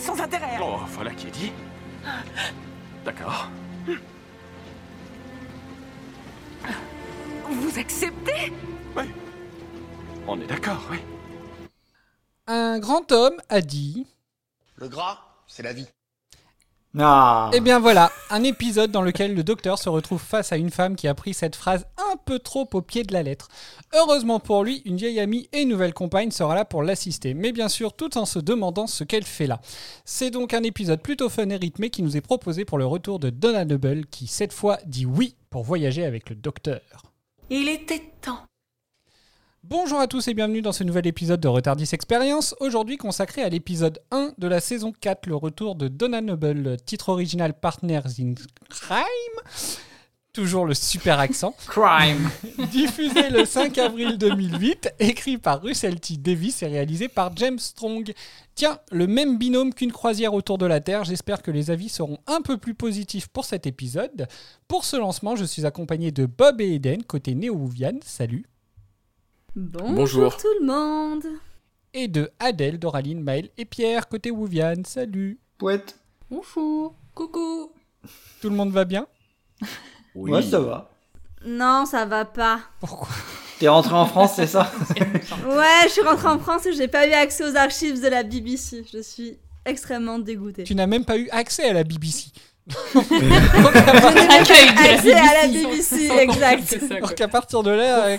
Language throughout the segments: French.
sans intérêt. Oh, voilà qui est dit. D'accord. Vous acceptez? Oui. On est d'accord, oui. Un grand homme a dit Le gras, c'est la vie. Ah. Eh bien voilà, un épisode dans lequel le docteur se retrouve face à une femme qui a pris cette phrase un peu trop au pied de la lettre. Heureusement pour lui, une vieille amie et une nouvelle compagne sera là pour l'assister, mais bien sûr tout en se demandant ce qu'elle fait là. C'est donc un épisode plutôt fun et rythmé qui nous est proposé pour le retour de Donna Noble qui cette fois dit oui pour voyager avec le docteur. Il était temps. Bonjour à tous et bienvenue dans ce nouvel épisode de Retardis Experience, aujourd'hui consacré à l'épisode 1 de la saison 4, le retour de Donna Noble, titre original Partners in Crime, toujours le super accent, Crime. diffusé le 5 avril 2008, écrit par Russell T. Davis et réalisé par James Strong. Tiens, le même binôme qu'une croisière autour de la Terre, j'espère que les avis seront un peu plus positifs pour cet épisode. Pour ce lancement, je suis accompagné de Bob et Eden, côté Néo-Ouviane, salut Bonjour, Bonjour. tout le monde. et de Adèle, Doraline, Maël et Pierre, côté Wouviane. Salut Pouette. Bonjour. Coucou. Tout le monde va bien? Ouais, ça va. Non, ça va pas. Pourquoi? T'es rentré en France, c'est ça? Ouais, je suis rentrée en France et j'ai pas eu accès aux archives de la BBC. Je suis extrêmement dégoûtée. Tu n'as même pas eu accès à la BBC. Accès à la BBC, exact. Ça, Alors qu'à partir de là,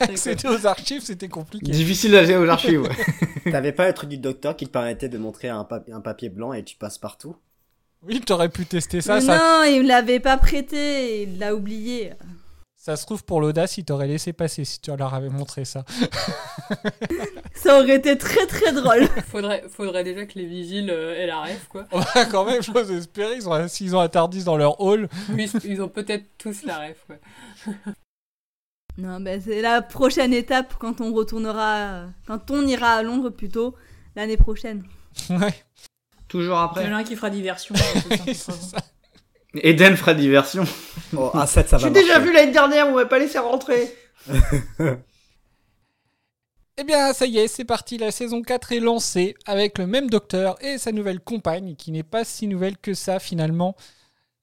accéder aux archives, c'était compliqué. Difficile d'aller aux archives, ouais. T'avais pas le truc du docteur qui te permettait de montrer un, papi- un papier blanc et tu passes partout? Oui, t'aurais pu tester ça. Mais Ça, Non, il me l'avait pas prêté, il l'a oublié. Ça se trouve pour l'audace, il t'aurait laissé passer si tu leur avais montré ça. Ça aurait été très très drôle. Faudrait, faudrait déjà que les vigiles euh, aient la ref, quoi. On va quand même, j'ose espérer, ils ont- s'ils ont Tardis dans leur hall. Ils, ils ont peut-être tous la ref, quoi. Non, mais c'est la prochaine étape quand on retournera, quand on ira à Londres plutôt l'année prochaine. Ouais, Toujours Il y après. en a un qui fera diversion. hein, Eden fera diversion. Oh, un 7, ça va J'ai déjà vu l'année dernière, on m'a pas laissé rentrer. Eh bien, ça y est, c'est parti. La saison 4 est lancée avec le même docteur et sa nouvelle compagne, qui n'est pas si nouvelle que ça finalement.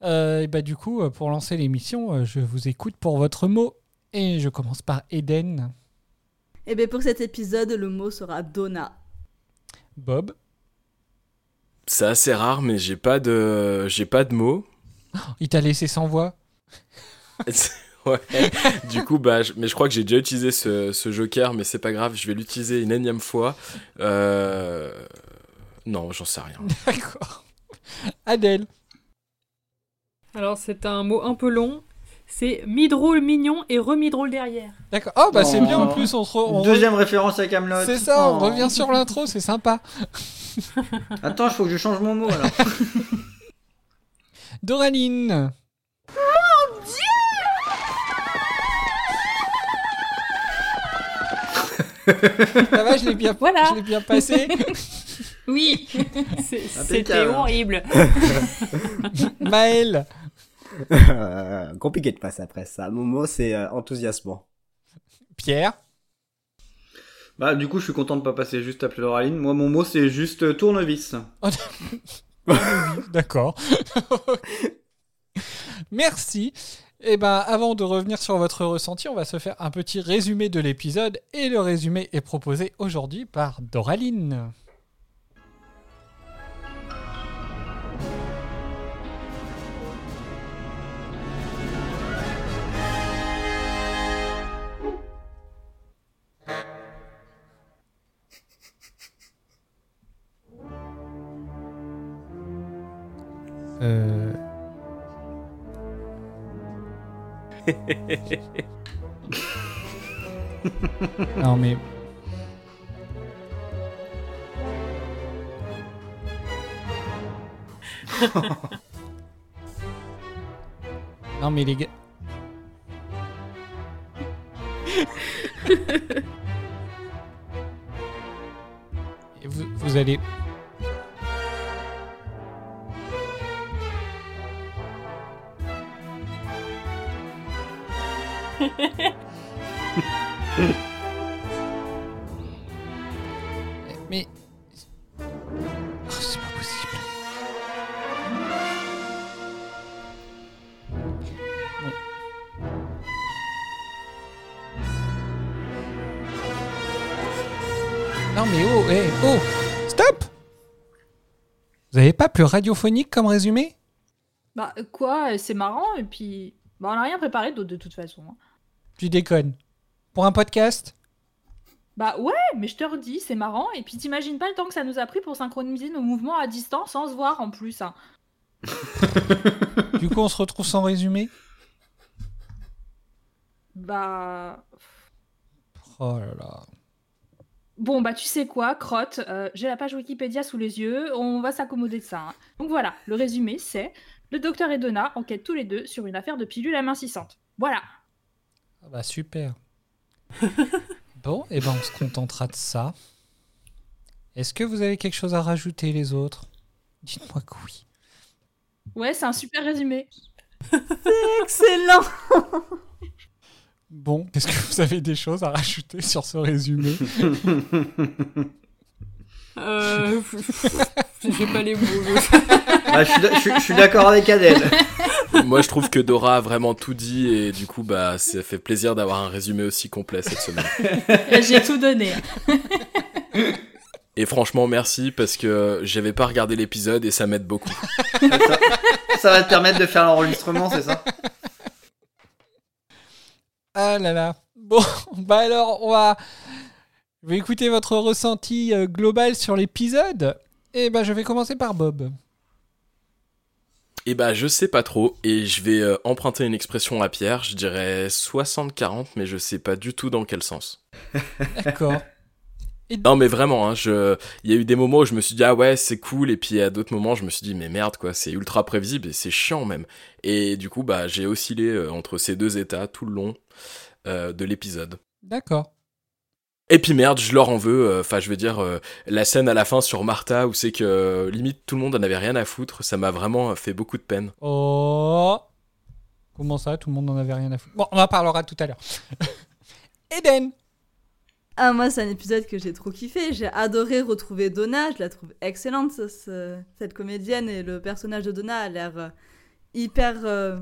Euh, et bah, du coup, pour lancer l'émission, euh, je vous écoute pour votre mot. Et je commence par Eden. Et bien pour cet épisode, le mot sera Donna. Bob. C'est assez rare, mais j'ai pas de, j'ai pas de mots. Il t'a laissé sans voix. ouais. Du coup, bah, je- mais je crois que j'ai déjà utilisé ce, ce joker, mais c'est pas grave, je vais l'utiliser une énième fois. Euh... Non, j'en sais rien. D'accord. Adèle. Alors, c'est un mot un peu long. C'est mi-drôle mignon et remis-drôle derrière. D'accord. Oh, bah c'est Oh. bien en plus. On se re- on re- Deuxième référence à Camelot. C'est ça, on revient sur l'intro, c'est sympa. Attends, il faut que je change mon mot alors. Doraline. Ça va, je l'ai bien, Voilà. je l'ai bien passé. Oui C'était horrible. Maël. Euh, Compliqué de passer après ça. Mon mot, c'est euh, enthousiasmant. Pierre. Bah, du coup, je suis content de pas passer juste après l'oraline. Moi, mon mot, c'est juste euh, D'accord. Merci. Et ben, avant de revenir sur votre ressenti, on va se faire un petit résumé de l'épisode. Et le résumé est proposé aujourd'hui par Doraline. Euh... non mais... non mais les gars... Et vous, vous allez... Mais... Oh, c'est pas possible. Bon. Non mais oh, eh, oh Stop Vous avez pas plus radiophonique comme résumé? Bah quoi, c'est marrant et puis bah, on n'a rien préparé d'autre de toute façon. hein. Tu déconnes. Pour un podcast? Bah ouais, mais je te redis, c'est marrant et puis t'imagines pas le temps que ça nous a pris pour synchroniser nos mouvements à distance sans se voir en plus. hein. Du coup, on se retrouve sans résumé? Bah Oh là là. bon bah tu sais quoi, crotte, euh, j'ai la page Wikipédia sous les yeux, on va s'accommoder de ça. hein. Donc voilà, le résumé c'est le docteur et Donna enquêtent tous les deux sur une affaire de pilule amincissante. Voilà. Ah bah super. bon, et ben on se contentera de ça. Est-ce que vous avez quelque chose à rajouter les autres? Dites-moi que oui. Ouais, c'est un super résumé. Excellent Bon, est-ce que vous avez des choses à rajouter sur ce résumé? Euh, J'ai pas les mots. Ah, je suis d'accord avec Adèle. Moi, je trouve que Dora a vraiment tout dit et du coup, bah, ça fait plaisir d'avoir un résumé aussi complet cette semaine. J'ai tout donné. Et franchement, merci parce que j'avais pas regardé l'épisode et ça m'aide beaucoup. ça, ça va te permettre de faire l'enregistrement, c'est ça? Ah là là. Bon, bah alors, on va, je vais écouter votre ressenti euh, global sur l'épisode. Et bah, je vais commencer par Bob. Et bah, je sais pas trop et je vais euh, emprunter une expression à Pierre. Je dirais 60-40, mais je sais pas du tout dans quel sens. D'accord. Non mais vraiment, hein, je... il y a eu des moments où je me suis dit ah ouais c'est cool et puis à d'autres moments je me suis dit mais merde quoi c'est ultra prévisible et c'est chiant même et du coup bah j'ai oscillé euh, entre ces deux états tout le long euh, de l'épisode. D'accord. Et puis merde je leur en veux, euh, enfin je veux dire euh, la scène à la fin sur Martha où c'est que euh, limite tout le monde en avait rien à foutre, ça m'a vraiment fait beaucoup de peine. Oh. Comment ça Tout le monde n'en avait rien à foutre? Bon, on en parlera tout à l'heure. Eden Ah, moi, c'est un épisode que j'ai trop kiffé. J'ai adoré retrouver Donna. Je la trouve excellente, ce- ce- cette comédienne. Et le personnage de Donna a l'air euh, hyper euh,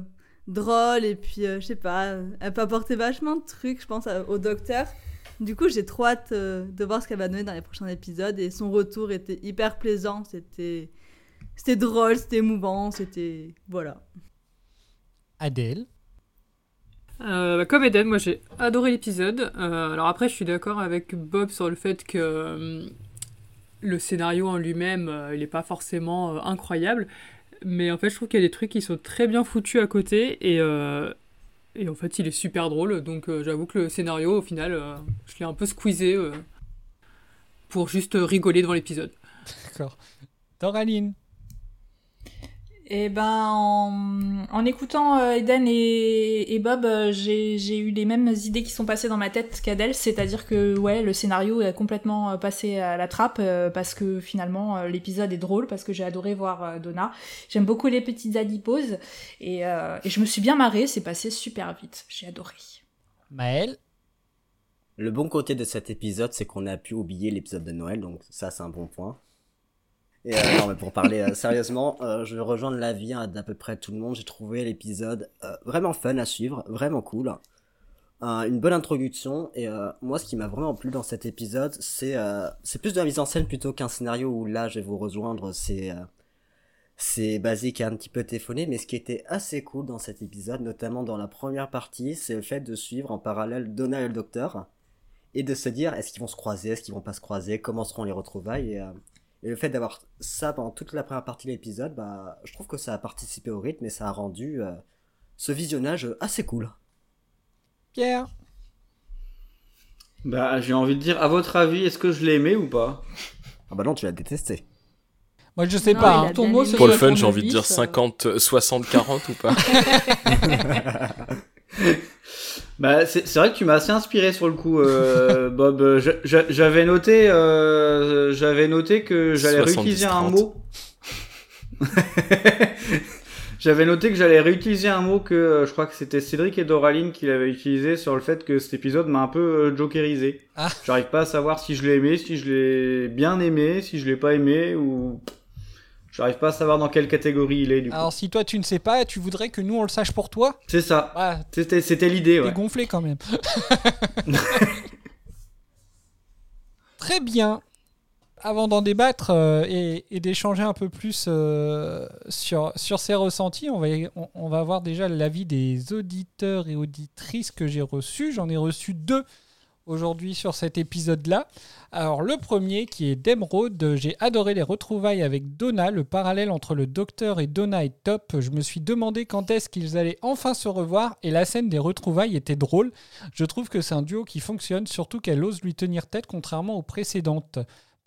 drôle. Et puis, euh, je sais pas, elle peut apporter vachement de trucs, je pense, au docteur. Du coup, j'ai trop hâte euh, de voir ce qu'elle va donner dans les prochains épisodes. Et son retour était hyper plaisant. C'était. C'était drôle, c'était émouvant, c'était. Voilà. Adèle Euh, bah, comme Eden, moi j'ai adoré l'épisode. Euh, alors après, je suis d'accord avec Bob sur le fait que euh, le scénario en lui-même, euh, il n'est pas forcément euh, incroyable. Mais en fait, je trouve qu'il y a des trucs qui sont très bien foutus à côté. Et, euh, et en fait, il est super drôle. Donc euh, j'avoue que le scénario, au final, euh, je l'ai un peu squeezé euh, pour juste rigoler devant l'épisode. D'accord. Doraline Et ben, en, en écoutant euh, Eden et, et Bob, euh, j'ai j'ai eu les mêmes idées qui sont passées dans ma tête qu'Adèle, c'est-à-dire que ouais, le scénario est complètement euh, passé à la trappe euh, parce que finalement l'épisode est drôle, parce que j'ai adoré voir euh, Donna. J'aime beaucoup les petites adiposes et, euh, et je me suis bien marrée, c'est passé super vite, j'ai adoré. Maël Le bon côté de cet épisode, c'est qu'on a pu oublier l'épisode de Noël, donc ça c'est un bon point. Et euh, non, mais pour parler euh, sérieusement, euh, je rejoins l'avis hein, d'à peu près tout le monde. J'ai trouvé l'épisode euh, vraiment fun à suivre, vraiment cool. Une bonne introduction et moi ce qui m'a vraiment plu dans cet épisode c'est c'est plus de la mise en scène plutôt qu'un scénario où là je vais vous rejoindre c'est c'est basique et un petit peu téléphoné mais ce qui était assez cool dans cet épisode notamment dans la première partie c'est le fait de suivre en parallèle Donna et le docteur et de se dire est-ce qu'ils vont se croiser est-ce qu'ils vont pas se croiser comment seront les retrouvailles et, Et le fait d'avoir ça pendant toute la première partie de l'épisode, bah, je trouve que ça a participé au rythme et ça a rendu euh, ce visionnage assez cool. Pierre Bah, j'ai envie de dire, à votre avis, est-ce que je l'ai aimé ou pas? Ah bah non, tu l'as détesté. Moi, je sais Non, pas. hein. Ton mot, Pour le fun, j'ai envie de dire ça- 50, 60, 40 ou pas? Bah, c'est c'est vrai que tu m'as assez inspiré sur le coup, euh, Bob. Euh, je- je- J'avais noté, euh, j'avais noté que j'allais 70, réutiliser un 30. mot. J'avais noté que j'allais réutiliser un mot que euh, je crois que c'était Cédric et Doraline qui l'avaient utilisé sur le fait que cet épisode m'a un peu euh, jokerisé. Ah. J'arrive pas à savoir si je l'ai aimé, si je l'ai bien aimé, si je l'ai pas aimé ou j'arrive pas à savoir dans quelle catégorie il est du coup. Alors, si toi tu ne sais pas, tu voudrais que nous on le sache pour toi C'est ça. C'était c'était l'idée, t'es ouais. gonflé quand même. Très bien. Avant d'en débattre euh, et, et d'échanger un peu plus euh, sur, sur ces ressentis, on va, on, on va voir déjà l'avis des auditeurs et auditrices que j'ai reçus. J'en ai reçu deux aujourd'hui sur cet épisode-là. Alors le premier qui est d'Emeraude, j'ai adoré les retrouvailles avec Donna, le parallèle entre le docteur et Donna est top. Je me suis demandé quand est-ce qu'ils allaient enfin se revoir et la scène des retrouvailles était drôle. Je trouve que c'est un duo qui fonctionne, surtout qu'elle ose lui tenir tête contrairement aux précédentes.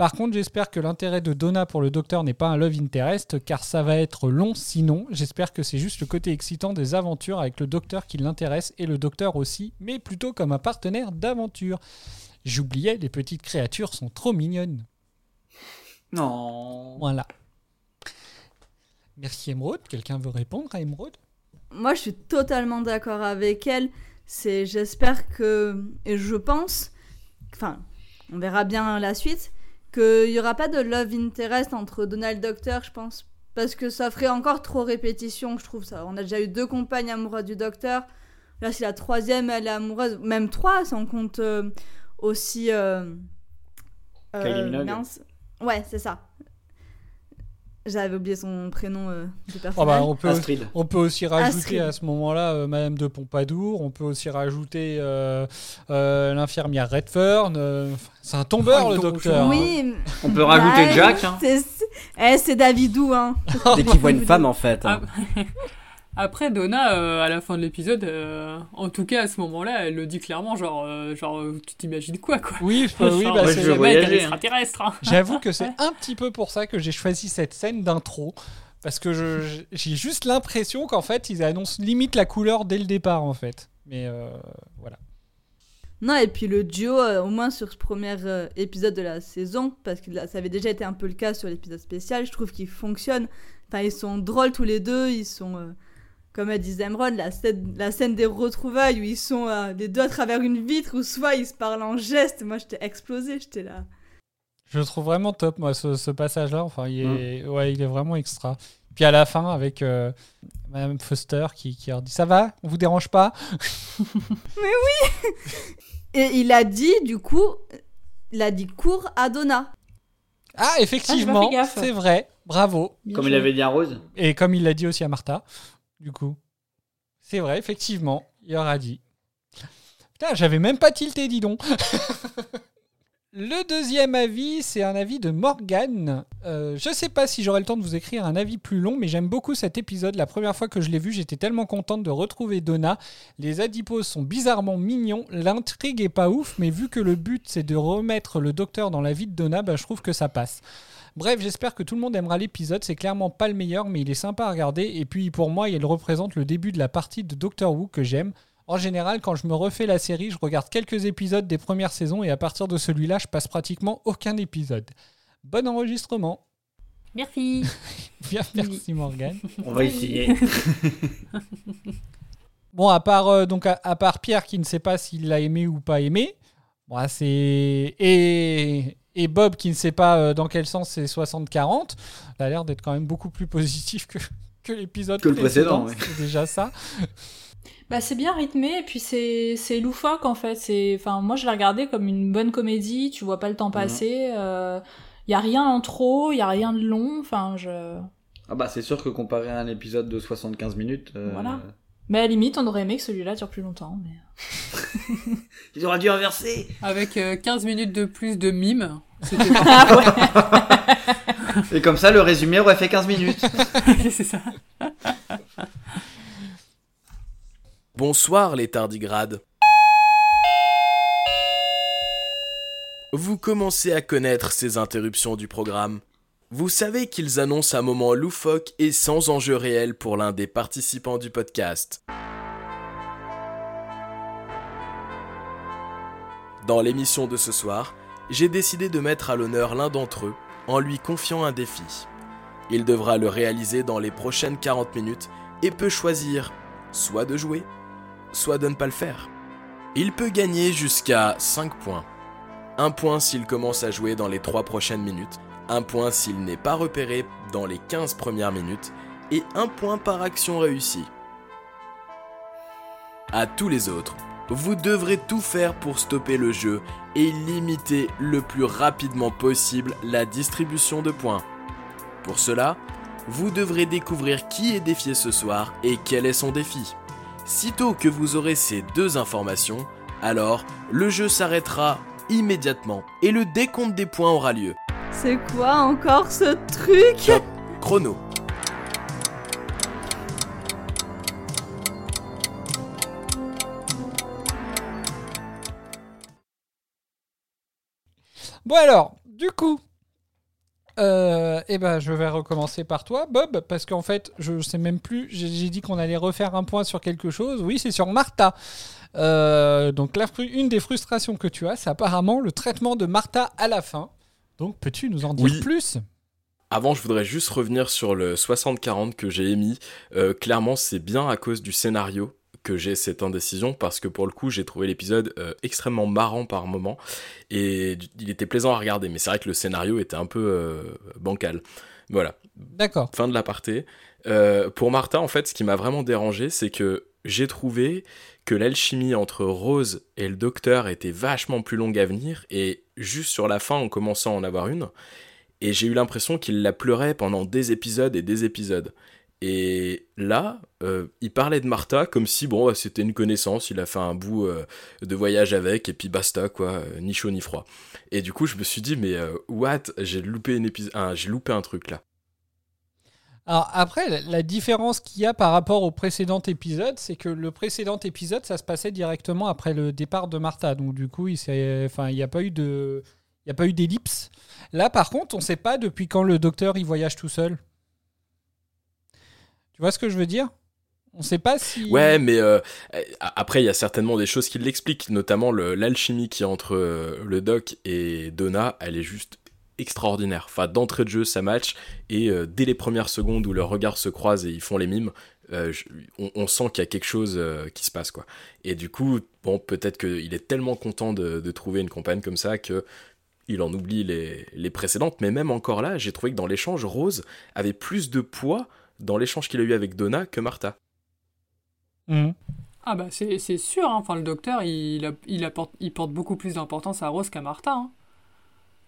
Par contre, j'espère que l'intérêt de Donna pour le docteur n'est pas un love interest, car ça va être long sinon. J'espère que c'est juste le côté excitant des aventures avec le docteur qui l'intéresse, et le docteur aussi, mais plutôt comme un partenaire d'aventure. J'oubliais, les petites créatures sont trop mignonnes. Non. Voilà. Merci Emeraude. Quelqu'un veut répondre à Emeraude? Moi, je suis totalement d'accord avec elle. C'est, j'espère que, et je pense, enfin, on verra bien la suite, qu'il y aura pas de love interest entre Donald Docteur, je pense, parce que ça ferait encore trop répétition, je trouve ça. On a déjà eu deux compagnes amoureuses du Docteur. Là, c'est la troisième, elle est amoureuse, même trois, si on compte euh, aussi. euh, euh, mince. Ouais, c'est ça. J'avais oublié son prénom euh, de Oh personnage. bah, on, peut, Astrid. on peut aussi rajouter Astrid. à ce moment-là euh, Madame de Pompadour, on peut aussi rajouter euh, euh, l'infirmière Redfern. euh, c'est un tombeur Oh, le docteur. Oui, On peut rajouter Bah, Jack. Hein. C'est, eh, Davidou, hein. Dès qu'il voit une femme, en fait. Ah, hein. Après, Donna, euh, à la fin de l'épisode, euh, en tout cas à ce moment-là, elle le dit clairement, genre, euh, genre tu t'imagines quoi, quoi? Oui, je peux- oui, bah, c'est- mec, extraterrestre. hein. J'avoue que c'est un petit peu pour ça que j'ai choisi cette scène d'intro. Parce que j'ai juste l'impression qu'en fait, ils annoncent limite la couleur dès le départ, en fait. Mais euh, voilà. Non, et puis le duo, euh, au moins sur ce premier euh, épisode de la saison, parce que là, ça avait déjà été un peu le cas sur l'épisode spécial, je trouve qu'ils fonctionnent. Enfin, ils sont drôles tous les deux, ils sont, euh, comme elle disait Emerald, la scène, la scène des retrouvailles où ils sont euh, les deux à travers une vitre, ou soit ils se parlent en gestes. Moi, j'étais explosée, j'étais là. Je le trouve vraiment top, moi, ce, ce passage-là. Enfin, il est, ouais, il est vraiment extra. Puis à la fin, avec euh, Madame Foster qui, qui leur dit Ça va? On vous dérange pas? Et il a dit, du coup, il a dit cours à Donna. Ah, effectivement, Ah, c'est vrai. Bravo. Comme il avait dit à Rose. Et comme il l'a dit aussi à Martha, du coup. C'est vrai, effectivement, il aura dit. Putain, j'avais même pas tilté, dis donc. Le deuxième avis, c'est un avis de Morgane. Euh, je sais pas si j'aurai le temps de vous écrire un avis plus long, mais j'aime beaucoup cet épisode. La première fois que je l'ai vu, j'étais tellement contente de retrouver Donna. Les adiposes sont bizarrement mignons. L'intrigue est pas ouf, mais vu que le but c'est de remettre le docteur dans la vie de Donna, bah, je trouve que ça passe. Bref, j'espère que tout le monde aimera l'épisode. C'est clairement pas le meilleur, mais il est sympa à regarder. Et puis pour moi, il représente le début de la partie de Doctor Who que j'aime. En général, quand je me refais la série, je regarde quelques épisodes des premières saisons et à partir de celui-là, je passe pratiquement aucun épisode. Bon enregistrement. Merci. Bien, merci Morgane. On va essayer. Bon, à part, euh, donc, à, à part Pierre qui ne sait pas s'il l'a aimé ou pas aimé, bon, c'est... Et, et Bob qui ne sait pas euh, dans quel sens c'est 60-40, ça a l'air d'être quand même beaucoup plus positif que, que l'épisode Que le précédent, ouais. C'est déjà ça. Bah c'est bien rythmé et puis c'est c'est loufoque en fait. C'est enfin moi je l'ai regardé comme une bonne comédie. Tu vois pas le temps passer. Il y a rien en trop, il y a rien de long. Enfin je Ah bah c'est sûr que comparé à un épisode de 75 minutes... euh, Voilà. Mais à la limite on aurait aimé que celui-là dure plus longtemps. Mais... Ils auraient dû inverser Avec euh, 15 minutes de plus de mime. Ah. Et comme ça, le résumé aurait fait 15 minutes. c'est ça. Bonsoir les tardigrades. Vous commencez à connaître ces interruptions du programme. Vous savez qu'ils annoncent un moment loufoque et sans enjeu réel pour l'un des participants du podcast. Dans l'émission de ce soir, j'ai décidé de mettre à l'honneur l'un d'entre eux en lui confiant un défi. Il devra le réaliser dans les prochaines 40 minutes et peut choisir soit de jouer, soit de ne pas le faire. Il peut gagner jusqu'à 5 points. Un point s'il commence à jouer dans les 3 prochaines minutes, un point s'il n'est pas repéré dans les 15 premières minutes, et un point par action réussie. À tous les autres, vous devrez tout faire pour stopper le jeu et limiter le plus rapidement possible la distribution de points. Pour cela, vous devrez découvrir qui est défié ce soir et quel est son défi. Sitôt que vous aurez ces deux informations, alors le jeu s'arrêtera immédiatement et le décompte des points aura lieu. C'est quoi encore ce truc? Top chrono. Bon alors, du coup, euh, eh ben, je vais recommencer par toi, Bob, parce qu'en fait, je sais même plus. J'ai dit qu'on allait refaire un point sur quelque chose. Oui, c'est sur Martha. Euh, donc, la une des frustrations que tu as, c'est apparemment le traitement de Martha à la fin. Donc, peux-tu nous en dire Oui. plus? Avant, je voudrais juste revenir sur le 60-40 que j'ai émis. Euh, clairement, c'est bien à cause du scénario que j'ai cette indécision parce que pour le coup, j'ai trouvé l'épisode euh, extrêmement marrant par moment et il était plaisant à regarder. Mais c'est vrai que le scénario était un peu euh, bancal. Voilà. D'accord. Fin de l'aparté. Euh, pour Martha, en fait, ce qui m'a vraiment dérangé, c'est que j'ai trouvé que l'alchimie entre Rose et le docteur était vachement plus longue à venir, et juste sur la fin, on commençait à en avoir une, et j'ai eu l'impression qu'il la pleurait pendant des épisodes et des épisodes. Et là, euh, il parlait de Martha comme si, bon, bah, c'était une connaissance, il a fait un bout euh, de voyage avec, et puis basta, quoi, euh, ni chaud ni froid. Et du coup, je me suis dit, mais what? J'ai loupé, une épi- un- j'ai loupé un truc là. Alors après, la- différence qu'il y a par rapport au précédent épisode, c'est que le précédent épisode, ça se passait directement après le départ de Martha. Donc du coup, il n'y a pas eu de, il y a pas eu d'ellipse. Là, par contre, on ne sait pas depuis quand le docteur il voyage tout seul. Tu vois ce que je veux dire? On ne sait pas si. Ouais, mais euh, après, il y a certainement des choses qui l'expliquent, notamment l'alchimie qui est entre euh, le doc et Donna, elle est juste extraordinaire. Enfin, d'entrée de jeu, ça match, et euh, dès les premières secondes où leurs regards se croisent et ils font les mimes, euh, je- on, on sent qu'il y a quelque chose euh, qui se passe, quoi. Et du coup, bon, peut-être qu'il est tellement content de, de trouver une compagne comme ça que il en oublie les, les précédentes, mais même encore là, j'ai trouvé que dans l'échange, Rose avait plus de poids dans l'échange qu'il a eu avec Donna que Martha. Mhm. Ah bah c'est c'est sûr, hein. enfin le docteur il, a- il, apporte, il porte beaucoup plus d'importance à Rose qu'à Martha. hein.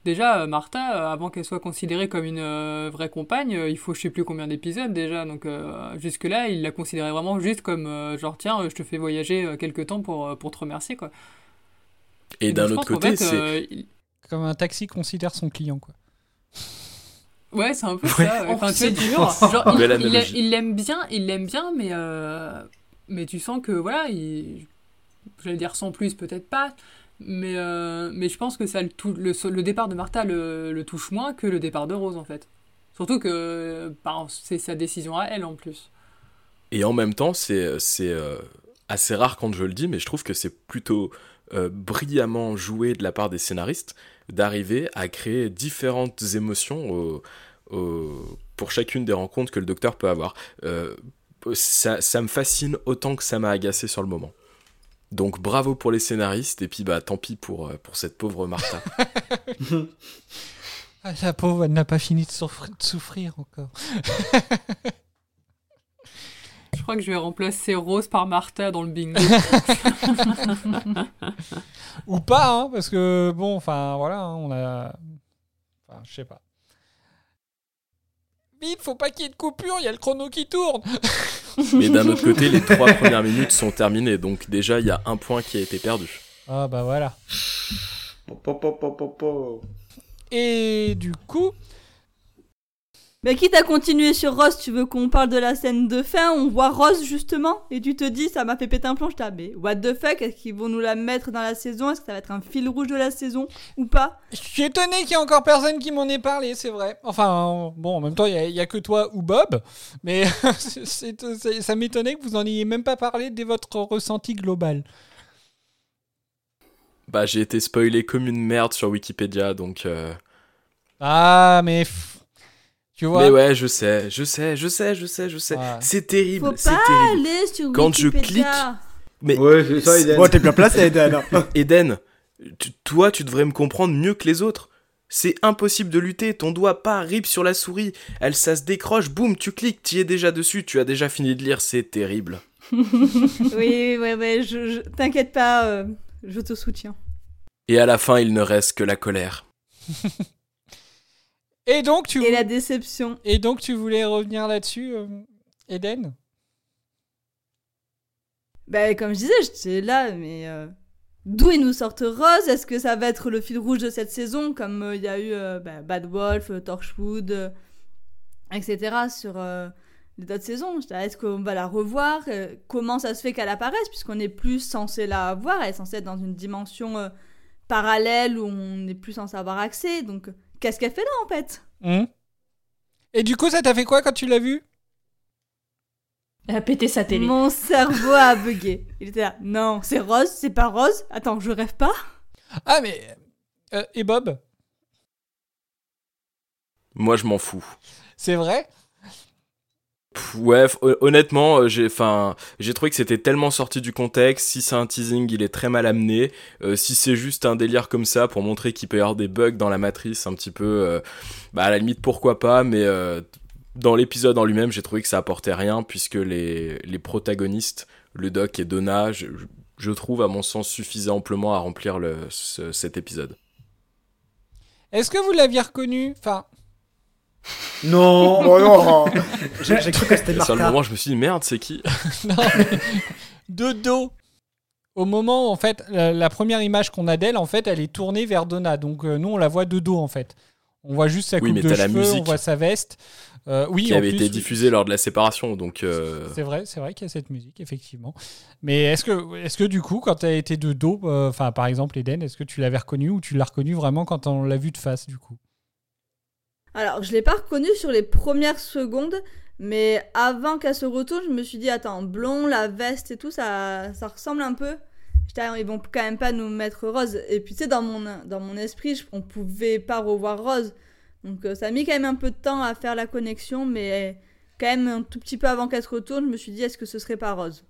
Déjà, euh, Martha, euh, avant qu'elle soit considérée comme une euh, vraie compagne, euh, il faut je sais plus combien d'épisodes déjà, donc euh, jusque-là il la considérait vraiment juste comme euh, genre tiens, euh, je te fais voyager euh, quelque temps pour, pour te remercier quoi. Et d'un autre côté, fait, c'est euh, il- Comme un taxi considère son client, quoi. Ouais, c'est un peu Ouais. ça. Enfin, tu dur. Genre, il- l'aime bien, il l'aime bien, mais euh, mais tu sens que voilà, il, j'allais dire sans plus, peut-être pas, mais euh, mais je pense que ça le, le, le départ de Martha le, touche moins que le départ de Rose en fait. Surtout que c'est sa décision à elle en plus. Et en même temps, c'est euh, assez rare quand je le dis, mais je trouve que c'est plutôt euh, brillamment joué de la part des scénaristes d'arriver à créer différentes émotions pour chacune des rencontres que le docteur peut avoir. Ça, ça me fascine autant que ça m'a agacé sur le moment. Donc bravo pour les scénaristes, et puis bah tant pis pour, euh, pour cette pauvre Martha. Ah, la pauvre, elle n'a pas fini de souffrir, de souffrir encore. Je crois que je vais remplacer Rose par Martha dans le bingo. Ou pas, hein, parce que bon, enfin voilà, hein, on a. Enfin, je sais pas. Vite, faut pas qu'il y ait de coupure, il y a le chrono qui tourne. Mais d'un autre côté, les trois premières minutes sont terminées, donc déjà il y a un point qui a été perdu. Ah bah voilà. Et du coup, Mais quitte à continuer sur Rose, tu veux qu'on parle de la scène de fin On voit Rose justement, et tu te dis, ça m'a fait péter un plomb. Je t'ai dit, mais what the fuck Est-ce qu'ils vont nous la mettre dans la saison Est-ce que ça va être un fil rouge de la saison ou pas? Je suis étonné qu'il y ait encore personne qui m'en ait parlé, c'est vrai. Enfin, bon, en même temps, il n'y a, que toi ou Bob, mais ça m'étonnait que vous en ayez même pas parlé dès votre ressenti global. Bah, j'ai été spoilé comme une merde sur Wikipédia, donc. euh, Ah, mais. Tu vois? Mais ouais, je sais, je sais, je sais, je sais, je sais. Ouais. C'est terrible, Faut c'est pas terrible. aller sur Quand je Wikipédia. Mais Ouais, c'est ça, Eden. Bon, t'es bien placé, Eden. Eden, tu- toi, tu devrais me comprendre mieux que les autres. C'est impossible de lutter, ton doigt pas rip sur la souris, elle ça se décroche, boum, tu cliques, tu es déjà dessus, tu as déjà fini de lire, c'est terrible. oui, ouais, ouais, je, je- t'inquiète pas, euh, je te soutiens. Et à la fin, il ne reste que la colère. Et donc, tu, Et la déception. et donc, tu voulais revenir là-dessus, euh, Eden? Bah, comme je disais, j'étais là, mais euh, d'où ils nous sortent Rose? Est-ce que ça va être le fil rouge de cette saison, comme euh, il y a eu bah, Bad Wolf, Torchwood, etc. sur les autres saisons là, Est-ce qu'on va la revoir? Comment ça se fait qu'elle apparaisse, puisqu'on n'est plus censé la voir Elle est censée être dans une dimension parallèle où on n'est plus censé avoir accès. Donc, qu'est-ce qu'elle fait là, en fait? Hmm Et du coup, ça t'a fait quoi quand tu l'as vu Elle a pété sa télé. Mon cerveau a bugué. Il était là. Non, c'est Rose, c'est pas Rose. Attends, je rêve pas Ah, mais. euh, et Bob? Moi, je m'en fous. C'est vrai? Ouais, honnêtement, euh, j'ai, enfin, j'ai trouvé que c'était tellement sorti du contexte. Si c'est un teasing, il est très mal amené. Euh, si c'est juste un délire comme ça pour montrer qu'il peut y avoir des bugs dans la matrice, un petit peu, euh, bah à la limite pourquoi pas. Mais dans l'épisode en lui-même, j'ai trouvé que ça apportait rien puisque les les protagonistes, le Doc et Donna, je, je trouve à mon sens suffisaient amplement à remplir le ce- cet épisode. Est-ce que vous l'aviez reconnu? Enfin, Non Oh non J'ai cru que c'était sur le moment, je me suis dit merde, c'est qui non, mais de dos. Au moment, en fait, la, la première image qu'on a d'elle, en fait, elle est tournée vers Donna. Donc, euh, nous, on la voit de dos, en fait. On voit juste sa Oui, coupe mais de la cheveux, on voit sa veste. Euh, oui, qui en avait plus, été diffusée lors de la séparation, donc. euh, C'est vrai, c'est vrai qu'il y a cette musique, effectivement. Mais est-ce que, est-ce que du coup, quand tu as été de dos, euh, enfin, par exemple, Eden, est-ce que tu l'avais reconnu ou tu l'as reconnu vraiment quand on l'a vu de face, du coup? Alors, je l'ai pas reconnu sur les premières secondes, mais avant qu'elle se retourne, je me suis dit, attends, blond, la veste et tout, ça, ça ressemble un peu. J'étais, ils vont quand même pas nous mettre Rose. Et puis, tu sais, dans mon, dans mon esprit, on pouvait pas revoir Rose. Donc, euh, ça a mis quand même un peu de temps à faire la connexion, mais quand même un tout petit peu avant qu'elle se retourne, je me suis dit, est-ce que ce serait pas Rose?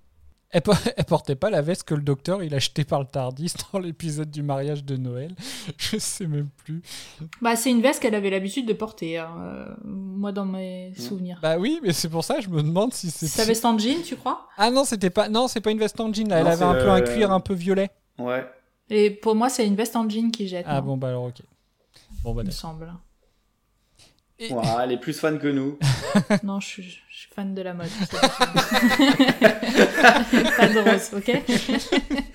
Elle, po- elle portait pas la veste que le docteur il a acheté par le Tardis dans l'épisode du mariage de Noël. Je sais même plus. Bah, c'est une veste qu'elle avait l'habitude de porter, hein, euh, moi dans mes souvenirs. Bah oui, mais c'est pour ça je me demande si c'est. Sa veste en jean, tu crois? Ah non, c'était pas. Non, c'est pas une veste en jean là. Elle avait un peu un cuir un peu violet. Ouais. Et pour moi, c'est une veste en jean qui jette. Ah non bon bah alors ok. Bon bah Il me semble. Et- Ouais, elle est plus fan que nous. non, je suis, je suis fan de la mode. pas fan de rose, ok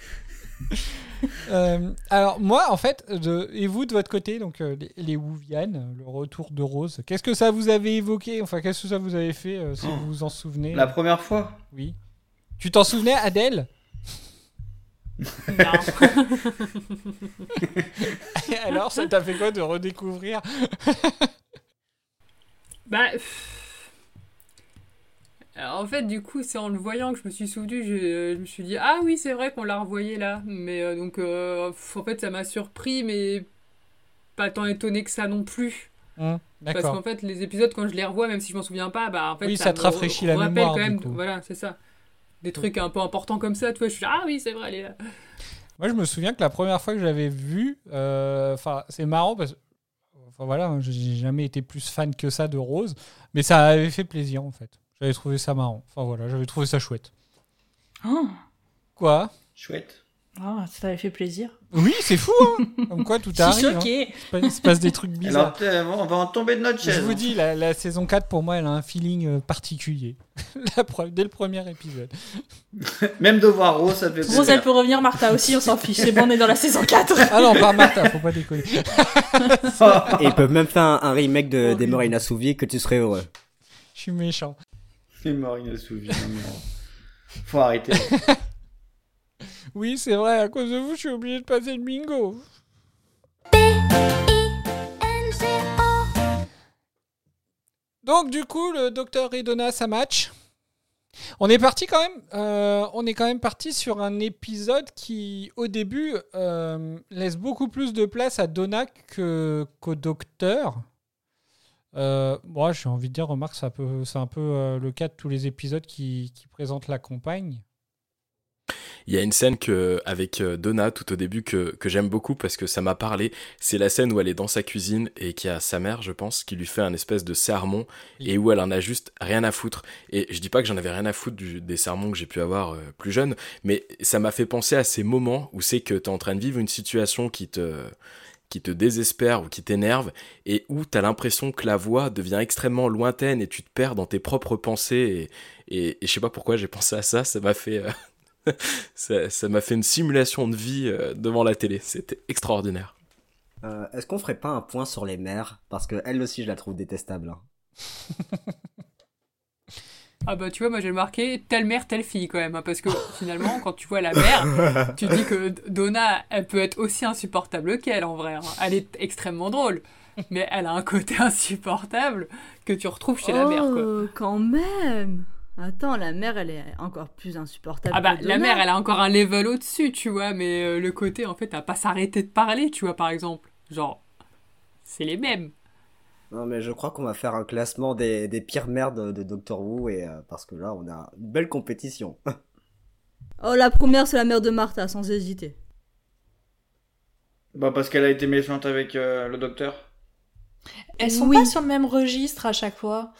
Euh, alors moi en fait, de... et vous de votre côté, donc euh, les, les Wuvian, le retour de Rose, qu'est-ce que ça vous avait évoqué? Enfin qu'est-ce que ça vous avait fait euh, si Oh. vous vous en souvenez? La première fois? Oui. Tu t'en souvenais Adèle? Non. Alors ça t'a fait quoi de redécouvrir? Bah. pff. Alors, en fait, du coup, c'est en le voyant que je me suis souvenu. Je, je me suis dit, ah oui, c'est vrai qu'on l'a revoyé là. Mais euh, donc, euh, en fait, ça m'a surpris, mais pas tant étonné que ça non plus. Hum, Parce qu'en fait, les épisodes, quand je les revois, même si je m'en souviens pas, bah en fait, Oui, ça te me rafraîchit la rappelle mémoire, quand même. Voilà, c'est ça. Des trucs un peu importants comme ça, tu vois. Je suis ah oui, c'est vrai, elle est là. Moi, je me souviens que la première fois que je l'avais vu, euh, enfin, c'est marrant parce que, enfin voilà, j'ai jamais été plus fan que ça de Rose, mais ça avait fait plaisir en fait. J'avais trouvé ça marrant. Enfin voilà, j'avais trouvé ça chouette. Oh, Quoi? Chouette. Ah, ça t'avait fait plaisir. Oui, c'est fou, hein Comme quoi, tout Je suis arrive. hein. Il se passe- des trucs bizarres. Alors, euh, on va en tomber de notre chaise. Je vous dis, la, la saison 4, pour moi, elle a un feeling euh, particulier. La dès le premier épisode. Même de voir Rose, ça fait Rose, elle peut revenir, Martha aussi, on s'en fiche. C'est bon, on est dans la saison 4. Ah non, par Martha, faut pas déconner. Et ils peuvent même faire un, un remake de, des morts inassouvis que tu serais heureux. Je suis méchant. C'est mort inassouvi. Faut arrêter. Oui, c'est vrai, à cause de vous, je suis obligé de passer le bingo. Donc du coup, le docteur et Donna, ça match? On est parti quand même. euh, on est quand même parti sur un épisode qui, au début, euh, laisse beaucoup plus de place à Donna que qu'au docteur. Euh, moi, j'ai envie de dire, remarque, c'est un peu, c'est un peu euh, le cas de tous les épisodes qui, qui présentent la compagne. Il y a une scène que, avec euh, Donna tout au début que, que j'aime beaucoup parce que ça m'a parlé. C'est la scène où elle est dans sa cuisine et qu'il y a sa mère, je pense, qui lui fait un espèce de sermon et où elle en a juste rien à foutre. Et je dis pas que j'en avais rien à foutre du- des sermons que j'ai pu avoir euh, plus jeune, mais ça m'a fait penser à ces moments où c'est que tu es en train de vivre une situation qui te qui te désespère ou qui t'énerve et où tu as l'impression que la voix devient extrêmement lointaine et tu te perds dans tes propres pensées et, et, et je sais pas pourquoi j'ai pensé à ça, ça m'a fait euh, ça ça m'a fait une simulation de vie euh, devant la télé, c'était extraordinaire. Euh, Est-ce qu'on ferait pas un point sur les mères? Parce que elle aussi, je la trouve détestable. hein. Ah bah tu vois, moi j'ai marqué telle mère, telle fille quand même, hein, parce que finalement quand tu vois la mère, tu dis que Donna, elle peut être aussi insupportable qu'elle en vrai. hein. Elle est extrêmement drôle, mais elle a un côté insupportable que tu retrouves chez la mère quoi. Oh, quand même Attends, la mère, elle est encore plus insupportable. Ah bah que la mère, elle a encore un level au-dessus, tu vois, mais euh, le côté en fait à pas s'arrêter de parler, tu vois par exemple. Genre, c'est les mêmes. Non, mais je crois qu'on va faire un classement des, des pires mères de, Doctor Who, et, euh, parce que là, on a une belle compétition. Oh, la première, c'est la mère de Martha, sans hésiter. Bah, parce qu'elle a été méchante avec euh, le docteur. Elles sont Oui. pas sur le même registre à chaque fois.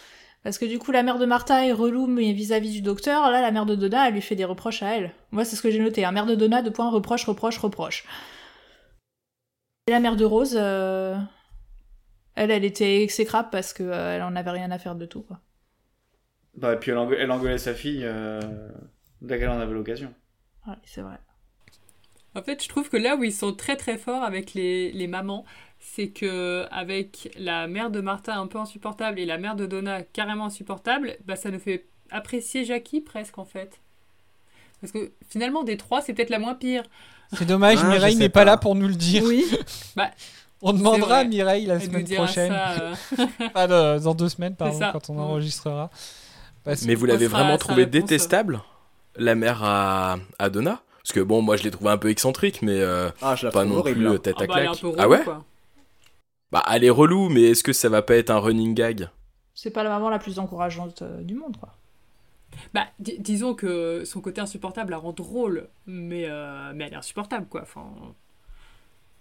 Parce que du coup, la mère de Martha est relou, mais vis-à-vis du docteur, là, la mère de Donna, elle lui fait des reproches à elle. Moi, c'est ce que j'ai noté. Un mère de Donna, de points, reproche, reproche, reproche. Et la mère de Rose, euh, elle, elle était exécrable parce que euh, elle en avait rien à faire de tout, quoi. Bah, et puis elle, engue- elle engueulait sa fille euh, dès qu'elle en avait l'occasion. Ouais, c'est vrai. En fait, je trouve que là où ils sont très très forts avec les, les mamans, c'est que avec la mère de Martha un peu insupportable et la mère de Donna carrément insupportable, bah ça nous fait apprécier Jackie presque en fait. Parce que finalement des trois, c'est peut-être la moins pire. C'est dommage, Ah, Mireille n'est pas pas. là pour nous le dire. Oui. Bah, On demandera à. Mireille la semaine prochaine. ça, euh, Pas de- dans deux semaines, pardon, quand on enregistrera. Parce Mais vous l'avez vraiment trouvé réponse. détestable La mère à, à Donna? Parce que bon, moi je l'ai trouvé un peu excentrique, mais euh, Ah, je la pas non horrible. plus hein. euh, tête ah à bah, claque. ah ouais? quoi. Bah elle est relou, mais est-ce que ça va pas être un running gag? C'est pas la maman la plus encourageante euh, du monde, quoi. Bah, di- disons que son côté insupportable la rend drôle, mais, euh, mais elle est insupportable quoi. Enfin,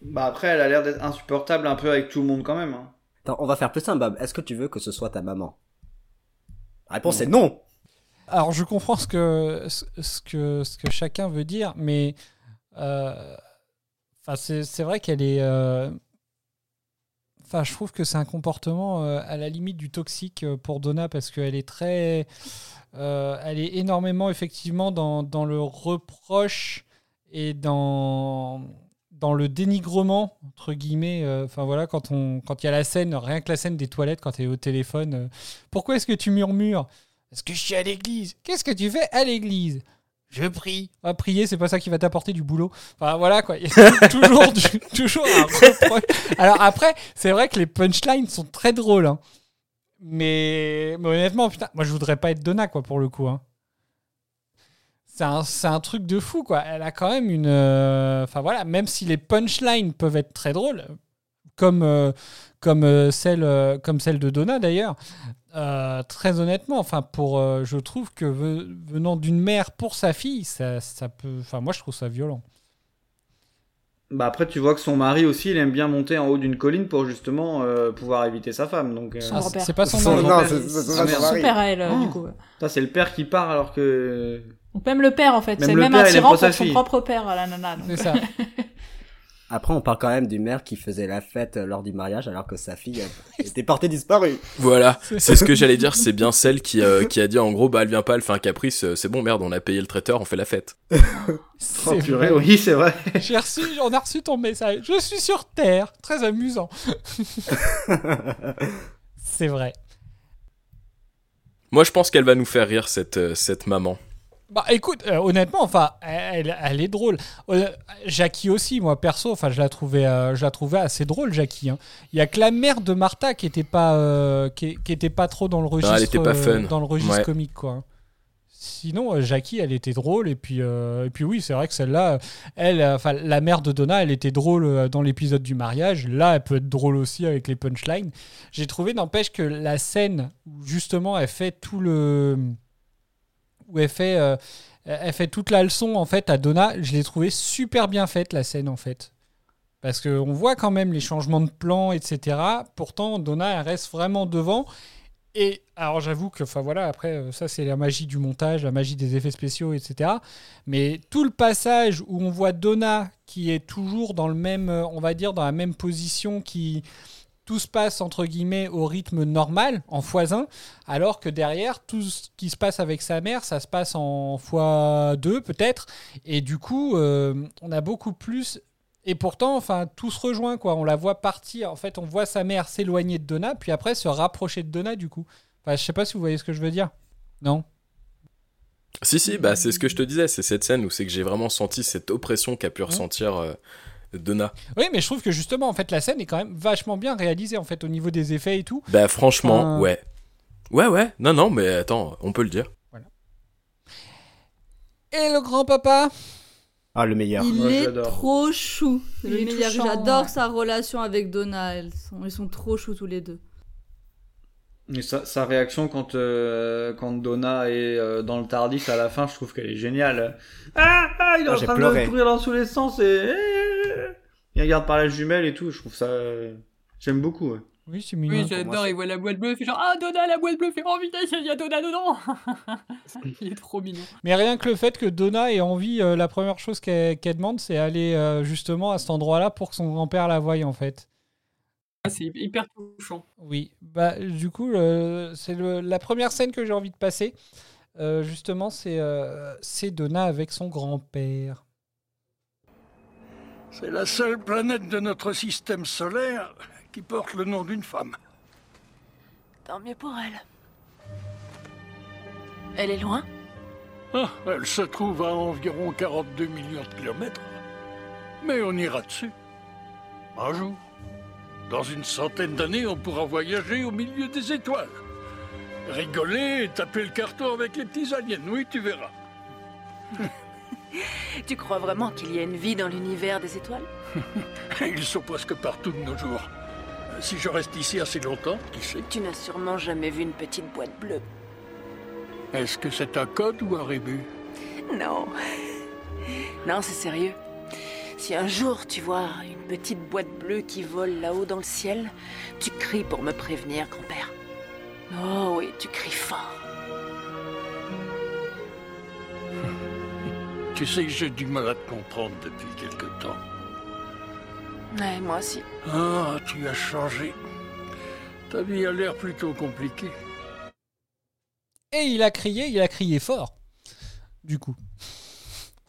Bah, après, elle a l'air d'être insupportable un peu avec tout le monde quand même. hein. Attends, on va faire plus simple, Bob. Est-ce que tu veux que ce soit ta maman? La réponse est non Alors, je comprends ce que, ce, que, ce que chacun veut dire, mais euh, enfin, c'est c'est vrai qu'elle est. euh, Enfin, je trouve que c'est un comportement euh, à la limite du toxique pour Donna parce qu'elle est très. euh, elle est énormément, effectivement, dans, dans le reproche et dans, dans le dénigrement, entre guillemets. euh, voilà, quand il y a la scène, rien que la scène des toilettes, quand elle est au téléphone. euh, Pourquoi est-ce que tu murmures? Parce que je suis à l'église. Qu'est-ce que tu fais à l'église? Je prie. Ah, prier, c'est pas ça qui va t'apporter du boulot. Enfin, voilà, quoi. Il toujours, toujours un. Alors, après, c'est vrai que les punchlines sont très drôles. hein. Mais, mais honnêtement, putain, moi, je voudrais pas être Donna, quoi, pour le coup. hein. C'est un, truc de fou, quoi. Elle a quand même une. euh, Enfin, voilà, même si les punchlines peuvent être très drôles, comme, euh, comme, euh, celle, euh, comme celle de Donna, d'ailleurs. Euh, très honnêtement, enfin pour, euh, je trouve que ve- venant d'une mère pour sa fille, ça, ça peut, enfin moi je trouve ça violent. Bah, après, tu vois que son mari aussi, il aime bien monter en haut d'une colline pour justement euh, pouvoir éviter sa femme. Donc, euh, Son Ah, c'est pas son Son- mari. non, Ah, son père à elle, euh, Oh. du coup. Ça, c'est le père qui part alors que. Donc même le père, en fait. Même C'est même aime attirant pour son fille. propre père, la nana. C'est ça. Après, on parle quand même du maire qui faisait la fête euh, lors du mariage alors que sa fille euh, était portée disparue. Voilà, c'est ce que j'allais dire, c'est bien celle qui, euh, qui a dit en gros, bah elle vient pas, elle fait un caprice, euh, c'est bon, merde, on a payé le traiteur, on fait la fête. Oh, C'est purée, vrai. oui, c'est vrai. J'ai reçu, on a reçu ton message. Je suis sur Terre. Très amusant. c'est vrai. Moi je pense qu'elle va nous faire rire cette, euh, cette maman. Bah écoute, euh, honnêtement, enfin, elle, elle est drôle. Euh, Jackie aussi, moi perso, enfin, je la trouvais, euh, je la trouvais assez drôle, Jackie. hein. Il y a que la mère de Martha qui était pas, qui, qui était pas trop dans le registre, elle était pas fun. dans le registre Ouais. comique, quoi. Sinon, euh, Jackie, elle était drôle et puis, et puis oui, c'est vrai que celle-là, elle, enfin, la mère de Donna, elle était drôle dans l'épisode du mariage. Là, elle peut être drôle aussi avec les punchlines. J'ai trouvé, n'empêche que la scène où justement elle fait tout le où elle fait, euh, elle fait toute la leçon en fait à Donna, je l'ai trouvé super bien faite la scène en fait. Parce qu'on voit quand même les changements de plan, etc. Pourtant, Donna, elle reste vraiment devant. Et alors, j'avoue que, enfin voilà, après, euh, ça, c'est la magie du montage, la magie des effets spéciaux, etc. Mais tout le passage où on voit Donna qui est toujours dans le même, euh, on va dire, dans la même position, qui tout se passe entre guillemets au rythme normal, en x1, alors que derrière, tout ce qui se passe avec sa mère, ça se passe en x2 peut-être. Et du coup, euh, on a beaucoup plus. Et pourtant, enfin, tout se rejoint, quoi. On la voit partir. En fait, on voit sa mère s'éloigner de Donna, puis après se rapprocher de Donna, du coup. Enfin, je sais pas si vous voyez ce que je veux dire. Non? Si, si, bah c'est ce que je te disais, c'est cette scène où c'est que j'ai vraiment senti cette oppression qu'a pu ressentir euh, Donna. Oui, mais je trouve que justement, en fait, la scène est quand même vachement bien réalisée, en fait, au niveau des effets et tout. Bah franchement, Enfin, ouais. Ouais, ouais, non, non, mais attends, on peut le dire. Et le grand-papa Ah, le meilleur. Il Moi, est trop chou. Il Le est meilleur. J'adore ouais. sa relation avec Donna. Elles sont, ils sont trop choux tous les deux. Et sa, sa réaction quand, euh, quand Donna est euh, dans le Tardis à la fin, je trouve qu'elle est géniale. Ah, ah il est Ah, en train pleuré. de courir dans tous les sens et... Il regarde par la jumelle et tout, je trouve ça... J'aime beaucoup. ouais. Oui, c'est mignon. Oui, j'adore, il voit la boîte bleue, il fait genre Ah, Donna, la boîte bleue, fait Oh putain, il y a Donna dedans Il est trop mignon. Mais rien que le fait que Donna ait envie, euh, la première chose qu'elle demande, c'est aller euh, justement à cet endroit-là pour que son grand-père la voie, en fait. Ah, C'est hyper touchant. Oui, bah du coup, euh, c'est le- la première scène que j'ai envie de passer. Euh, justement, c'est euh, c'est Donna avec son grand-père. C'est la seule planète de notre système solaire qui porte le nom d'une femme. Tant mieux pour elle. Elle est loin? Ah, elle se trouve à environ 42 millions de kilomètres. Mais on ira dessus. Un jour. Dans une centaine d'années, on pourra voyager au milieu des étoiles. Rigoler et taper le carton avec les petits aliens. Oui, tu verras. Tu crois vraiment qu'il y a une vie dans l'univers des étoiles? Ils sont presque partout de nos jours. Si je reste ici assez longtemps, qui sait? Tu n'as sûrement jamais vu une petite boîte bleue. Est-ce que c'est un code ou un rébut? Non. Non, c'est sérieux. Si un jour tu vois une petite boîte bleue qui vole là-haut dans le ciel, tu cries pour me prévenir, grand-père. Oh oui, tu cries fort. Tu sais que j'ai du mal à te comprendre depuis quelque temps. Ouais, moi aussi. Ah, tu as changé. Ta vie a l'air plutôt compliquée. Et il a crié, il a crié fort. Du coup,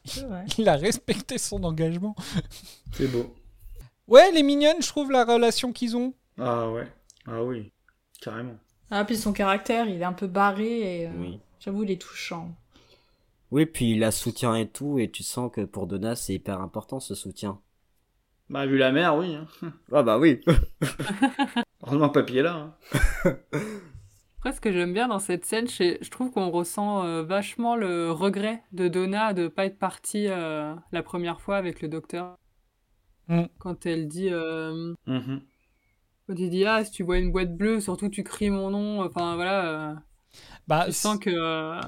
il a respecté son engagement. C'est beau. Ouais, elle est mignonne, je trouve, la relation qu'ils ont. Ah ouais. Ah oui. Carrément. Ah, puis son caractère, il est un peu barré et euh, Oui. j'avoue, il est touchant. Oui, puis il la soutient et tout, et tu sens que pour Donna, c'est hyper important ce soutien. Bah vu la mère, oui. hein. Ah bah oui. Heureusement papy est là. hein. Après, ce que j'aime bien dans cette scène, c'est- je trouve qu'on ressent euh, vachement le regret de Donna de pas être partie euh, la première fois avec le docteur. Mm. Quand elle dit, euh, Mhm. quand il dit ah si tu vois une boîte bleue, surtout tu cries mon nom. Enfin voilà, euh, Bah, tu sens que euh,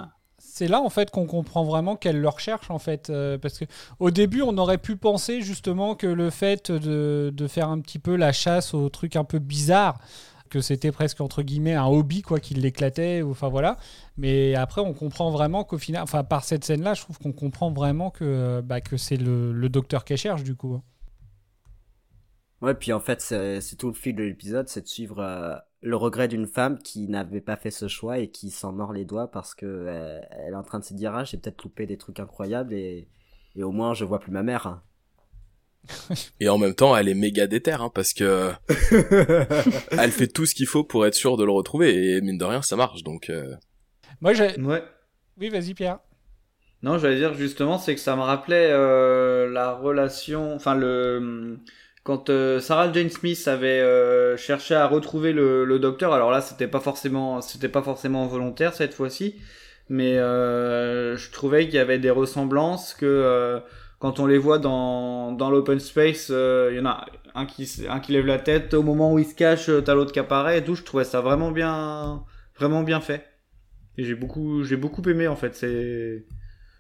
c'est là en fait qu'on comprend vraiment qu'elle le recherche en fait euh, parce que au début on aurait pu penser justement que le fait de, de faire un petit peu la chasse au truc un peu bizarre que c'était presque entre guillemets un hobby quoi qu'il l'éclatait enfin voilà. Mais après on comprend vraiment qu'au final enfin par cette scène là je trouve qu'on comprend vraiment que bah, que c'est le, le docteur qu'elle cherche du coup Ouais, puis en fait, c'est c'est tout le fil de l'épisode, c'est de suivre euh, le regret d'une femme qui n'avait pas fait ce choix et qui s'en mord les doigts parce que euh, elle est en train de se dire ah j'ai peut-être loupé des trucs incroyables et, et au moins je vois plus ma mère. hein. Et en même temps, elle est méga déter, hein, parce que elle fait tout ce qu'il faut pour être sûre de le retrouver, et mine de rien, ça marche, donc... euh, moi j'ai Ouais. oui vas-y Pierre Non, j'allais dire justement, c'est que ça me rappelait euh, la relation, enfin le quand euh, Sarah Jane Smith avait euh, cherché à retrouver le, le docteur. Alors là, c'était pas forcément, c'était pas forcément volontaire cette fois-ci, mais euh, je trouvais qu'il y avait des ressemblances que euh, quand on les voit dans dans l'open space, euh, il y en a un qui un qui lève la tête au moment où il se cache, euh, t'as l'autre qui apparaît et tout. Je trouvais ça vraiment bien, vraiment bien fait. Et j'ai beaucoup, j'ai beaucoup aimé en fait. C'est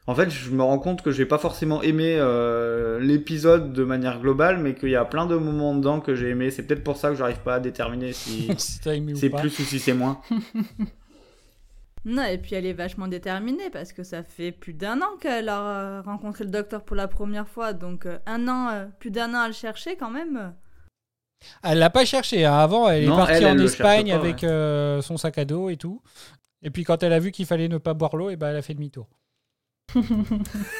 en fait, je me rends compte que j'ai pas forcément aimé euh, l'épisode de manière globale, mais qu'il y a plein de moments dedans que j'ai aimé. C'est peut-être pour ça que j'arrive pas à déterminer si c'est plus ou si c'est moins. Non, et puis elle est vachement déterminée parce que ça fait plus d'un an qu'elle a euh, rencontré le docteur pour la première fois. Donc euh, un an, plus d'un an à le chercher quand même. Elle l'a pas cherché. hein. Avant, elle Non, est partie elle, en elle Espagne pas, avec euh, son sac à dos et tout. Et puis quand elle a vu qu'il fallait ne pas boire l'eau, et ben elle a fait demi-tour.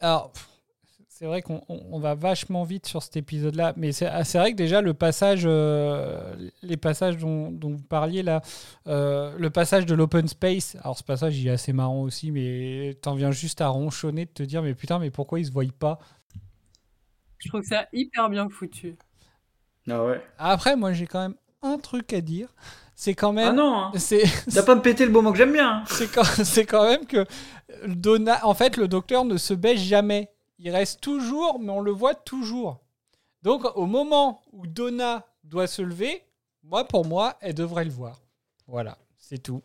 Alors, c'est vrai qu'on on- on va vachement vite sur cet épisode-là, mais c'est ah, c'est vrai que déjà le passage, euh, les passages dont, dont vous parliez là, euh, le passage de l'open space. Alors ce passage, il est assez marrant aussi, mais t'en viens juste à ronchonner de te dire, mais putain, mais pourquoi ils se voient pas? Je trouve ça hyper bien foutu. Ah ouais. Après, moi, j'ai quand même un truc à dire. C'est quand même. Ah non, hein. C'est. T'as pas me péter le beau mot que j'aime bien. hein. C'est quand, c'est quand même que Donna, en fait, le docteur ne se baisse jamais. Il reste toujours, mais on le voit toujours. Donc, au moment où Donna doit se lever, moi, pour moi, elle devrait le voir. Voilà, c'est tout.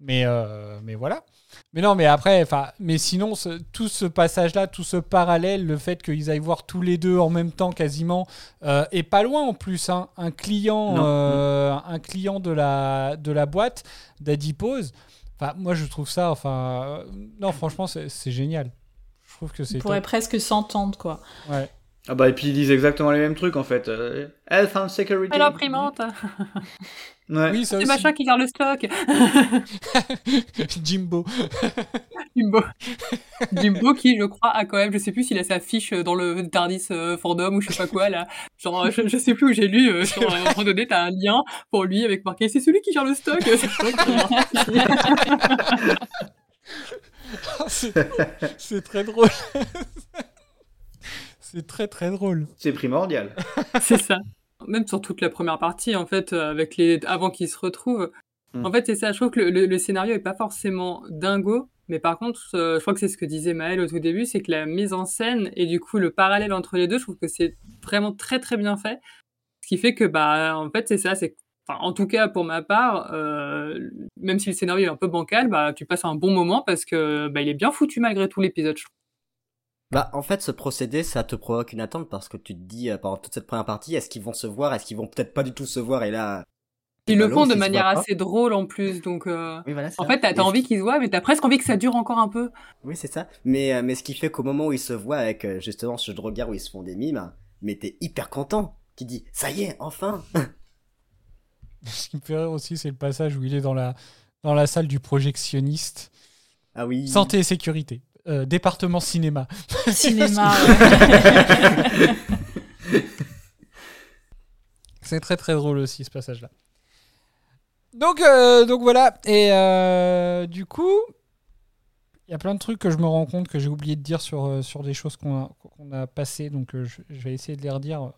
Mais, euh, mais voilà. Mais non, mais après, enfin, mais sinon, ce- tout ce passage-là, tout ce parallèle, le fait qu'ils aillent voir tous les deux en même temps quasiment, euh, et pas loin en plus, hein, un client, euh, un client de la, de la boîte d'Adipose. Enfin, moi, je trouve ça, enfin, euh, non, franchement, c'est génial. Je trouve que c'est On pourrait top. presque s'entendre, quoi. Ouais. Ah bah et puis ils disent exactement les mêmes trucs en fait. Euh, Health and security. À l'imprimante Ouais. Oui, ça C'est machin qui gère le stock Jimbo. Jimbo. Jimbo qui, je crois, a quand même, je sais plus s'il a sa fiche dans le Tardis euh, fandom ou je sais pas quoi, là. Genre, je, je sais plus où j'ai lu, euh, sur, à un moment donné, t'as un lien pour lui avec marqué c'est celui qui gère le stock. C'est c'est très drôle. C'est très très drôle. C'est primordial. c'est ça. Même sur toute la première partie, en fait, euh, avec les avant qu'ils se retrouvent. Mm. En fait, c'est ça. Je trouve que le, le- le scénario est pas forcément dingo, mais par contre, euh, je crois que c'est ce que disait Maël au tout début, c'est que la mise en scène et du coup le parallèle entre les deux, je trouve que c'est vraiment très très bien fait. Ce qui fait que bah en fait c'est ça, c'est Enfin, en tout cas, pour ma part, euh, même si le scénario est un peu bancal, bah, tu passes un bon moment parce que bah, il est bien foutu malgré tout l'épisode. Bah, en fait, ce procédé, ça te provoque une attente parce que tu te dis, euh, pendant toute cette première partie, est-ce qu'ils vont se voir, est-ce qu'ils vont peut-être pas du tout se voir, et là... Ils le font de manière assez drôle en plus, donc euh, Oui, voilà, en ça. fait, t'as envie qui- qu'ils se voient, mais t'as presque envie que ça dure encore un peu. Oui, c'est ça. Mais, euh, mais ce qui fait qu'au moment où ils se voient avec, euh, justement, ce jeu de regard où ils se font des mimes, mais t'es hyper content. Tu dis, ça y est, enfin Ce qui me fait rire aussi, c'est le passage où il est dans la, dans la salle du projectionniste. Ah oui. Santé et sécurité. Euh, département cinéma. Cinéma, c'est très très drôle aussi ce passage-là. Donc, euh, donc voilà. Et euh, du coup, il y a plein de trucs que je me rends compte que j'ai oublié de dire sur, sur des choses qu'on a, qu'on a passées. Donc je, je vais essayer de les redire,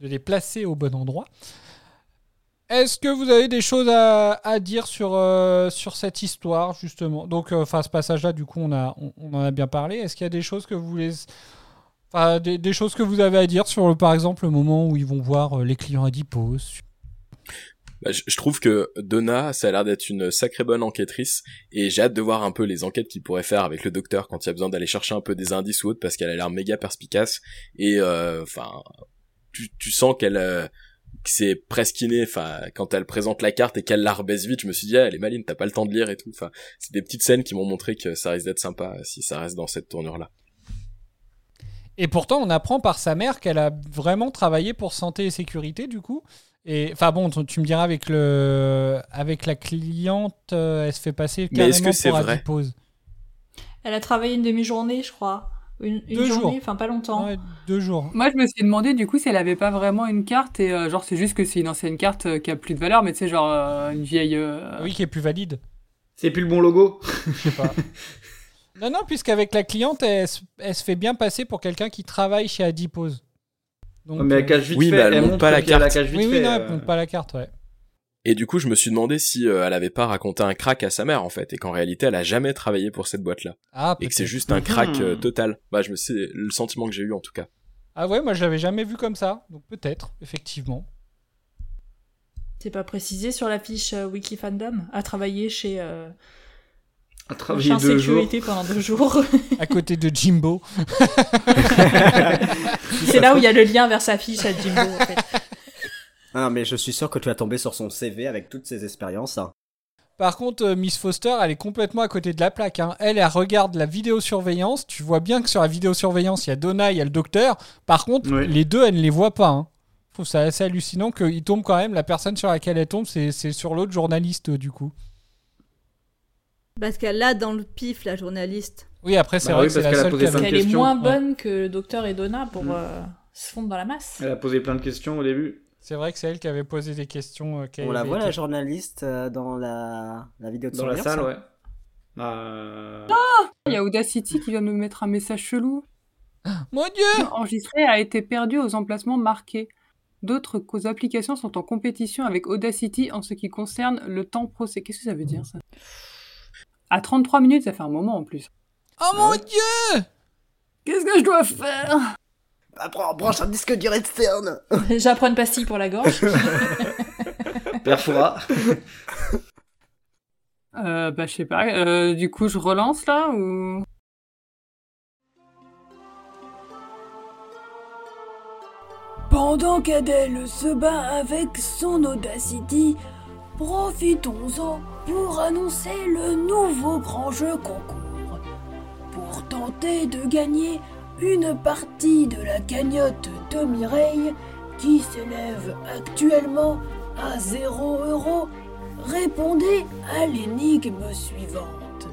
de les placer au bon endroit. Est-ce que vous avez des choses à, dire sur, euh, sur cette histoire, justement? Donc, euh, enfin, ce passage-là, du coup, on, a, on, en a bien parlé. Est-ce qu'il y a des choses que vous des, choses que vous avez à dire sur, par exemple, le moment où ils vont voir euh, les clients Adipose Bah, je, trouve que Donna, ça a l'air d'être une sacrée bonne enquêtrice, et j'ai hâte de voir un peu les enquêtes qu'il pourrait faire avec le docteur quand il y a besoin d'aller chercher un peu des indices ou autre, parce qu'elle a l'air méga perspicace, et enfin, tu, sens qu'elle, c'est presque inné. Enfin, quand elle présente la carte et qu'elle la rebaisse vite, je me suis dit, ah, elle est maline, t'as pas le temps de lire et tout. Enfin, c'est des petites scènes qui m'ont montré que ça risque d'être sympa si ça reste dans cette tournure-là. Et pourtant, on apprend par sa mère qu'elle a vraiment travaillé pour santé et sécurité, du coup. Et enfin bon, tu tu me diras avec le avec la cliente, euh, elle se fait passer Mais est-ce carrément que c'est pour vrai? Adipose. Elle a travaillé une demi-journée, je crois. Une, une Deux journée, jours. enfin pas longtemps. Ouais, deux jours. Moi, je me suis demandé du coup si elle avait pas vraiment une carte et euh, genre c'est juste que c'est une ancienne carte euh, qui a plus de valeur, mais tu sais, genre euh, une vieille. euh, Oui, qui est plus valide. C'est plus le bon logo. Je sais pas. non, non, puisqu'avec la cliente, elle, se- elle se fait bien passer pour quelqu'un qui travaille chez Adipose. Donc, mais elle cache vite Oui, fait. mais elle montre montre pas la carte. cache vite Oui, oui, fait, non, euh. elle montre pas la carte, ouais. Et du coup, je me suis demandé si euh, elle avait pas raconté un crack à sa mère en fait, et qu'en réalité, elle a jamais travaillé pour cette boîte-là, Ah, et que c'est juste un crack euh, Mhm. total. Bah, je me c'est le sentiment que j'ai eu en tout cas. Ah ouais, moi je l'avais jamais vu comme ça. Donc peut-être, effectivement. C'est pas précisé sur la fiche euh, Wikifandom? A travaillé chez euh, travaillé chien deux jours. sécurité pendant deux jours. À côté de Jimbo. C'est là où il y a le lien vers sa fiche à Jimbo. En fait. Ah, mais je suis sûr que tu vas tomber sur son CV avec toutes ses expériences. hein. Par contre, euh, Miss Foster, elle est complètement à côté de la plaque. hein. Elle, elle regarde la vidéosurveillance. Tu vois bien que sur la vidéosurveillance, il y a Donna, il y a le docteur. Par contre, Oui. les deux, elle ne les voit pas. hein. Je trouve ça assez hallucinant qu'il tombe quand même. La personne sur laquelle elle tombe, c'est sur l'autre journaliste, euh, du coup. Parce qu'elle l'a dans le pif, la journaliste. Oui, après, c'est Bah vrai oui, que c'est parce la seule qui Elle est questions. moins Ouais. bonne que Docteur et Donna pour Mm. euh, se fondre dans la masse. Elle a posé plein de questions au début. C'est vrai que c'est elle qui avait posé des questions. euh, qui On la voit, été- la journaliste, euh, dans la, la vidéo de Dans la salle, ouais. Euh, Il y a Audacity qui vient de nous mettre un message chelou. Mon dieu Enregistré a été perdu aux emplacements marqués. D'autres causes applications sont en compétition avec Audacity en ce qui concerne le temps procès. Qu'est-ce que ça veut dire ça? À 33 minutes, ça fait un moment en plus. Oh mon dieu Qu'est-ce que je dois faire? Apprends, branche un disque dur externe J'apprends une pastille pour la gorge. Perfora. euh, Bah, je sais pas. Euh, du coup, je relance là ou? Pendant qu'Adèle se bat avec son Audacity, profitons-en pour annoncer le nouveau grand jeu concours. Pour tenter de gagner une partie de la cagnotte de Mireille, qui s'élève actuellement à 0 euros, répondez à l'énigme suivante.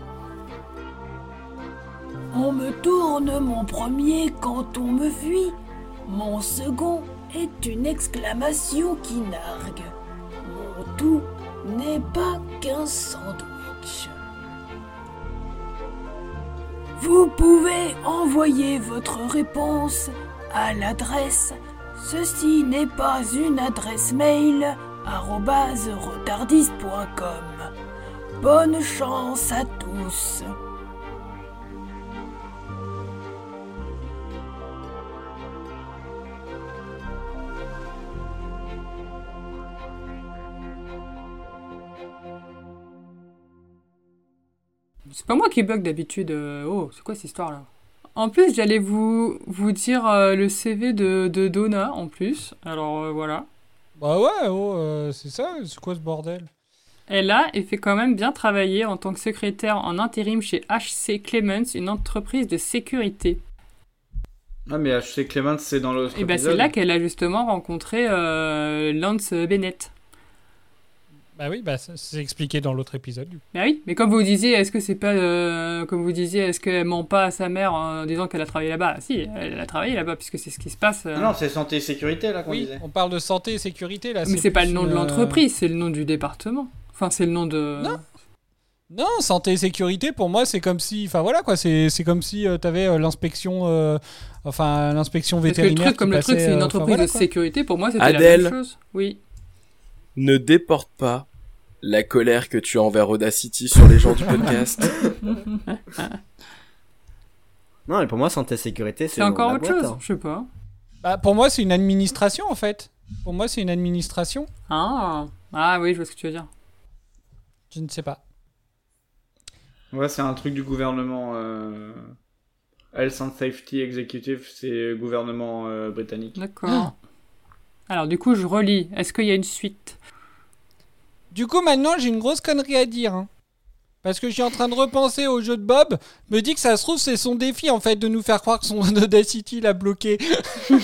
On me tourne mon premier quand on me fuit. Mon second est une exclamation qui nargue. Mon tout n'est pas qu'un sandwich. Vous pouvez envoyer votre réponse à l'adresse Ceci n'est pas une adresse mail retardiste.com. Bonne chance à tous. C'est pas moi qui bug d'habitude. euh, Oh, c'est quoi cette histoire là? En plus, j'allais vous, vous dire euh, le CV de, de Donna en plus. Alors euh, voilà. Bah ouais, oh, euh, c'est ça, c'est quoi ce bordel? Elle a et fait quand même bien travailler en tant que secrétaire en intérim chez HC Clements, une entreprise de sécurité. Ah, mais HC Clements, c'est dans l'autre Et bah c'est là qu'elle a justement rencontré euh, Lance Bennett. Bah oui, bah c'est expliqué dans l'autre épisode. Bah oui, mais comme vous disiez, est-ce que c'est pas euh, comme vous disiez, est-ce qu'elle ment pas à sa mère en disant qu'elle a travaillé là-bas? Si, elle a travaillé là-bas puisque c'est ce qui se passe. euh. Ah non, c'est santé et sécurité là qu'on Oui, disait. on parle de santé et sécurité là. mais c'est pas le nom de euh, l'entreprise, c'est le nom du département. Enfin, c'est le nom de. Non. Non, santé et sécurité, pour moi, c'est comme si. Enfin voilà quoi, c'est c'est comme si tu t'avais euh, l'inspection. euh, enfin, l'inspection Parce que le vétérinaire. truc, comme qui le truc, passait, c'est une euh, entreprise voilà, de sécurité, pour moi, c'était la même chose. Oui. Ne déporte pas la colère que tu as envers Audacity sur les gens du podcast. Non, mais pour moi, santé sécurité, c'est encore autre boîte, chose, hein. je sais pas. Bah, pour moi, c'est une administration en fait. Pour moi, c'est une administration. Ah. ah oui, je vois ce que tu veux dire. Je ne sais pas. Ouais, c'est un truc du gouvernement. Euh... Health and Safety Executive, c'est gouvernement euh, britannique. D'accord. Alors du coup, je relis. Est-ce qu'il y a une suite? Du coup, maintenant, j'ai une grosse connerie à dire. hein. Parce que je suis en train de repenser au jeu de Bob. Me dit que ça se trouve, c'est son défi, en fait, de nous faire croire que son Audacity l'a bloqué.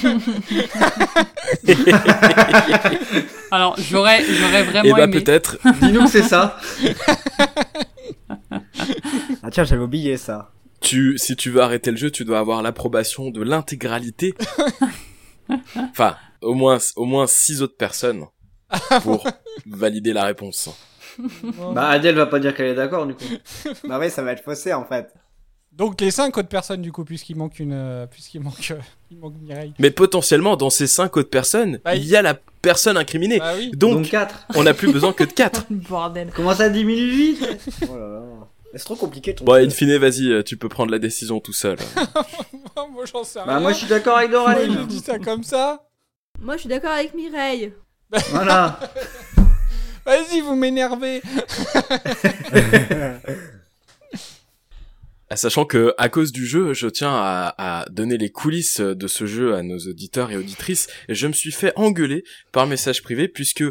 Alors j'aurais, j'aurais Et vraiment bah aimé. peut-être. Dis-nous que c'est ça. Ah tiens, j'avais oublié ça. Tu, si tu veux arrêter le jeu, tu dois avoir l'approbation de l'intégralité. enfin, au moins, au moins six autres personnes pour valider la réponse. Bah Adèle va pas dire qu'elle est d'accord du coup. bah oui, ça va être faussé en fait. Donc les 5 autres personnes, du coup, puisqu'il manque une... euh, puisqu'il manque... euh, il manque Mireille. Mais potentiellement, dans ces cinq autres personnes, Bah, il y a la personne incriminée. Bah oui. Donc, Donc 4. on n'a plus besoin que de quatre. Bordel. Comment ça diminue vite Oh là là. Mais C'est trop compliqué ton Bon, in fine, vas-y, euh, tu peux prendre la décision tout seul. moi, j'en sais rien. Bah moi je suis d'accord avec Moi, Doraline. je dis ça comme ça. Moi, je suis d'accord avec Mireille. Voilà. Vas-y, vous m'énervez. Ah, Sachant que à cause du jeu, je tiens à, à donner les coulisses de ce jeu à nos auditeurs et auditrices. Et je me suis fait engueuler par message privé puisque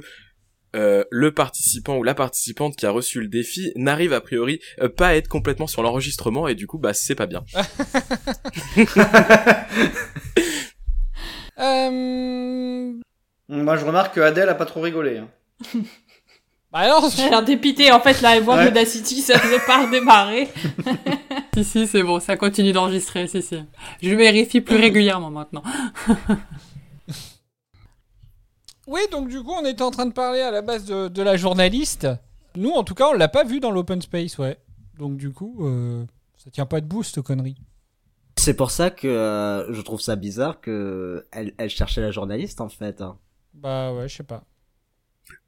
euh, le participant ou la participante qui a reçu le défi n'arrive a priori euh, pas à être complètement sur l'enregistrement et du coup bah c'est pas bien. Euh... Moi je remarque que Adèle a pas trop rigolé. hein. Bah non, Elle a l'air dépitée, en fait, là, elle voit Ouais. Audacity, ça faisait pas redémarrer. Si si, c'est bon, ça continue d'enregistrer. Si si. Je vérifie plus régulièrement maintenant. Oui, donc du coup, on était en train de parler à la base de, de la journaliste. Nous, en tout cas, on l'a pas vu dans l'open space, ouais. Donc du coup, euh, ça tient pas debout, cette connerie. C'est pour ça que euh, je trouve ça bizarre que elle, elle cherchait la journaliste en fait. hein. Bah ouais, je sais pas.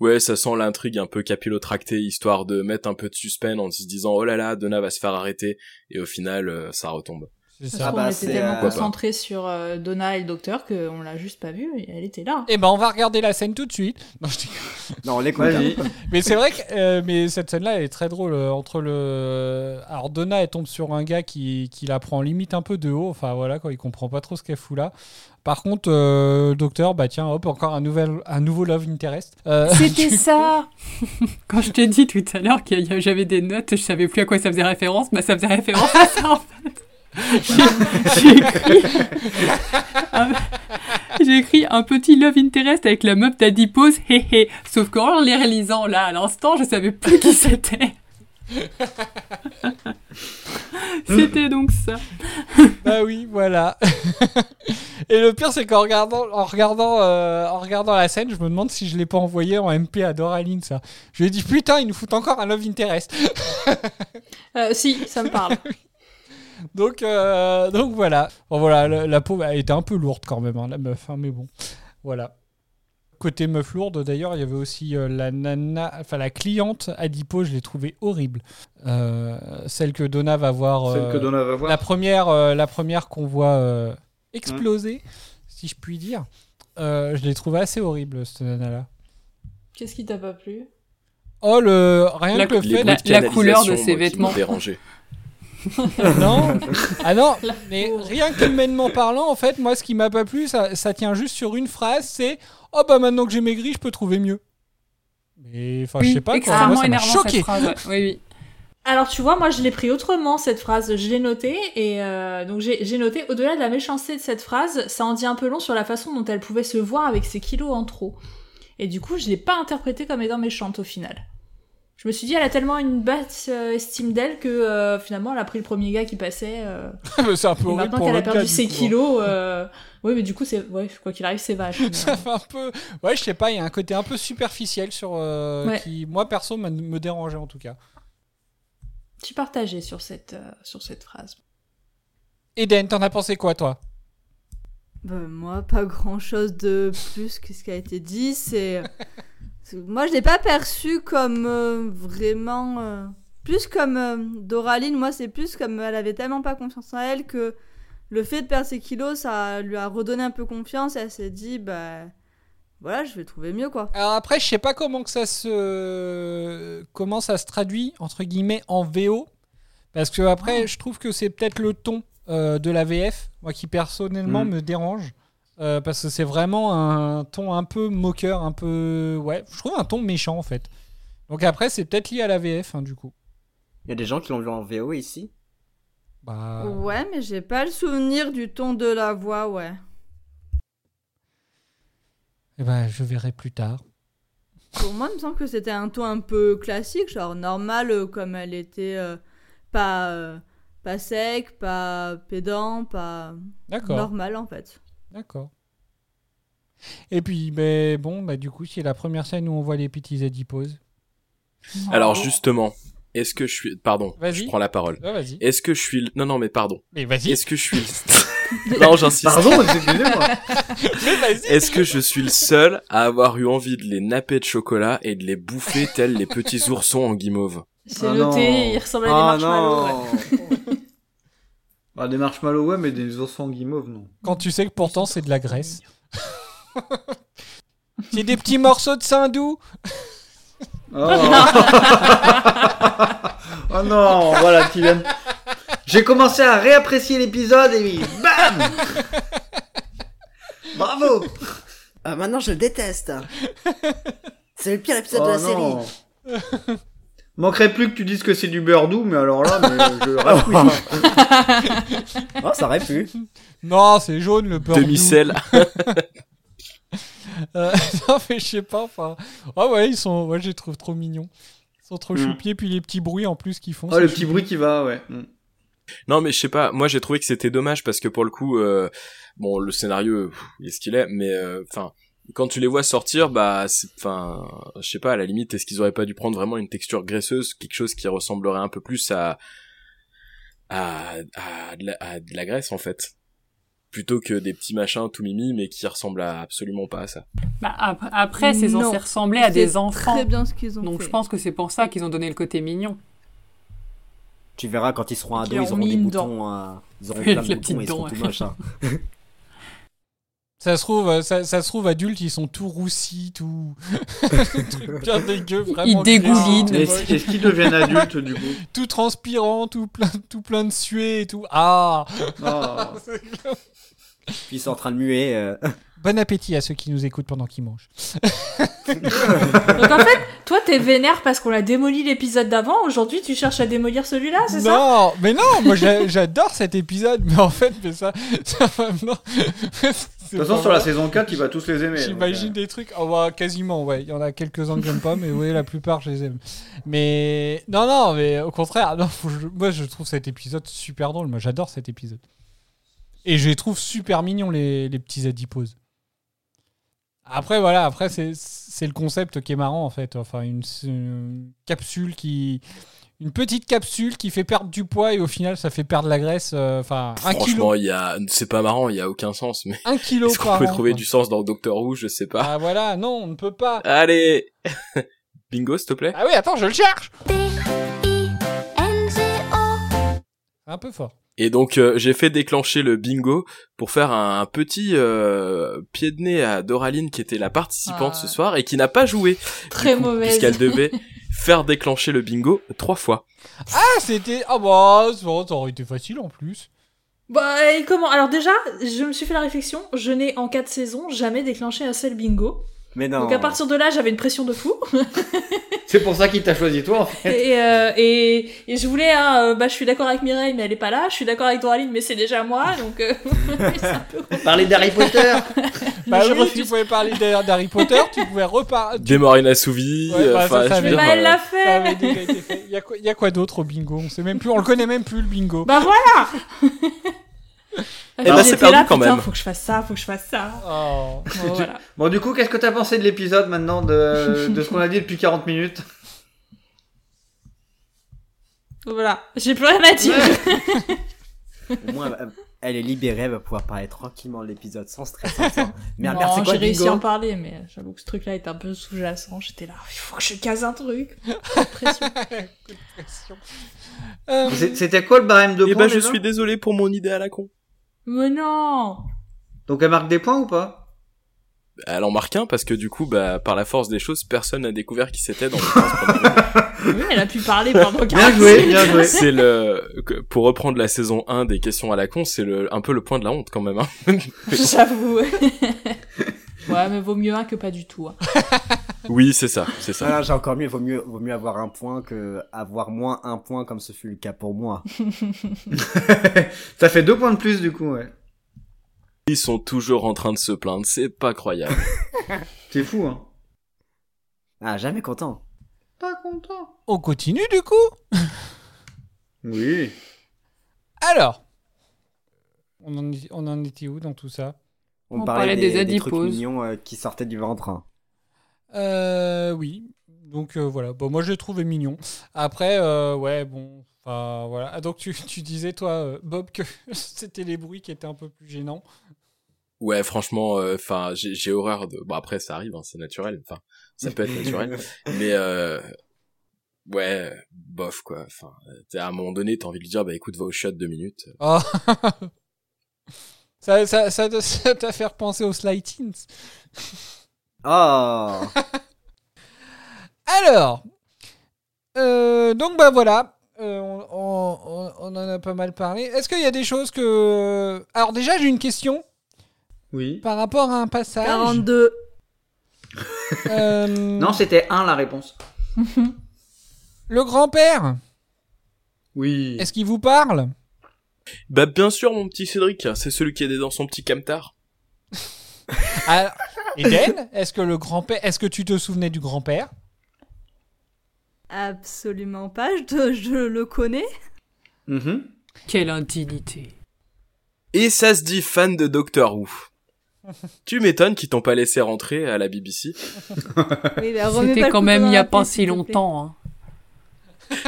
Ouais, ça sent l'intrigue un peu capillotractée, histoire de mettre un peu de suspense en se disant oh là là, Donna va se faire arrêter et au final euh, ça retombe. C'est Ça se trouve, bah, on était tellement euh, concentrés sur euh, Donna et le docteur qu'on l'a juste pas vue et elle était là. Eh ben, on va regarder la scène tout de suite. Non, je dis- Non, on l'écoute. Hein. Mais c'est vrai que euh, mais cette scène-là, elle est très drôle. euh, entre le, alors Donna, elle tombe sur un gars qui, qui la prend limite un peu de haut. Enfin voilà, quoi, il comprend pas trop ce qu'elle fout là. Par contre, euh, docteur, bah tiens, hop, encore un nouvel, un nouveau love interest. Euh, C'était ça Quand je t'ai dit tout à l'heure que j'avais des notes, je savais plus à quoi ça faisait référence, bah ça faisait référence à ça en fait. J'ai j'ai écrit, un, j'ai écrit un petit love interest avec la meuf d'Adipose, hé hé. Sauf qu'en les réalisant là à l'instant, je savais plus qui c'était. C'était donc ça. Bah oui, voilà. Et le pire, c'est qu'en regardant, en regardant, euh, en regardant la scène, je me demande si je l'ai pas envoyé en MP à Doraline, ça. Je lui ai dit, putain, il nous fout encore un Love Interest. Euh, Si, ça me parle. donc, euh, donc voilà. Bon, voilà, la, elle était un peu lourde quand même, hein, la meuf, hein, mais bon. Voilà. Côté meuf lourde, d'ailleurs, il y avait aussi euh, la nana, enfin la cliente Adipo, je l'ai trouvée horrible. Euh, celle que Donna va voir. Celle euh, que Donna va voir. La première, euh, la première qu'on voit euh, exploser, si je puis dire. Euh, je l'ai trouvée assez horrible, cette nana-là. Qu'est-ce qui t'a pas plu? Oh, le... rien La- que le fait... la- de la couleur de ses vêtements. dérangé. non, ah non, mais rien qu'humainement parlant, en fait, moi, ce qui m'a pas plu, ça, ça tient juste sur une phrase, c'est « Oh bah maintenant que j'ai maigri, je peux trouver mieux. » Mais enfin, je sais pas, quoi, extrêmement moi, ça énervant choqué. cette phrase. ouais. Oui, oui. Alors tu vois, moi je l'ai pris autrement cette phrase, je l'ai notée et euh, donc j'ai noté au-delà de la méchanceté de cette phrase, ça en dit un peu long sur la façon dont elle pouvait se voir avec ses kilos en trop. Et du coup, je l'ai pas interprétée comme étant méchante au final. Je me suis dit, elle a tellement une basse euh, estime d'elle que euh, finalement elle a pris le premier gars qui passait. euh, c'est un peu et horrible maintenant qu'elle a perdu ses hein. kilos, euh, oui, mais du coup, c'est ouais, quoi qu'il arrive, c'est vache. mais, Ça fait un peu... Ouais, je sais pas, il y a un côté un peu superficiel sur... euh, Ouais. qui, moi, perso, me dérangeait en tout cas. je suis partagée sur cette, euh, sur cette phrase. Eden, t'en as pensé quoi, toi? Bah, moi, pas grand chose de plus que ce qui a été dit. C'est. c'est- moi, je l'ai pas perçu comme euh, vraiment. euh, Plus comme euh, Doraline, moi, c'est plus comme elle avait tellement pas confiance en elle que le fait de perdre ses kilos, ça lui a redonné un peu confiance et elle s'est dit, bah. Voilà, je vais trouver mieux, quoi. Alors après, je sais pas comment que ça se comment ça se traduit entre guillemets en VO, parce que après, je trouve que c'est peut-être le ton euh, de la VF, moi qui personnellement Mm. me dérange. Euh, parce que c'est vraiment un ton un peu moqueur, un peu. Ouais, je trouve un ton méchant en fait. Donc après, c'est peut-être lié à la VF, hein, du coup. Il y a des gens qui l'ont vu en VO ici. Bah. Ouais, mais j'ai pas le souvenir du ton de la voix, ouais. Eh ben, je verrai plus tard. Pour moi, il me semble que c'était un ton un peu classique, genre normal, euh, comme elle était euh, pas, euh, pas sec, pas pédant, pas. D'accord. Normal en fait. D'accord. Et puis, ben, bon, bah, du coup, c'est la première scène où on voit les petits adiposes. Alors justement, est-ce que je suis pardon, je prends la parole. Ouais. Est-ce que je suis le- non non mais pardon. Mais vas-y. Est-ce que je suis le- Non, j'insiste. Pardon, excusez-moi. Mais vas-y. Est-ce que je suis le seul à avoir eu envie de les napper de chocolat et de les bouffer tels les petits oursons en guimauve? C'est Ah noté, non. il ressemble à des Ah marshmallows. non. ouais. Bah, des marshmallows, ouais, mais des oursons en guimauve, non. Quand tu sais que pourtant c'est de la graisse. c'est des petits morceaux de sein doux. Oh, Oh non, voilà, tu viens. de- J'ai commencé à réapprécier l'épisode et bam Bravo Ah, maintenant je le déteste. C'est le pire épisode de Oh la non. série. Manquerait plus que tu dises que c'est du beurre doux, mais alors là, mais je reste Oh, ça aurait pu. Non, c'est jaune le beurre. Demi-sel. doux. Euh, non, mais je sais pas. Enfin, ah ouais, ils sont. Ouais, je les trouve trop mignons. Ils sont trop Mm. choupis. Puis les petits bruits en plus qu'ils font. Oh, le petit bruit qui va, ouais. Mm. Non mais je sais pas, moi j'ai trouvé que c'était dommage parce que pour le coup, euh, bon le scénario, pff, il est ce qu'il est, mais euh, enfin quand tu les vois sortir, bah c'est- enfin je sais pas, à la limite est-ce qu'ils auraient pas dû prendre vraiment une texture graisseuse, quelque chose qui ressemblerait un peu plus à à à de la, à de la graisse en fait, plutôt que des petits machins tout mimi mais qui ressemblent à absolument pas à ça. Bah, ap- après, c'est censé ressembler à des enfants. Très bien ce qu'ils ont Donc fait. je pense que c'est pour ça qu'ils ont donné le côté mignon. Tu verras quand ils seront ados, ils ont auront mis des une boutons. euh, ils auront plein de boutons et ils seront tout moches. hein. Ça se trouve, euh, ça, ça se trouve adultes, ils sont tout roussis, tout. truc bien dégueu, vraiment. dégoulinent. Est-ce moche. est-ce qu'ils deviennent adultes, du coup? Tout transpirant, tout plein, tout plein de suée et tout. Ah Oh. Puis ils sont en train de muer. euh. Bon appétit à ceux qui nous écoutent pendant qu'ils mangent. Donc en fait, toi t'es vénère parce qu'on a démoli l'épisode d'avant. Aujourd'hui, tu cherches à démolir celui-là, c'est ça? Non, mais non, moi j'a- j'adore cet épisode, mais en fait, mais ça, ça va, non. De toute façon, sur la saison 4, il va tous les aimer. J'imagine des trucs, oh, bah, quasiment, ouais. Il y en a quelques-uns que j'aime pas, mais oui, la plupart, je les aime. Mais non, non, mais au contraire, non, faut- je- moi je trouve cet épisode super drôle. Moi j'adore cet épisode. Et je les trouve super mignons, les, les petits adiposes. Après, voilà, après, c'est c'est le concept qui est marrant, en fait. Enfin, une, une capsule qui. Une petite capsule qui fait perdre du poids et au final, ça fait perdre la graisse. euh, Enfin, un kilo. Franchement, il y a c'est pas marrant, il y a aucun sens mais Un kilo est-ce qu'on peut an, trouver quoi. du sens dans Doctor Who, je sais pas. Ah voilà, non, on ne peut pas. Allez. Bingo, s'il te plaît. Ah oui, attends, je le cherche. Un peu fort. Et donc euh, j'ai fait déclencher le bingo pour faire un, petit euh, pied de nez à Doraline qui était la participante Ah. ce soir et qui n'a pas joué. Très coup, mauvaise. Puisqu'elle devait faire déclencher le bingo trois fois. Ah, c'était. Ah bah, ça ça aurait été facile en plus. Bah, et comment Alors déjà, je me suis fait la réflexion, je n'ai en 4 saisons jamais déclenché un seul bingo. Mais non. Donc à partir de là, j'avais une pression de fou. C'est pour ça qu'il t'a choisi toi, en fait. et, euh, et, et je voulais, hein, euh, bah je suis d'accord avec Mireille, mais elle est pas là. Je suis d'accord avec Doraline, mais c'est déjà moi, donc euh, Parler d'Harry Potter? Bah Je oui, refuse. tu pouvais parler d'Ha- d'Harry Potter, tu pouvais reparler. Des morts inassouvis. Ouais, bah, ça, avait- Bah, elle l'a fait. Il y a quoi, quoi d'autre au bingo? On sait même plus, on le connaît même plus le bingo. Bah voilà Eh ben, c'est perdu là, quand putain, même. faut que je fasse ça, faut que je fasse ça. Oh. Bon, voilà. Bon, du coup, qu'est-ce que t'as pensé de l'épisode maintenant, de, de ce qu'on a dit depuis 40 minutes? Voilà, j'ai plus rien à dire. Au moins, elle- est libérée, elle va pouvoir parler tranquillement de l'épisode sans stress. disant, Merde, Non, merde, c'est quoi j'ai réussi à en parler, mais j'avoue que ce truc-là est un peu sous-jacent. J'étais là, il faut que je case un truc. C'était quoi le barème de Eh points ben, je déjà suis désolé pour mon idée à la con. Mais non Donc elle marque des points ou pas? Elle en marque un parce que du coup, bah, par la force des choses, personne n'a découvert qui c'était dans le 15 premiers minutes. Oui, elle a pu parler pendant 40 Bien joué, bien joué. C'est le, que- pour reprendre la saison 1 des questions à la con, c'est le, un peu le point de la honte quand même, hein. J'avoue. ouais, mais vaut mieux un que pas du tout. hein. Oui, c'est ça, c'est ça. Ah, j'ai encore mieux, vaut mieux, vaut mieux avoir un point que avoir moins un point comme ce fut le cas pour moi. Ça fait deux points de plus du coup, ouais. Ils sont toujours en train de se plaindre, c'est pas croyable. C'est fou, hein. Ah, jamais content. Pas content. On continue du coup Oui. Alors, on en, est- on en était où dans tout ça? On, On parlait, parlait des, des des trucs adiposes. mignons euh, qui sortaient du ventre. Euh, oui. Donc euh, voilà. Bon, moi je l'ai trouvé mignon. Après, euh, ouais, bon. Enfin voilà. Ah, donc tu, tu disais toi, euh, Bob, que c'était les bruits qui étaient un peu plus gênants. Ouais, franchement, euh, enfin, j'ai j'ai horreur de. Bon après, ça arrive, hein, c'est naturel. Enfin, ça peut être naturel, mais euh, ouais, bof quoi. Enfin, à un moment donné, t'as envie de lui dire, bah écoute, va au shot deux minutes. Oh. ça, ça, ça, te- ça t'a fait repenser aux Sly Teens. Oh Alors, euh, donc bah voilà, Euh, on, on- on- on en a pas mal parlé. Est-ce qu'il y a des choses que... Alors déjà, j'ai une question Oui. par rapport à un passage. 42. Euh, Non, c'était 1 la réponse. le grand-père, Oui. est-ce qu'il vous parle? Bah bien sûr, mon petit Cédric, c'est celui qui est dans son petit camtar. Alors, Eden, est-ce que le grand-père... Est-ce que tu te souvenais du grand-père? Absolument pas, je, te- je le connais. Mhm. Quelle indignité. Et ça se dit fan de Doctor Who. tu m'étonnes qu'ils t'ont pas laissé rentrer à la BBC. Oui, mais remets pas C'était le quand couteau même dans il y la a pas plaie, si s'il te plaît. longtemps. Hein.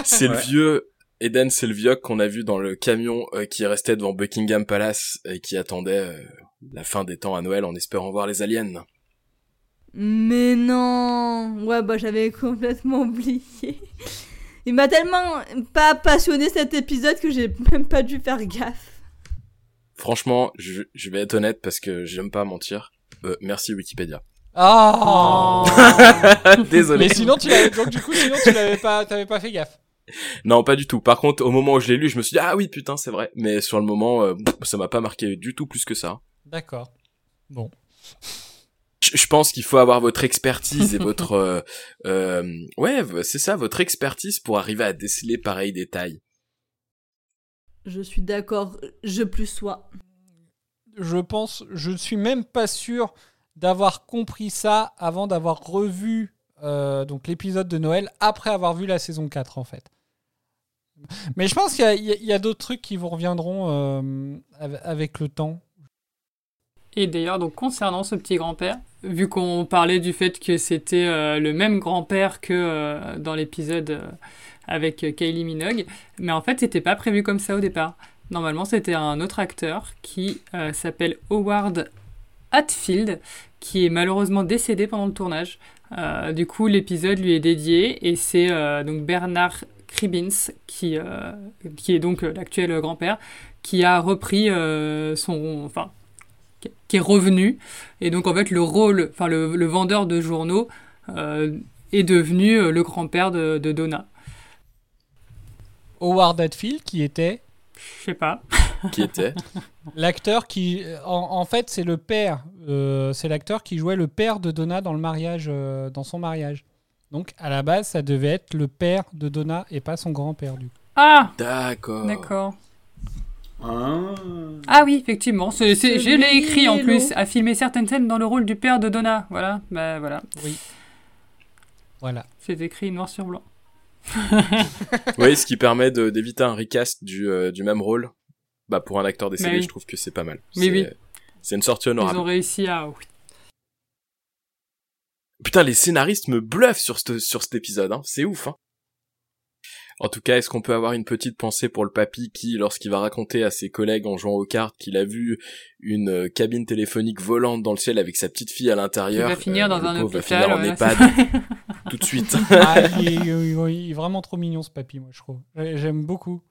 C'est le Ouais. vieux Eden, c'est le vieux qu'on a vu dans le camion euh, qui restait devant Buckingham Palace et qui attendait euh, la fin des temps à Noël en espérant voir les aliens. Mais non Ouais, bah j'avais complètement oublié. Il m'a tellement pas passionné cet épisode que j'ai même pas dû faire gaffe. Franchement, je, je vais être honnête parce que j'aime pas mentir. Euh, merci Wikipédia. Ah Désolé. Mais sinon, tu l'avais... Donc du coup, sinon, tu l'avais pas... T'avais pas fait gaffe. Non, pas du tout. Par contre, au moment où je l'ai lu, je me suis dit ah oui putain c'est vrai. Mais sur le moment, euh, ça m'a pas marqué du tout plus que ça. D'accord. Bon. Je, pense qu'il faut avoir votre expertise et votre euh, euh, ouais c'est ça votre expertise pour arriver à déceler pareil détail. Je suis d'accord, je plus sois. je pense, je ne suis même pas sûr d'avoir compris ça avant d'avoir revu euh, donc l'épisode de Noël après avoir vu la saison 4 en fait. Mais je pense qu'il y a, a- d'autres trucs qui vous reviendront euh, av- avec le temps. Et d'ailleurs, donc concernant ce petit grand-père, vu qu'on parlait du fait que c'était euh, le même grand-père que euh, dans l'épisode euh, avec Kylie Minogue, mais en fait, c'était pas prévu comme ça au départ. Normalement, c'était un autre acteur qui s'appelle Howard Hatfield, qui est malheureusement décédé pendant le tournage. Du coup, l'épisode lui est dédié et c'est donc Bernard Cribbins, qui, qui est donc l'actuel grand-père, qui a repris son, enfin, qui- est revenu. Et donc, en fait, le rôle, enfin, le, le vendeur de journaux euh, est devenu euh, le grand-père de, de Donna. Howard Hatfield qui était? Je sais pas. Qui était? L'acteur qui, en, en fait, c'est le père, euh, c'est l'acteur qui jouait le père de Donna dans le mariage, euh, dans son mariage. Donc à la base, ça devait être le père de Donna et pas son grand-père du coup. Ah D'accord. D'accord. Ah. Ah oui, effectivement. c'est c'est- je l'ai écrit en plus. A filmé certaines scènes dans le rôle du père de Donna. Voilà. Bah voilà. Oui. Voilà. C'est écrit noir sur blanc. oui, ce qui permet de- d'éviter un recast du, euh, du même rôle. Bah pour un acteur décédé, oui. je trouve que c'est pas mal. Mais C'est- oui. C'est une sortie Ils honorable. ont réussi à. oui. Putain, les scénaristes me bluffent sur, ce- sur cet épisode, hein. c'est ouf. Hein. En tout cas, est-ce qu'on peut avoir une petite pensée pour le papy qui, lorsqu'il va raconter à ses collègues en jouant aux cartes qu'il a vu une euh, cabine téléphonique volante dans le ciel avec sa petite fille à l'intérieur, Il va finir dans le un pauvre va hôpital, finir en ouais, EHPAD tout de suite. Ah, il, est, il est- vraiment trop mignon ce papy, moi je trouve. J'ai- J'aime beaucoup.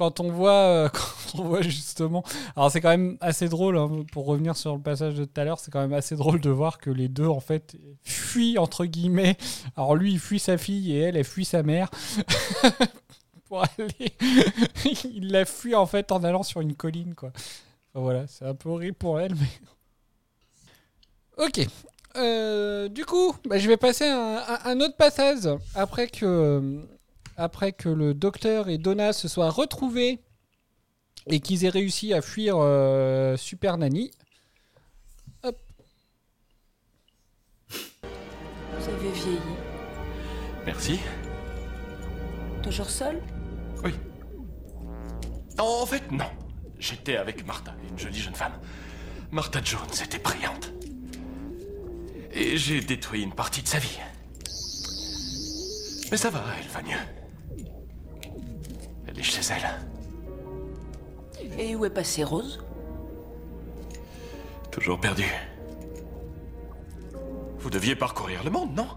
Quand on voit, euh, quand on voit justement. Alors c'est quand même assez drôle, hein, pour revenir sur le passage de tout à l'heure, c'est quand même assez drôle de voir que les deux, en fait, fuient, entre guillemets. Alors lui, il fuit sa fille et elle, elle fuit sa mère. pour aller. il la fuit, en fait, en allant sur une colline, quoi. Voilà, c'est un peu horrible pour elle, mais. Ok. Euh, du coup, bah, je vais passer un, un autre passage après que après que le docteur et Donna se soient retrouvés et qu'ils aient réussi à fuir euh, Super Nanny. Hop. Vous avez vieilli. Merci. Toujours seul? Oui. En fait, non. J'étais avec Martha, une jolie jeune femme. Martha Jones était brillante. Et j'ai détruit une partie de sa vie. Mais ça va, elle va mieux. Est chez elle. Et où est passée Rose? Toujours perdue. Vous deviez parcourir le monde, non?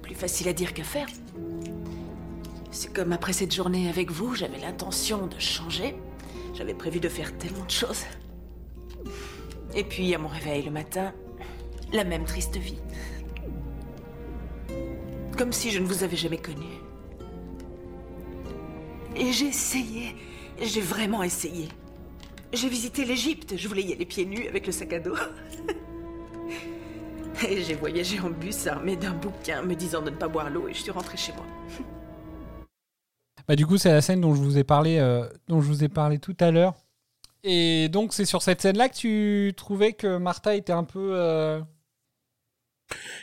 Plus facile à dire qu'à faire. C'est comme après cette journée avec vous, j'avais l'intention de changer. J'avais prévu de faire tellement de choses. Et puis, à mon réveil le matin, la même triste vie. Comme si je ne vous avais jamais connu. Et j'ai essayé. J'ai vraiment essayé. J'ai visité l'Égypte. Je voulais y aller pieds nus avec le sac à dos. Et j'ai voyagé en bus armé d'un bouquin me disant de ne pas boire l'eau et je suis rentrée chez moi. Bah, du coup, c'est la scène dont je vous ai parlé, euh, dont je vous ai parlé tout à l'heure. Et donc, c'est sur cette scène-là que tu trouvais que Martha était un peu. euh,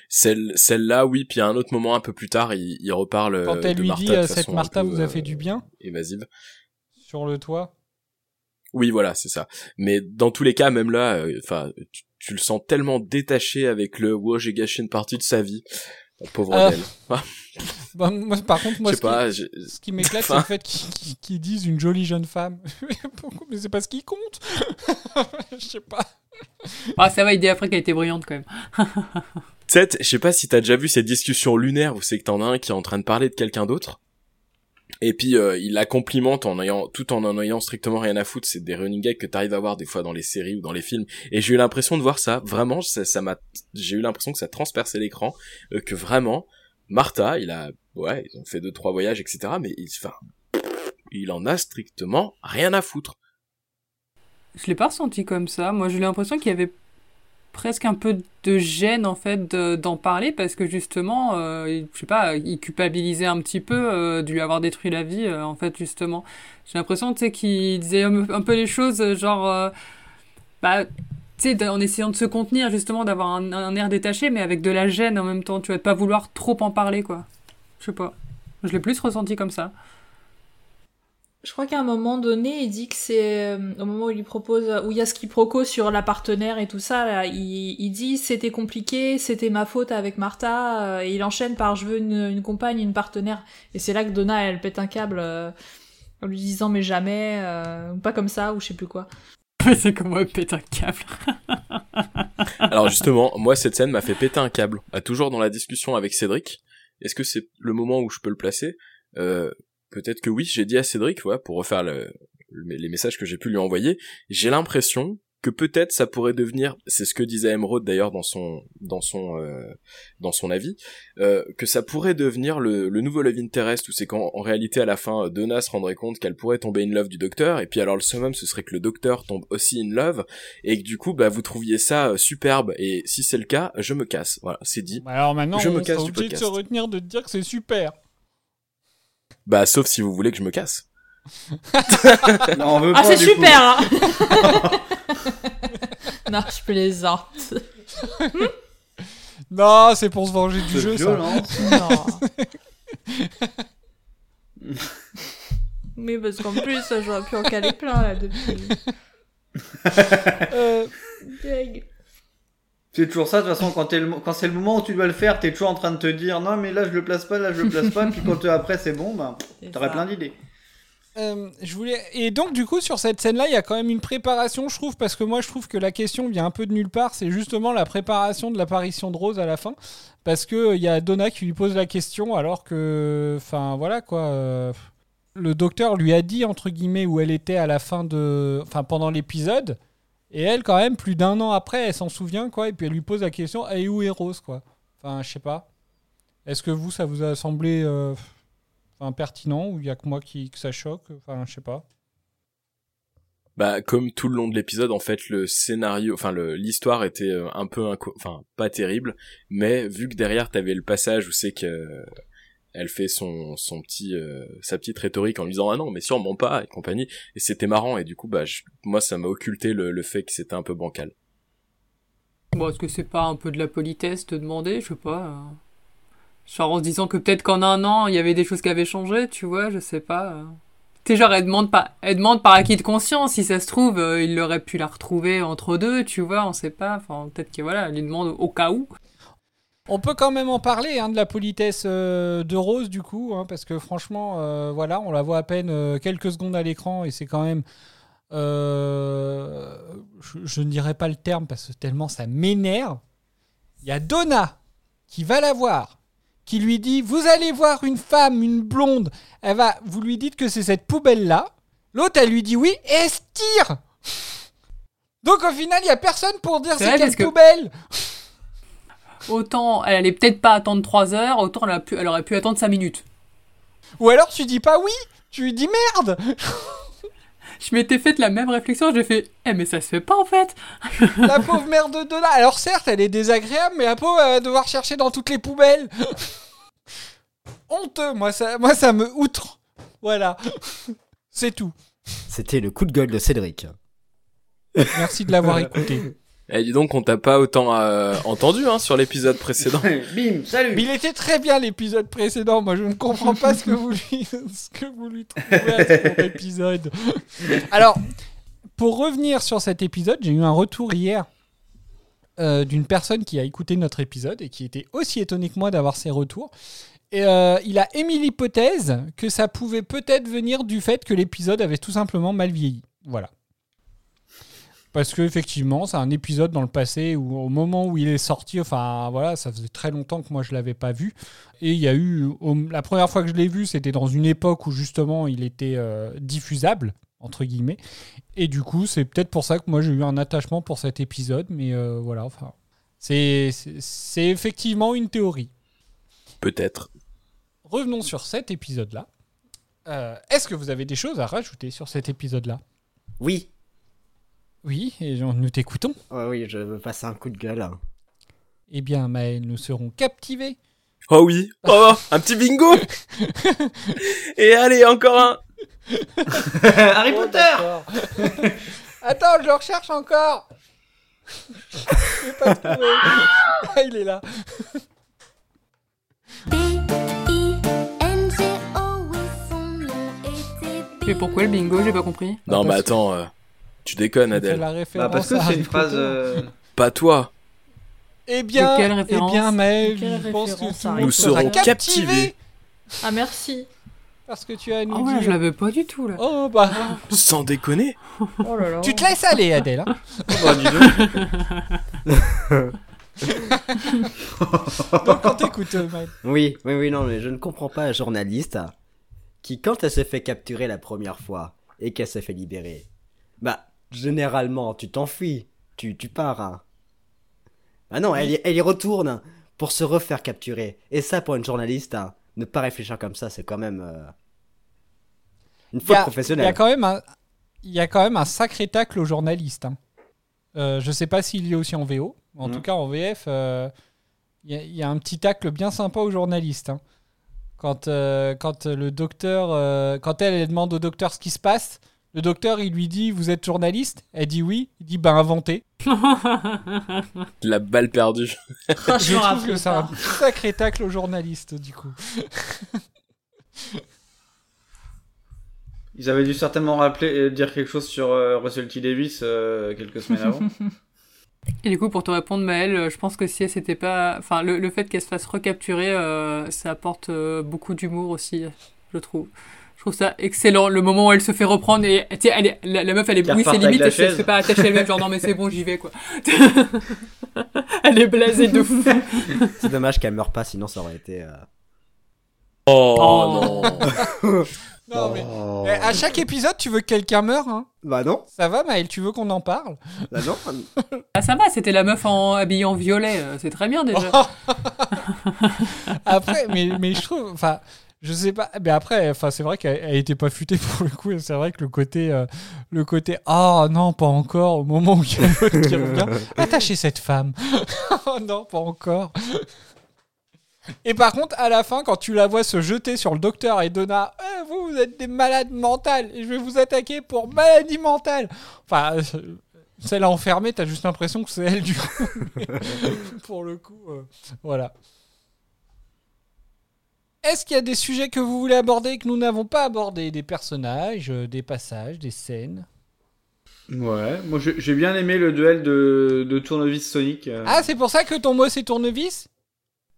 Celle, celle-là, oui. Puis à un autre moment, un peu plus tard, il, il reparle Quand euh, elle de lui Martha dit euh, cette Martha vous a euh, fait du bien évasive. sur le toit. Oui, voilà, c'est ça. Mais dans tous les cas, même là, euh, enfin, tu, tu le sens tellement détaché avec le wow, j'ai gâché une partie de sa vie. Pauvre d'elle. Bah, moi, par contre, moi, ce pas, qui, ce qui m'éclate, c'est le fait qu'ils qu'ils disent une jolie jeune femme. Mais c'est pas ce qui compte. Je sais pas. Ah, ça va, idée après qu'elle était brillante quand même. Tu sais, je sais pas si t'as déjà vu cette discussion lunaire où c'est que t'en as un qui est en train de parler de quelqu'un d'autre. Et puis euh, il la complimente en ayant tout en en ayant strictement rien à foutre. C'est des running gags que t'arrives à voir des fois dans les séries ou dans les films. Et j'ai eu l'impression de voir ça. Vraiment, ça m'a. J'ai eu l'impression que ça transperçait l'écran, euh, que vraiment Martha, il a ouais, ils ont fait deux trois voyages, etc. Mais il, enfin, il en a strictement rien à foutre. Je l'ai pas ressenti comme ça. Moi, j'ai l'impression qu'il y avait presque un peu de gêne en fait de- d'en parler parce que justement, euh, je sais pas, il culpabilisait un petit peu euh, de lui avoir détruit la vie euh, en fait justement. J'ai l'impression tu sais qu'il disait un, peu les choses euh, genre bah tu sais en essayant de se contenir justement d'avoir un, un air détaché mais avec de la gêne en même temps. Tu vas pas vouloir trop en parler quoi. Je sais pas. Je l'ai plus ressenti comme ça. Je crois qu'à un moment donné, il dit que c'est euh, au moment où il lui propose, où il y a ce quiproquo sur la partenaire et tout ça, là, il, il dit c'était compliqué, c'était ma faute avec Martha, euh, et il enchaîne par je veux une, une compagne, une partenaire, et c'est là que Donna elle pète un câble euh, en lui disant mais jamais, euh, ou pas comme ça, ou je sais plus quoi. c'est comme moi pète un câble. Alors justement, moi cette scène m'a fait péter un câble. À toujours dans la discussion avec Cédric. Est-ce que c'est le moment où je peux le placer? Euh, Peut-être que oui. J'ai dit à Cédric, ouais, pour refaire le- le- les messages que j'ai pu lui envoyer. J'ai l'impression que peut-être ça pourrait devenir, c'est ce que disait Emerald d'ailleurs dans son dans son euh, dans son avis, euh, que ça pourrait devenir le, le nouveau Love Interest où c'est qu'en en réalité à la fin Donna se rendrait compte qu'elle pourrait tomber in love du docteur et puis alors le summum ce serait que le docteur tombe aussi in love et que du coup bah vous trouviez ça euh, superbe et si c'est le cas je me casse voilà c'est dit Bah alors maintenant, je on me casse du obligé de se retenir de dire que c'est super. Bah sauf si vous voulez que je me casse Non, on veut Ah c'est super hein Non, je plaisante. Non, c'est pour se venger du jeu, violent, ça. Non. Mais parce qu'en plus, j'aurais pu en caler plein là depuis. Euh, Deg. C'est toujours ça, de toute façon, quand, le c'est le moment où tu dois le faire, t'es toujours en train de te dire non, mais là je le place pas, là je le place pas, puis quand euh, après c'est bon, bah, t'aurais plein d'idées. Euh, je voulais et donc du coup sur cette scène là il y a quand même une préparation je trouve parce que moi je trouve que la question vient un peu de nulle part c'est justement la préparation de l'apparition de Rose à la fin parce que euh, il y a Donna qui lui pose la question alors que enfin voilà quoi euh, le docteur lui a dit, entre guillemets, où elle était à la fin de. Enfin, pendant l'épisode. Et elle, quand même, plus d'un an après, elle s'en souvient, quoi. Et puis elle lui pose la question Et où est Rose, quoi? Enfin, je sais pas. Est-ce que vous, ça vous a semblé euh, enfin, pertinent ou il y a que moi qui, que ça choque? Enfin, je sais pas. Bah, comme tout le long de l'épisode, en fait, le scénario, enfin, l'histoire était euh, un peu, enfin, pas terrible, mais vu que derrière t'avais le passage où c'est que elle fait son petit euh, sa petite rhétorique en lui disant ah non mais sûrement pas et compagnie et c'était marrant et du coup bah moi ça m'a occulté le, le fait que c'était un peu bancal. Bon, est-ce que c'est pas un peu de la politesse de demander? Je sais pas. euh. Genre en se disant que peut-être qu'en un an, il y avait des choses qui avaient changé, tu vois, je sais pas. euh. Sais, genre, elle demande, pas, elle demande par acquis de conscience, si ça se trouve, euh, il aurait pu la retrouver entre deux, tu vois, on sait pas. Enfin, peut-être que voilà, elle lui demande au cas où. On peut quand même en parler hein, de la politesse euh, de Rose du coup, hein, parce que franchement, euh, voilà, on la voit à peine euh, quelques secondes à l'écran et c'est quand même, je, je ne dirais pas le terme parce que tellement ça m'énerve. Il y a Donna qui va la voir, qui lui dit vous allez voir une femme, une blonde, elle va, vous lui dites que c'est cette poubelle là. L'autre elle lui dit oui et elle se tire. Donc au final il y a personne pour dire C'est quelle que- poubelle. Autant, elle allait peut-être pas attendre 3 heures, autant elle, a pu, elle aurait pu attendre 5 minutes. Ou alors tu dis pas oui, tu lui dis merde. Je m'étais fait la même réflexion, j'ai fait, eh mais ça se fait pas en fait. La pauvre mère de Donna. Alors certes, elle est désagréable, mais la pauvre, elle va devoir chercher dans toutes les poubelles. Honteux, moi ça, moi ça me outre. Voilà, c'est tout. C'était le coup de gueule de Cédric. Merci de l'avoir écouté. Et dis donc on t'a pas autant euh, entendu hein sur l'épisode précédent. Bim, salut Mais il était très bien l'épisode précédent. Moi, je ne comprends pas ce que vous lui, ce que vous lui trouvez à ce pauvre épisode. Alors, pour revenir sur cet épisode, j'ai eu un retour hier euh, d'une personne qui a écouté notre épisode et qui était aussi étonné que moi d'avoir ces retours. Et euh, il a émis l'hypothèse que ça pouvait peut-être venir du fait que l'épisode avait tout simplement mal vieilli. Voilà. Parce que effectivement, c'est un épisode dans le passé où au moment où il est sorti, enfin voilà, ça faisait très longtemps que moi je l'avais pas vu. Et il y a eu au- la première fois que je l'ai vu, c'était dans une époque où justement il était euh, diffusable entre guillemets. Et du coup, c'est peut-être pour ça que moi j'ai eu un attachement pour cet épisode. Mais euh, voilà, enfin, c'est c'est- c'est effectivement une théorie. Peut-être. Revenons sur cet épisode-là. Euh, Est-ce que vous avez des choses à rajouter sur cet épisode-là? Oui. Oui, et nous t'écoutons. Ouais, oui, je veux passer un coup de gueule. Eh bien, Maël, nous serons captivés. Oh oui. Oh un petit bingo. Et allez encore un. Harry Oh, Potter. Attends, je le recherche encore. Je l'ai pas trouvé. Ah, il est là. Mais pourquoi le bingo J'ai pas compris. Non mais attends, euh, tu déconnes Adèle. la référence Bah, parce que à c'est une phrase. Euh, Pas toi. Eh bien, eh bien, Maël, Quelle je pense que monde Nous sera serons captivés. Ah, merci. parce que tu as nous Ah ouais, je l'avais pas du tout là. Oh bah, Sans déconner. Oh là là. tu te laisses aller, Adèle. hein. bah, dis donc. Donc on t'écoute, euh, Maël. Oui, oui, oui, non, mais je ne comprends pas un journaliste qui, quand elle s'est fait capturer la première fois et qu'elle s'est fait libérer, bah, généralement, tu t'enfuis, tu, tu pars. Hein. Ah non, elle, y- elle y retourne pour se refaire capturer. Et ça, pour une journaliste, hein, ne pas réfléchir comme ça, c'est quand même euh, une faute a- Il y, a professionnelle. quand même un, il y a quand même un sacré tacle aux journalistes. hein. Euh, je sais pas s'il y a aussi en VO. En Mhm. tout cas, en VF, euh, il y, a- il y a un petit tacle bien sympa aux journalistes. hein. Quand, euh, quand le docteur, quand elle, elle demande au docteur ce qui se passe, le docteur il lui dit Vous êtes journaliste? Elle dit oui. Il dit Ben inventez. La balle perdue. Je trouve que c'est un sacré tacle aux journalistes du coup. Ils avaient dû certainement rappeler, euh, dire quelque chose sur euh, Russell T. Davis euh, quelques semaines avant. Et du coup, pour te répondre, Maëlle, je pense que si elle s'était pas. Enfin, le, le fait qu'elle se fasse recapturer, euh, ça apporte euh, beaucoup d'humour aussi, je trouve. Je trouve ça excellent. Le moment où elle se fait reprendre et. Tu sais, elle est- la, la meuf, elle est avec limites, la elle se- fait pas attacher elle-même, genre non, mais c'est bon, j'y vais, quoi. elle est blasée de fou. C'est dommage qu'elle meure pas, sinon ça aurait été. euh, Oh, Oh. non. Non, mais Oh. eh, à chaque épisode, tu veux que quelqu'un meure, hein Bah non. Ça va, Maël Tu veux qu'on en parle? Bah non. Ah, ça va, c'était la meuf en habillée en violet, euh, c'est très bien déjà. Après, mais, mais je trouve, enfin, je sais pas, mais après, enfin, c'est vrai qu'elle elle était pas futée pour le coup. et C'est vrai que le côté, euh, le côté, ah non, pas encore, au moment où il y a l'autre qui revient, attachez cette femme. oh non, pas encore. Et par contre, à la fin, quand tu la vois se jeter sur le docteur et Donna, Eh, vous, vous êtes des malades mentales et je vais vous attaquer pour maladie mentale. Enfin, euh, celle enfermée, t'as juste l'impression que c'est elle du coup. pour le coup, euh, voilà. Est-ce qu'il y a des sujets que vous voulez aborder que nous n'avons pas abordés Des personnages, euh, des passages, des scènes? Ouais, moi j'ai bien aimé le duel de, de tournevis Sonic. euh. Ah, c'est pour ça que ton mot c'est tournevis?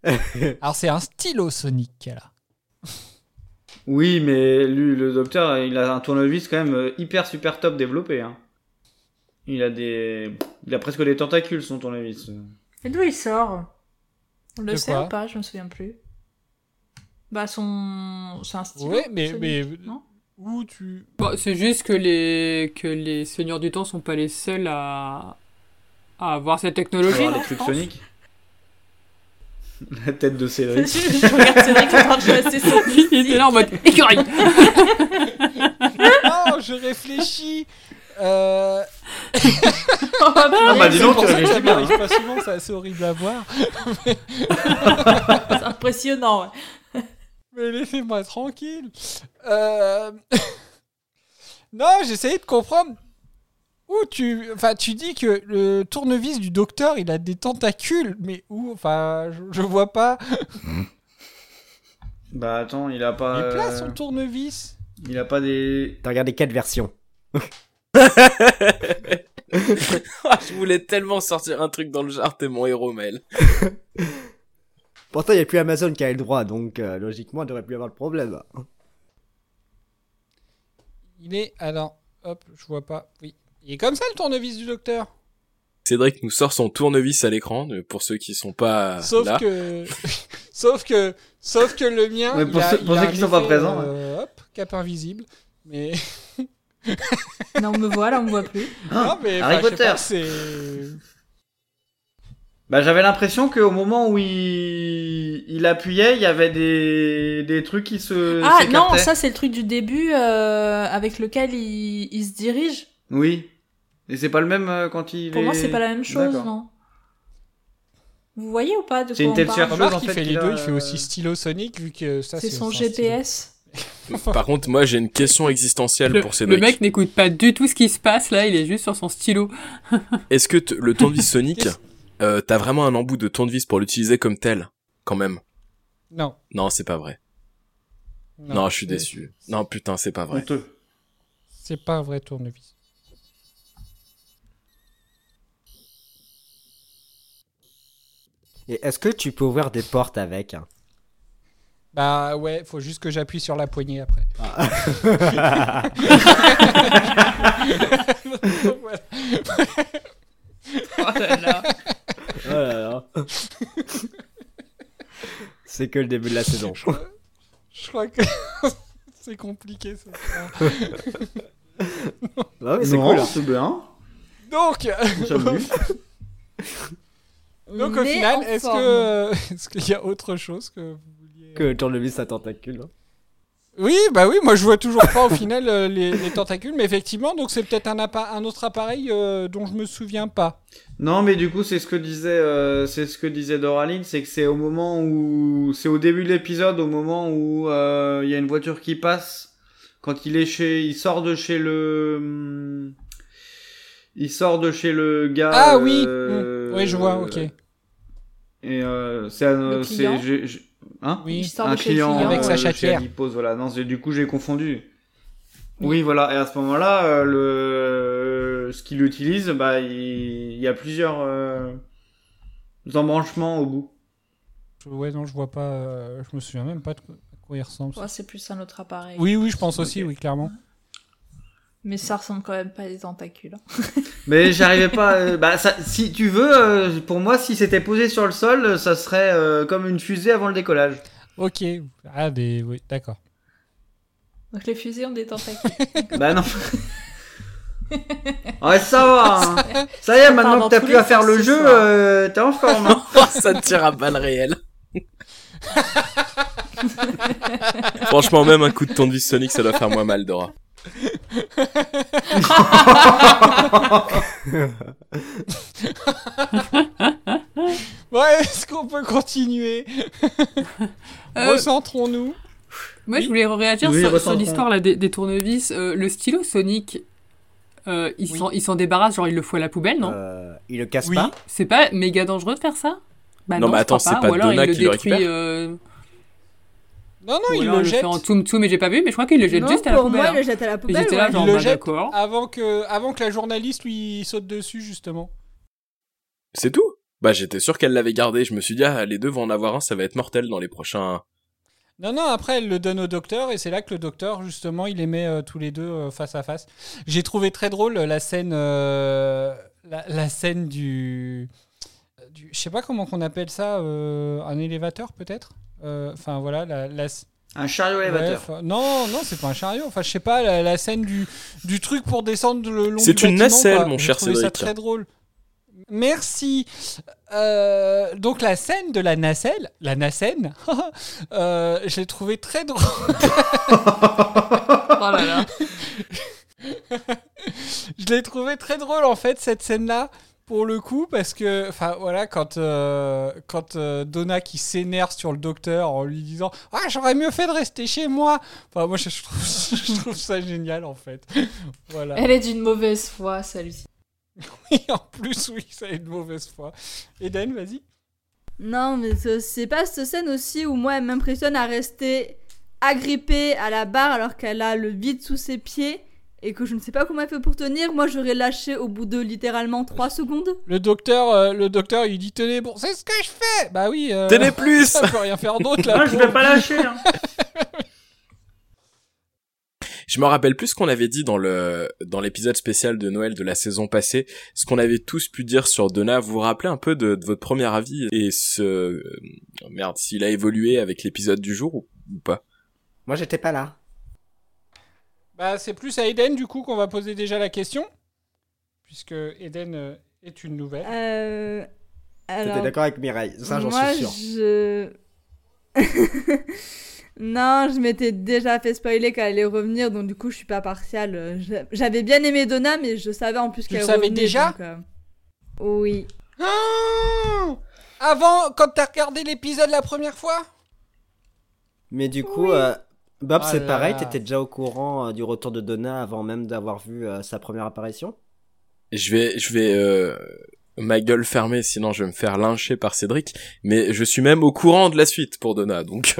Alors c'est un stylo Sonic qu'elle a. Oui, mais lui, le docteur, il a un tournevis quand même euh, hyper super top développé. Hein. Il a des, il a presque des tentacules son tournevis. Et d'où il sort? On le De sait ou pas? Je me souviens plus. Bah, son. C'est un stylo. Ouais, mais, mais Non où tu Bon, c'est juste que les, que les seigneurs du temps sont pas les seuls à, à avoir cette technologie. Alors, non, les. Sonic. La tête de Cédric. Je regarde Cédric en train de chasser son Il était là en mode écureuil. Non, je réfléchis. Euh... Ah bah, dis donc, tu réfléchis bien, hein. pas souvent, c'est assez horrible à voir. C'est impressionnant, ouais. Mais laissez-moi tranquille. Euh... non, j'essayais de comprendre. Où tu, enfin, tu dis que le tournevis du docteur, il a des tentacules, mais où Enfin, je, je vois pas. Bah attends, il a pas. Il est plat euh, son tournevis. Il a pas des. T'as regardé quelle version Ah, je voulais tellement sortir un truc dans le genre, t'es mon héros, Maël. Pourtant, il n'y a plus Amazon qui a le droit, donc euh, logiquement, il devrait plus avoir de problème. Il est, alors, hop, je vois pas. Oui, il est comme ça le tournevis du docteur. Cédric nous sort son tournevis à l'écran, euh, pour ceux qui sont pas Sauf là. que, sauf que, sauf que le mien. Il pour a- ceux- pour qui sont pas présents, euh, Hop, cap invisible. Mais Là, on me voit, là, on me voit plus. non, mais Harry enfin, je sais Potter. pas, c'est. Bah j'avais l'impression qu'au moment où il... il appuyait, il y avait des, des trucs qui se. Ah non, ça c'est le truc du début euh, avec lequel il, il se dirige. Oui. Et c'est pas le même euh, quand il Pour est... moi, c'est pas la même chose, non Vous voyez ou pas de C'est quoi une on tête parle chercheuse, Remarque, en il fait, fait les deux, il fait euh, aussi stylo sonic vu que ça C'est son. GPS. Par contre, moi, j'ai une question existentielle Le, pour le Cédric. mec n'écoute pas du tout ce qui se passe là, il est juste sur son stylo. Est-ce que le tournevis Sonic, euh, t'as vraiment un embout de tournevis pour l'utiliser comme tel, quand même Non. Non, c'est pas vrai. Non, je suis déçu. Non, putain, c'est pas vrai. C'est pas un vrai tournevis. Et est-ce que tu peux ouvrir des portes avec hein? Bah ouais, faut juste que j'appuie sur la poignée après. Ah. Oh là là. Oh là là. C'est que le début de la saison. Je crois que c'est compliqué ça. Ouais, mais c'est Non, cool. hein. c'est bien. Donc, donc On au final, est-ce que est-ce qu'il y a autre chose que vous vouliez Que le tournevis à tentacule. hein. Oui, bah oui, moi je vois toujours pas au final euh, les, les tentacules, mais effectivement, donc c'est peut-être un, autre appareil euh, dont je me souviens pas. Non, mais du coup, c'est ce que disait, euh, c'est ce que disait Doraline, c'est que c'est au moment où, c'est au début de l'épisode, au moment où euh, il y a une voiture qui passe, quand il est chez, il sort de chez le, hum, il sort de chez le gars. Ah oui, euh, mm. oui, je vois, ok. Et euh, c'est hein Oui, un client client. Avec sa euh, chatière. Adipose, voilà. Non, du coup, j'ai confondu. Oui, voilà. Et à ce moment-là, euh, le ce qu'il utilise, bah, il... il y a plusieurs euh, embranchements au bout. Ouais, non, je vois pas. euh, je me souviens même pas de quoi il ressemble. Ouais, c'est plus un autre appareil. Oui, oui, je pense aussi, oui, clairement. Mais ça ressemble quand même pas à des tentacules. hein. Mais j'arrivais pas. euh, bah, ça, si tu veux, euh, pour moi, si c'était posé sur le sol, ça serait euh, comme une fusée avant le décollage. Ok. Ah, des. Oui, d'accord. Donc les fusées ont des tentacules. Bah non. Ouais, ça va. hein. Ça y est, maintenant que t'as plus à faire le jeu, euh, t'es en forme. hein. ça te tire à balles réelles. Franchement, même un coup de tournevis Sonic, ça doit faire moins mal, Dora. Ouais, est-ce qu'on peut continuer? Euh, Recentrons-nous. Moi, je voulais réagir Oui, sur, l'histoire là, des, des tournevis. Euh, le stylo Sonic, euh, il s'en il s'en débarrasse, genre il le fout à la poubelle, non? Euh, il le casse Oui. pas? C'est pas méga dangereux de faire ça? Bah Non, mais attends, c'est pas Ou alors Donna il le qui le détruit. Non, non, ou il alors le il le jette. fait en toum, mais j'ai pas vu, mais je crois qu'il le jette non, juste à la pour poubelle. moi, il le hein. jette à la poubelle. Il le bah, jette d'accord. avant que, avant que la journaliste lui saute dessus, justement. C'est tout Bah, j'étais sûr qu'elle l'avait gardé. Je me suis dit, ah, les deux vont en avoir un, ça va être mortel dans les prochains. Non, non, après, elle le donne au docteur, et c'est là que le docteur, justement, il les met euh, tous les deux euh, face à face. J'ai trouvé très drôle euh, la scène, euh, la, la scène du, du- Je sais pas comment qu'on appelle ça, euh, un élévateur, peut-être? Enfin, voilà, la... la- Un chariot Ouais, élévateur. non, non, c'est pas un chariot. Enfin, je sais pas, la, la scène du, du truc pour descendre le long C'est une bâtiment, nacelle, quoi. mon cher trouvé ça Cédric. très drôle. Merci. Euh, donc la scène de la nacelle, la nacelle, euh, je l'ai trouvé très drôle. Oh là là. je l'ai trouvé très drôle en fait cette scène-là pour le coup parce que enfin voilà quand euh, quand euh, Donna qui s'énerve sur le docteur en lui disant ah j'aurais mieux fait de rester chez moi! Enfin moi je, je trouve, je trouve ça génial en fait. Voilà. Elle est d'une mauvaise foi, celle et en plus oui ça a une mauvaise foi. Eden vas-y. Non, mais ce- c'est pas cette scène aussi où moi, elle m'impressionne à rester agrippée à la barre alors qu'elle a le vide sous ses pieds et que je ne sais pas comment elle fait pour tenir. Moi, j'aurais lâché au bout de littéralement 3 secondes. le docteur euh, le docteur il dit tenez bon c'est ce que je fais bah oui euh, Tenez plus ça peut rien faire d'autre là Ah, je vais pas lâcher. Hein. Je me rappelle plus ce qu'on avait dit dans le dans l'épisode spécial de Noël de la saison passée, ce qu'on avait tous pu dire sur Donna. Vous vous rappelez un peu de, de votre premier avis et ce euh, merde s'il a évolué avec l'épisode du jour ou, ou pas? Moi, j'étais pas là. Bah, c'est plus à Eden, du coup, qu'on va poser déjà la question. Puisque Eden euh, est une nouvelle. Euh. T'étais d'accord avec Mireille, ça j'en moi, suis sûr. je. non, je m'étais déjà fait spoiler qu'elle allait revenir, donc du coup, je suis pas partiale. J'a- J'avais bien aimé Donna, mais je savais en plus Tu qu'elle le savais revenait, déjà donc, euh, Oui. Ah Avant, quand t'as regardé l'épisode la première fois? Mais du coup, euh, Bob, Ah c'est pareil, t'étais déjà au courant euh, du retour de Donna avant même d'avoir vu euh, sa première apparition? Je vais je vais euh, ma gueule fermée, sinon je vais me faire lyncher par Cédric. Mais je suis même au courant de la suite pour Donna, donc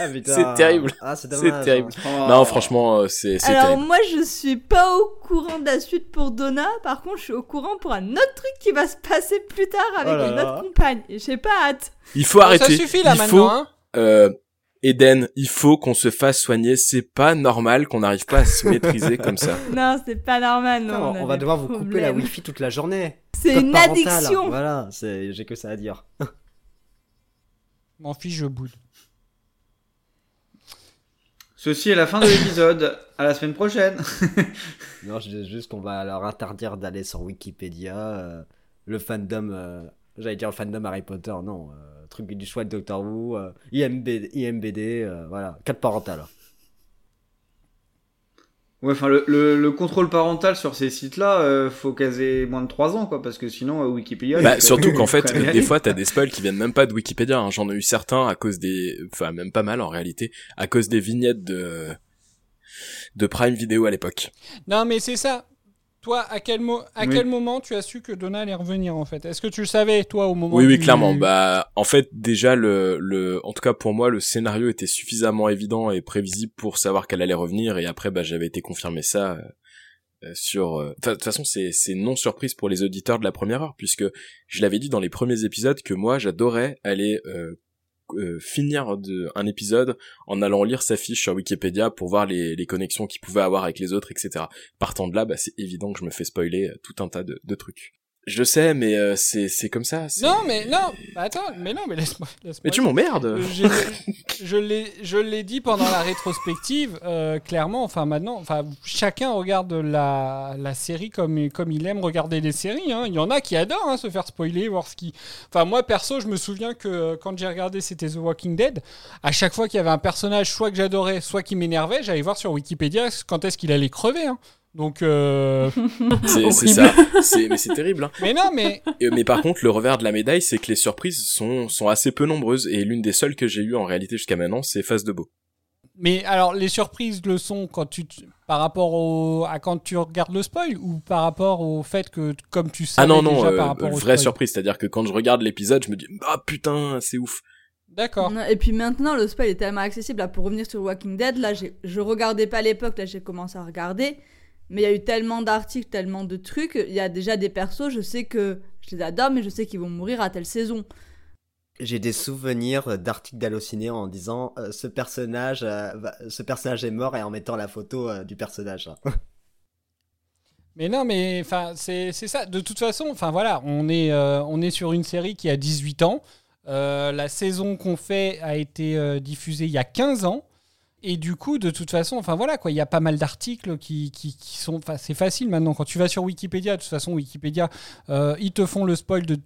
Ah, putain. c'est terrible. Ah, c'est terrible. hein. Non, franchement, euh, c'est Alors, terrible. moi, je suis pas au courant de la suite pour Donna, par contre, je suis au courant pour un autre truc qui va se passer plus tard avec Oh là une là. autre compagne. J'ai pas hâte. Il faut Ça arrêter. suffit, là, il maintenant, faut, hein. euh, Eden, il faut qu'on se fasse soigner. C'est pas normal qu'on n'arrive pas à se maîtriser comme ça. Non, c'est pas normal, non. Non, on va devoir vous couper la wifi toute la journée. C'est une parental, addiction. Voilà, c'est- j'ai que ça à dire. M'en fiche, je boude. Ceci est la fin de l'épisode. À la semaine prochaine. non, je dis juste qu'on va leur interdire d'aller sur Wikipédia. euh, le fandom, euh, j'allais dire le fandom Harry Potter, non. euh, truc du choix de Doctor Who, euh, IMB, IMBD, euh, voilà, code parental. Ouais, enfin, le, le, le contrôle parental sur ces sites-là, euh, faut caser moins de 3 ans, quoi, parce que sinon, euh, Wikipédia. Bah, surtout qu'en fait, des rien. fois, t'as des spoils qui viennent même pas de Wikipédia. hein. J'en ai eu certains à cause des, enfin même pas mal en réalité, à cause des vignettes de de Prime Video à l'époque. Non, mais c'est ça. Toi, à quel, mo- à Oui. quel moment tu as su que Donna allait revenir, en fait? Est-ce que tu le savais, toi, au moment Oui, oui, clairement. Bah, en fait, déjà le, le, en tout cas pour moi, le scénario était suffisamment évident et prévisible pour savoir qu'elle allait revenir. Et après, bah, j'avais été confirmé ça euh, sur. euh, enfin, De toute façon, c'est, c'est non surprise pour les auditeurs de la première heure, puisque je l'avais dit dans les premiers épisodes que moi, j'adorais aller euh, euh, finir de, un épisode en allant lire sa fiche sur Wikipédia pour voir les, connexions qu'il pouvait avoir avec les autres, etc. Partant de là, bah, c'est évident que je me fais spoiler euh, tout un tas de trucs. Je sais, mais euh, c'est c'est comme ça. c'est- Non, mais non, bah, attends, mais non, mais laisse-moi. laisse-moi Mais tu m'emmerdes. Euh, Je l'ai, je l'ai dit pendant la rétrospective, euh, clairement. Enfin, maintenant, enfin, chacun regarde la, la série comme, comme il aime regarder les séries. hein. Il y en a qui adorent hein, se faire spoiler, voir ce qui. Enfin, moi perso, je me souviens que euh, quand j'ai regardé, c'était The Walking Dead. À chaque fois qu'il y avait un personnage, soit que j'adorais, soit qui m'énervait, j'allais voir sur Wikipédia quand est-ce qu'il allait crever. hein. Donc. euh, C'est ça. C'est- Mais c'est terrible. hein. Mais non, mais. Et- mais par contre, le revers de la médaille, c'est que les surprises sont, sont assez peu nombreuses. Et l'une des seules que j'ai eues en réalité jusqu'à maintenant, c'est Face de Beau. Mais alors, les surprises le sont quand tu t- par rapport au à quand tu regardes le spoil ou par rapport au fait que comme tu sais Ah non, non, déjà euh, par rapport au vraie spoil? surprise. C'est-à-dire que quand je regarde l'épisode, je me dis, ah putain, c'est ouf. D'accord. Et puis maintenant, le spoil est tellement accessible. Là, pour revenir sur Walking Dead, là, je regardais pas à l'époque, là, j'ai commencé à regarder. Mais il y a eu tellement d'articles, tellement de trucs. Il y a déjà des persos, je sais que je les adore, mais je sais qu'ils vont mourir à telle saison. J'ai des souvenirs d'articles d'Allociné en disant euh, ce personnage, euh, va- ce personnage est mort et en mettant la photo euh, du personnage. Mais non, mais enfin, c'est c'est ça. De toute façon, enfin voilà, on est, euh, on est sur une série qui a 18 ans. Euh, la saison qu'on fait a été euh, diffusée il y a 15 ans. Et du coup, de toute façon, enfin voilà quoi, il y a pas mal d'articles qui, qui, qui sont. Enfin, c'est facile maintenant. Quand tu vas sur Wikipédia, de toute façon, Wikipédia, euh, ils te font le spoil de.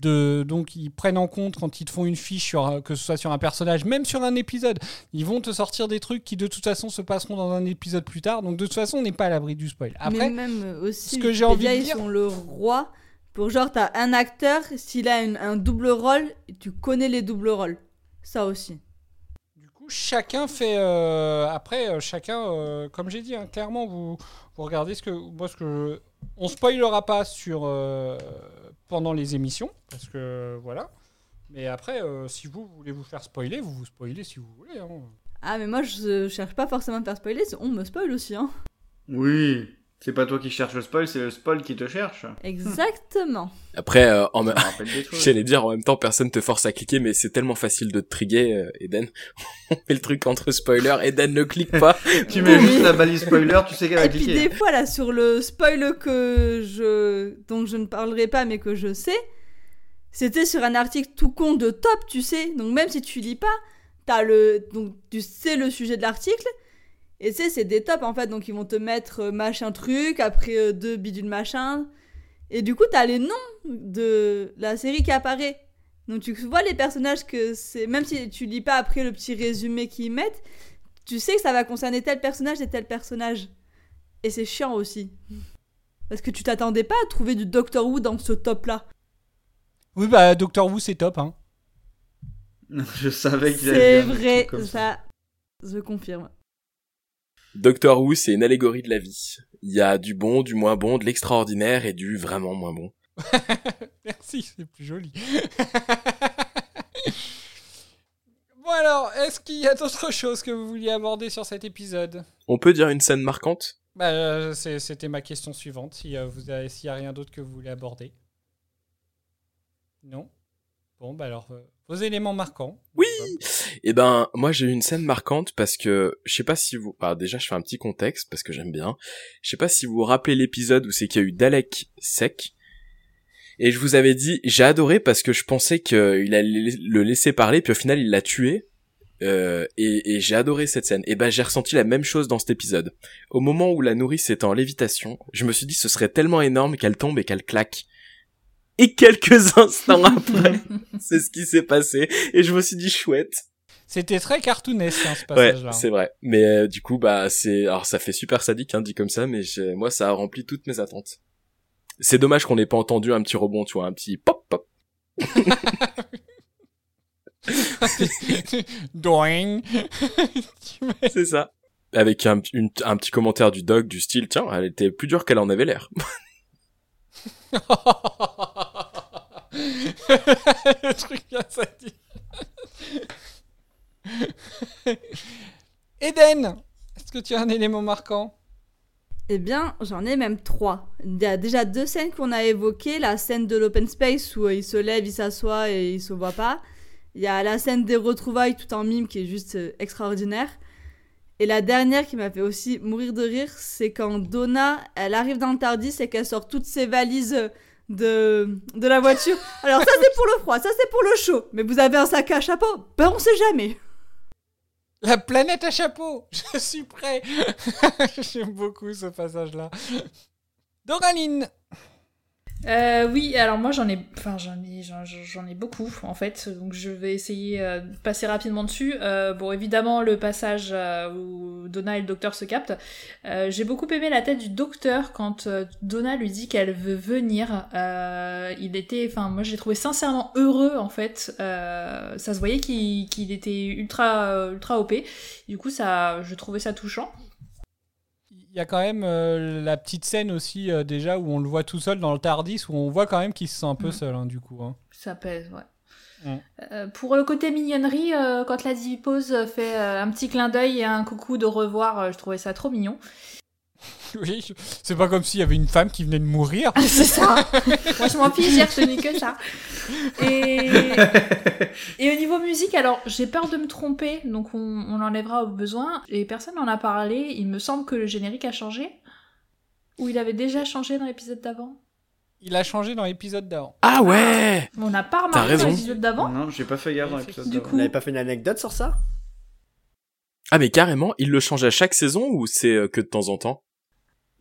De, donc ils prennent en compte quand ils te font une fiche sur que ce soit sur un personnage même sur un épisode ils vont te sortir des trucs qui de toute façon se passeront dans un épisode plus tard donc de toute façon on n'est pas à l'abri du spoil après mais même euh, aussi, ce que j'ai envie de dire- ils sont le roi. Pour genre, t'as un acteur, s'il a une- un double rôle, tu connais les doubles rôles. Ça aussi. Chacun fait euh, après euh, chacun euh, comme j'ai dit hein, clairement vous vous regardez ce que moi ce que je- on spoilera pas sur euh, pendant les émissions parce que voilà mais après euh, si vous voulez vous faire spoiler vous vous spoilez si vous voulez hein. Ah, mais moi, je cherche pas forcément à me faire spoiler, on me spoil aussi, hein. Oui, c'est pas toi qui cherches le spoil, c'est le spoil qui te cherche. Exactement. Après, euh, en même... J'allais dire en même temps, personne te force à cliquer, mais c'est tellement facile de te triguer, euh, Eden. On fait le truc entre spoilers, Eden ne clique pas. Tu mets juste la balise spoiler, tu sais qu'elle va Et puis cliquer. des fois là sur le spoil que je dont je ne parlerai pas mais que je sais, c'était sur un article tout con de top, tu sais. Donc même si tu lis pas, t'as le donc tu sais le sujet de l'article et tu sais c'est des tops en fait donc ils vont te mettre euh, machin truc après euh, deux bidules machin et du coup t'as les noms de la série qui apparaît. Donc tu vois les personnages que c'est même si tu lis pas après le petit résumé qu'ils mettent, tu sais que ça va concerner tel personnage et tel personnage. Et c'est chiant aussi. Parce que tu t'attendais pas à trouver du Doctor Who dans ce top-là. oui bah Doctor Who c'est top hein Je savais qu'il C'est allait dire un vrai, truc comme ça, je confirme. Doctor Who, c'est une allégorie de la vie. Il y a du bon, du moins bon, de l'extraordinaire et du vraiment moins bon. merci c'est plus joli bon alors est-ce qu'il y a d'autres choses que vous vouliez aborder sur cet épisode? On peut dire une scène marquante? Bah, euh, c'était ma question suivante. Euh, s'il y a rien d'autre que vous voulez aborder. Non? Bon, bah alors, euh, vos éléments marquants. Oui. Eh ben, moi j'ai eu une scène marquante parce que je sais pas si vous. Ah, déjà, je fais un petit contexte parce que j'aime bien. Je sais pas si vous vous rappelez l'épisode où c'est qu'il y a eu Dalek sec. Et je vous avais dit, j'ai adoré parce que je pensais qu'il allait le laisser parler, puis au final il l'a tué. Euh, et, et j'ai adoré cette scène. Et ben j'ai ressenti la même chose dans cet épisode. Au moment où la nourrice était en lévitation, je me suis dit ce serait tellement énorme qu'elle tombe et qu'elle claque. Et quelques instants après, c'est ce qui s'est passé. Et je me suis dit chouette. C'était très cartoonesque, hein, ce Ouais, passage-là. c'est vrai. Mais euh, du coup, bah c'est, alors ça fait super sadique, hein, dit comme ça, mais moi ça a rempli toutes mes attentes. C'est dommage qu'on n'ait pas entendu un petit rebond, tu vois, un petit pop pop. Doing. c'est ça. Avec un, une- un petit commentaire du dog du style, tiens, elle était plus dure qu'elle en avait l'air. Le truc bien sadique. Eden, est-ce que tu as un élément marquant? Eh bien, j'en ai même trois. Il y a déjà deux scènes qu'on a évoquées. La scène de l'open space où euh, il se lève, il s'assoit et il se voit pas. Il y a la scène des retrouvailles tout en mime qui est juste euh, extraordinaire. Et la dernière qui m'a fait aussi mourir de rire, c'est quand Donna, elle arrive dans le Tardis et qu'elle sort toutes ses valises euh, de, de la voiture. Alors ça c'est pour le froid, ça c'est pour le chaud. Mais vous avez un sac à chapeau? Ben on sait jamais. La planète à chapeau Je suis prêt J'aime beaucoup ce passage-là. Doraline Euh, oui, alors moi j'en ai, enfin j'en ai, j'en, ai beaucoup en fait, donc je vais essayer euh, de passer rapidement dessus. Euh, bon, évidemment le passage euh, où Donna et le docteur se captent. Euh, j'ai beaucoup aimé la tête du docteur quand Donna lui dit qu'elle veut venir. Il était, enfin moi j'ai trouvé sincèrement heureux en fait. Ça se voyait qu'il, qu'il était ultra, ultra op. Du coup ça, je trouvais ça touchant. Il y a quand même euh, la petite scène aussi, euh, déjà, où on le voit tout seul dans le Tardis, où on voit quand même qu'il se sent un peu Mhm. seul, hein, du coup. hein. Ça pèse, ouais. Mm. Euh, pour le côté mignonnerie, quand la Pose fait un petit clin d'œil et un coucou de revoir, je trouvais ça trop mignon. Oui, je- c'est pas comme s'il y avait une femme qui venait de mourir. c'est ça Moi je m'en fiche, j'ai retenu que ça. Et... et au niveau musique, alors j'ai peur de me tromper, donc on, on l'enlèvera au besoin. Et personne n'en a parlé, il me semble que le générique a changé. Ou il avait déjà changé dans l'épisode d'avant Il a changé dans l'épisode d'avant. Ah ouais On n'a pas remarqué dans l'épisode d'avant Non, j'ai pas fait gaffe dans l'épisode Du d'avant. coup- Vous n'avez pas fait une anecdote sur ça? Ah mais carrément, il le change à chaque saison ou c'est euh, que de temps en temps?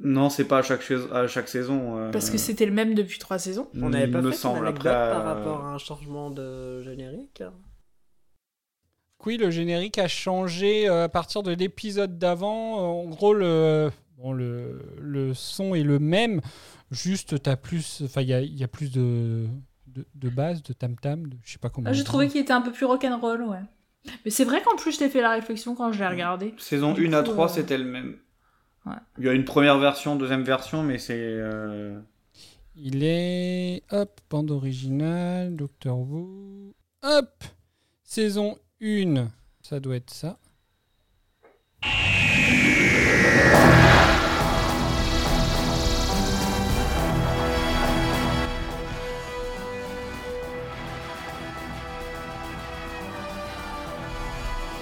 Non, c'est pas à chaque, à chaque saison. euh, Parce que c'était le même depuis trois saisons. On n'avait pas me fait semble. une anecdote Après, par euh, rapport à un changement de générique Oui, le générique a changé euh, à partir de l'épisode d'avant. En gros, le, bon, le, le son est le même, juste t'as plus, enfin il y a, il y a plus de, de, de basse, de tam tam, de, je sais pas comment. Ah, J'ai trouvé qu'il était un peu plus rock'n'roll, ouais. Mais c'est vrai qu'en plus, je t'ai fait la réflexion quand je l'ai regardé. Saison Du 1 à coup, 3, euh, c'était le même. Ouais. Il y a une première version, deuxième version, mais c'est. euh, Il est hop bande originale, Doctor Who, hop saison 1, ça doit être ça.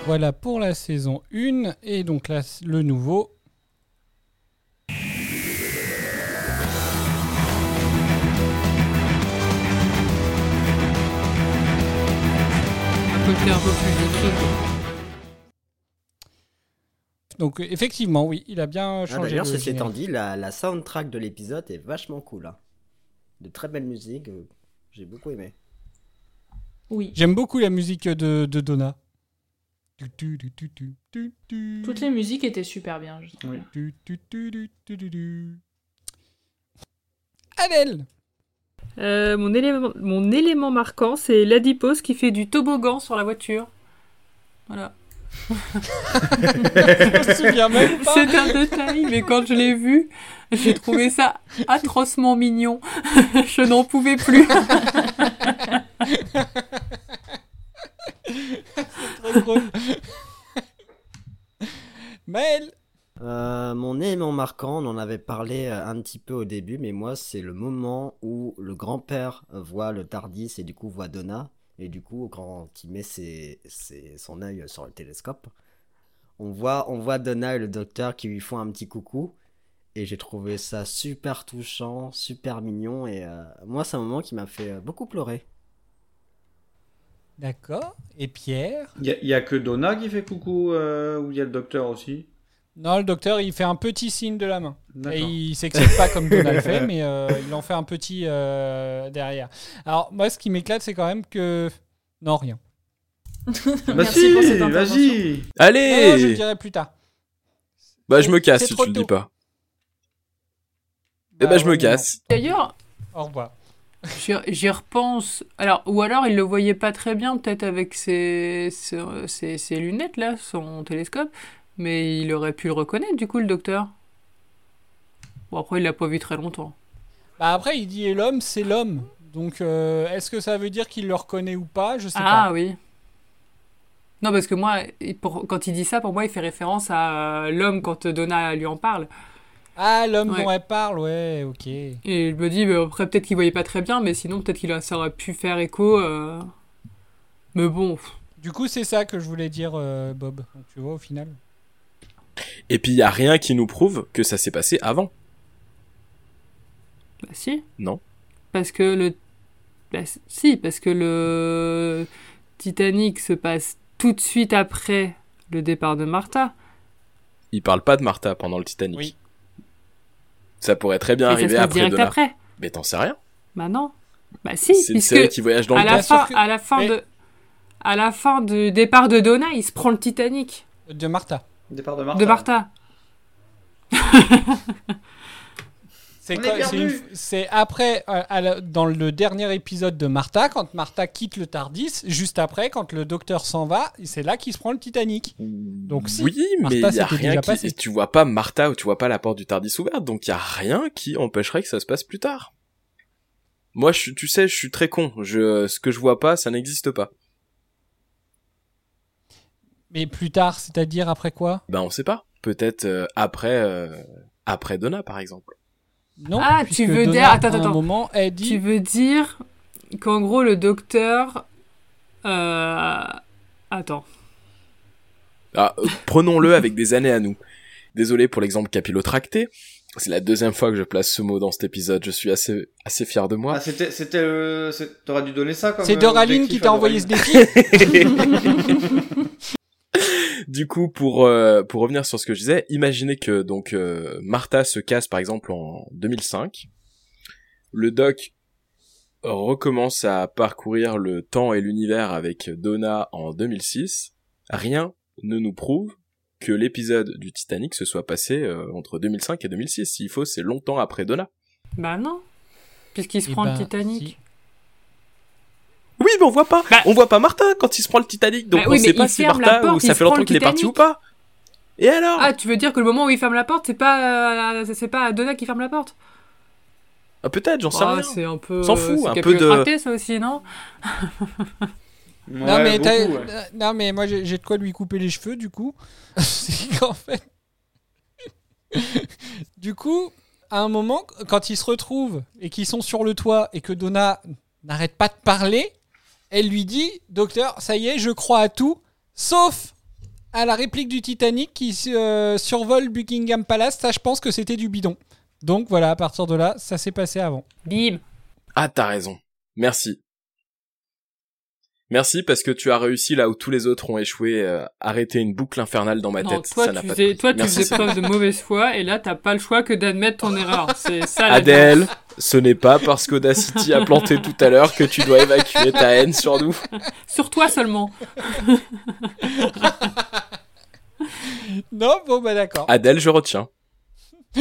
Voilà pour la saison 1 et donc là le nouveau côté un peu plus écrit. Donc effectivement, oui, il a bien Ah, changé. D'ailleurs, le ceci étant dit, la, la soundtrack de l'épisode est vachement cool. hein. De très belle musique, euh, j'ai beaucoup aimé. Oui. J'aime beaucoup la musique de, de Donna. Toutes les musiques étaient super bien, je trouve. Adèle Euh, mon, élément, mon élément marquant, c'est l'adipose qui fait du toboggan sur la voiture. Voilà. Je me souviens même pas. C'est un détail, mais quand je l'ai vu, j'ai trouvé ça atrocement mignon. je n'en pouvais plus. Trop drôle. Maël Euh, mon élément marquant, on en avait parlé euh, un petit peu au début, mais moi, c'est le moment où le grand-père voit le Tardis et du coup voit Donna. Et du coup, quand il met ses- ses- son œil sur le télescope, on voit, on voit Donna et le docteur qui lui font un petit coucou. Et j'ai trouvé ça super touchant, super mignon. Et euh, moi, c'est un moment qui m'a fait euh, beaucoup pleurer. D'accord. Et Pierre? Il y, a- que Donna qui fait coucou, euh, ou il y a le docteur aussi? Non, le docteur, il fait un petit signe de la main. Et il s'excite pas comme Donna le fait, mais euh, il en fait un petit euh, derrière. Alors, moi, ce qui m'éclate, c'est quand même que. Non, rien. Bah Merci si, pour cette intervention. vas-y Non, Allez non, je le dirai plus tard. Bah je me casse si tu le dis pas. Eh Bah bah je me casse. D'ailleurs, Au revoir. j'y j'y repense. Alors, ou alors il le voyait pas très bien, peut-être avec ses, ses, ses- ses lunettes là, son télescope, mais il aurait pu le reconnaître du coup, le docteur. Bon, après, il l'a pas vu très longtemps. Bah après, il dit et l'homme, c'est l'homme. Donc, euh, est-ce que ça veut dire qu'il le reconnaît ou pas? Je sais Ah pas. oui. Non, parce que moi, il- pour- quand il dit ça, pour moi, il fait référence à euh, l'homme quand Donna lui en parle. Ah, l'homme Ouais. dont elle parle, ouais, ok. Et je me bah, après, peut-être qu'il voyait pas très bien, mais sinon, peut-être qu'il ça aurait pu faire écho. euh. Mais bon, Du coup, c'est ça que je voulais dire, euh, Bob. Donc, tu vois, au final. Et puis il y a rien qui nous prouve que ça s'est passé avant. bah si. Non. parce que le. bah, si, parce que le Titanic se passe tout de suite après le départ de Martha. Il parle pas de Martha pendant le Titanic. Oui. Ça pourrait très bien Et ça se arriver passe après direct Donna. après. Mais t'en sais rien. Bah non. Bah si, C'est une puisque série qui voyage dans à le la temps. fin, Sauf que- à la fin Mais- de, à la fin du départ de Donna, il se prend le Titanic De Martha. Départ de Martha. de Martha. C'est On est quoi- c'est perdu. une- c'est après, euh, à la- dans le dernier épisode de Martha, quand Martha quitte le Tardis, juste après, quand le docteur s'en va, c'est là qu'il se prend le Titanic. Donc si, oui, Martha, mais il y a rien déjà qui. passé. Tu vois pas Martha ou tu vois pas la porte du Tardis ouverte, donc il y a rien qui empêcherait que ça se passe plus tard. Moi, je, suis- tu sais, je suis très con. Je, ce que je vois pas, ça n'existe pas. Mais plus tard, c'est-à-dire après quoi? Ben, on sait pas. Peut-être euh, après, euh, après Donna, par exemple. Non. Ah, tu veux Donna, dire- attends, à un attends. moment, elle dit. Tu veux dire qu'en gros le docteur. Euh... Attends. Ah, euh, prenons-le avec des années à nous. Désolé pour l'exemple capillotracté. C'est la deuxième fois que je place ce mot dans cet épisode. Je suis assez, assez fier de moi. Ah, c'était, c'était, euh, t'aurais dû donner ça comme. C'est euh, Doraline objectif qui t'a envoyé ce défi du coup, pour euh, pour revenir sur ce que je disais, imaginez que donc euh, Martha se casse par exemple en 2005. Le Doc recommence à parcourir le temps et l'univers avec Donna en 2006. Rien ne nous prouve que l'épisode du Titanic se soit passé euh, entre 2005 et 2006. S'il faut, c'est longtemps après Donna. Bah non. Puisqu'il se Eh prend ben, le Titanic. Oui, mais on voit pas. on voit pas Martha quand il se prend le Titanic, donc Bah on oui, sait pas si porte, ou ça fait longtemps qu'il est parti ou pas. Et alors? Ah, tu veux dire que le moment où il ferme la porte, c'est pas euh, c'est pas Donna qui ferme la porte? Ah, Peut-être, j'en sais Ah, rien. C'est un peu. On s'en fout, un peu de- raté, ça aussi, non? Non, mais t'as- beaucoup, ouais. euh, non, mais moi j'ai j'ai de quoi lui couper les cheveux, du coup. c'est qu'en fait. du coup, à un moment, quand ils se retrouvent et qu'ils sont sur le toit et que Donna n'arrête pas de parler, elle lui dit Docteur, ça y est, je crois à tout, sauf à la réplique du Titanic qui euh, survole Buckingham Palace. Ça, je pense que c'était du bidon. Donc voilà, à partir de là, ça s'est passé avant. Bim Ah, t'as raison. Merci. Merci parce que tu as réussi là où tous les autres ont échoué, euh, arrêter une boucle infernale dans ma Non, tête. toi, ça n'a tu pas faisais, toi, tu faisais preuve de mauvaise foi, et là, t'as pas le choix que d'admettre ton erreur. C'est ça la Adèle, ce n'est pas parce qu'Audacity a planté tout à l'heure que tu dois évacuer ta haine sur nous. Sur toi seulement. Non, bon, bah d'accord. Adèle, je retiens.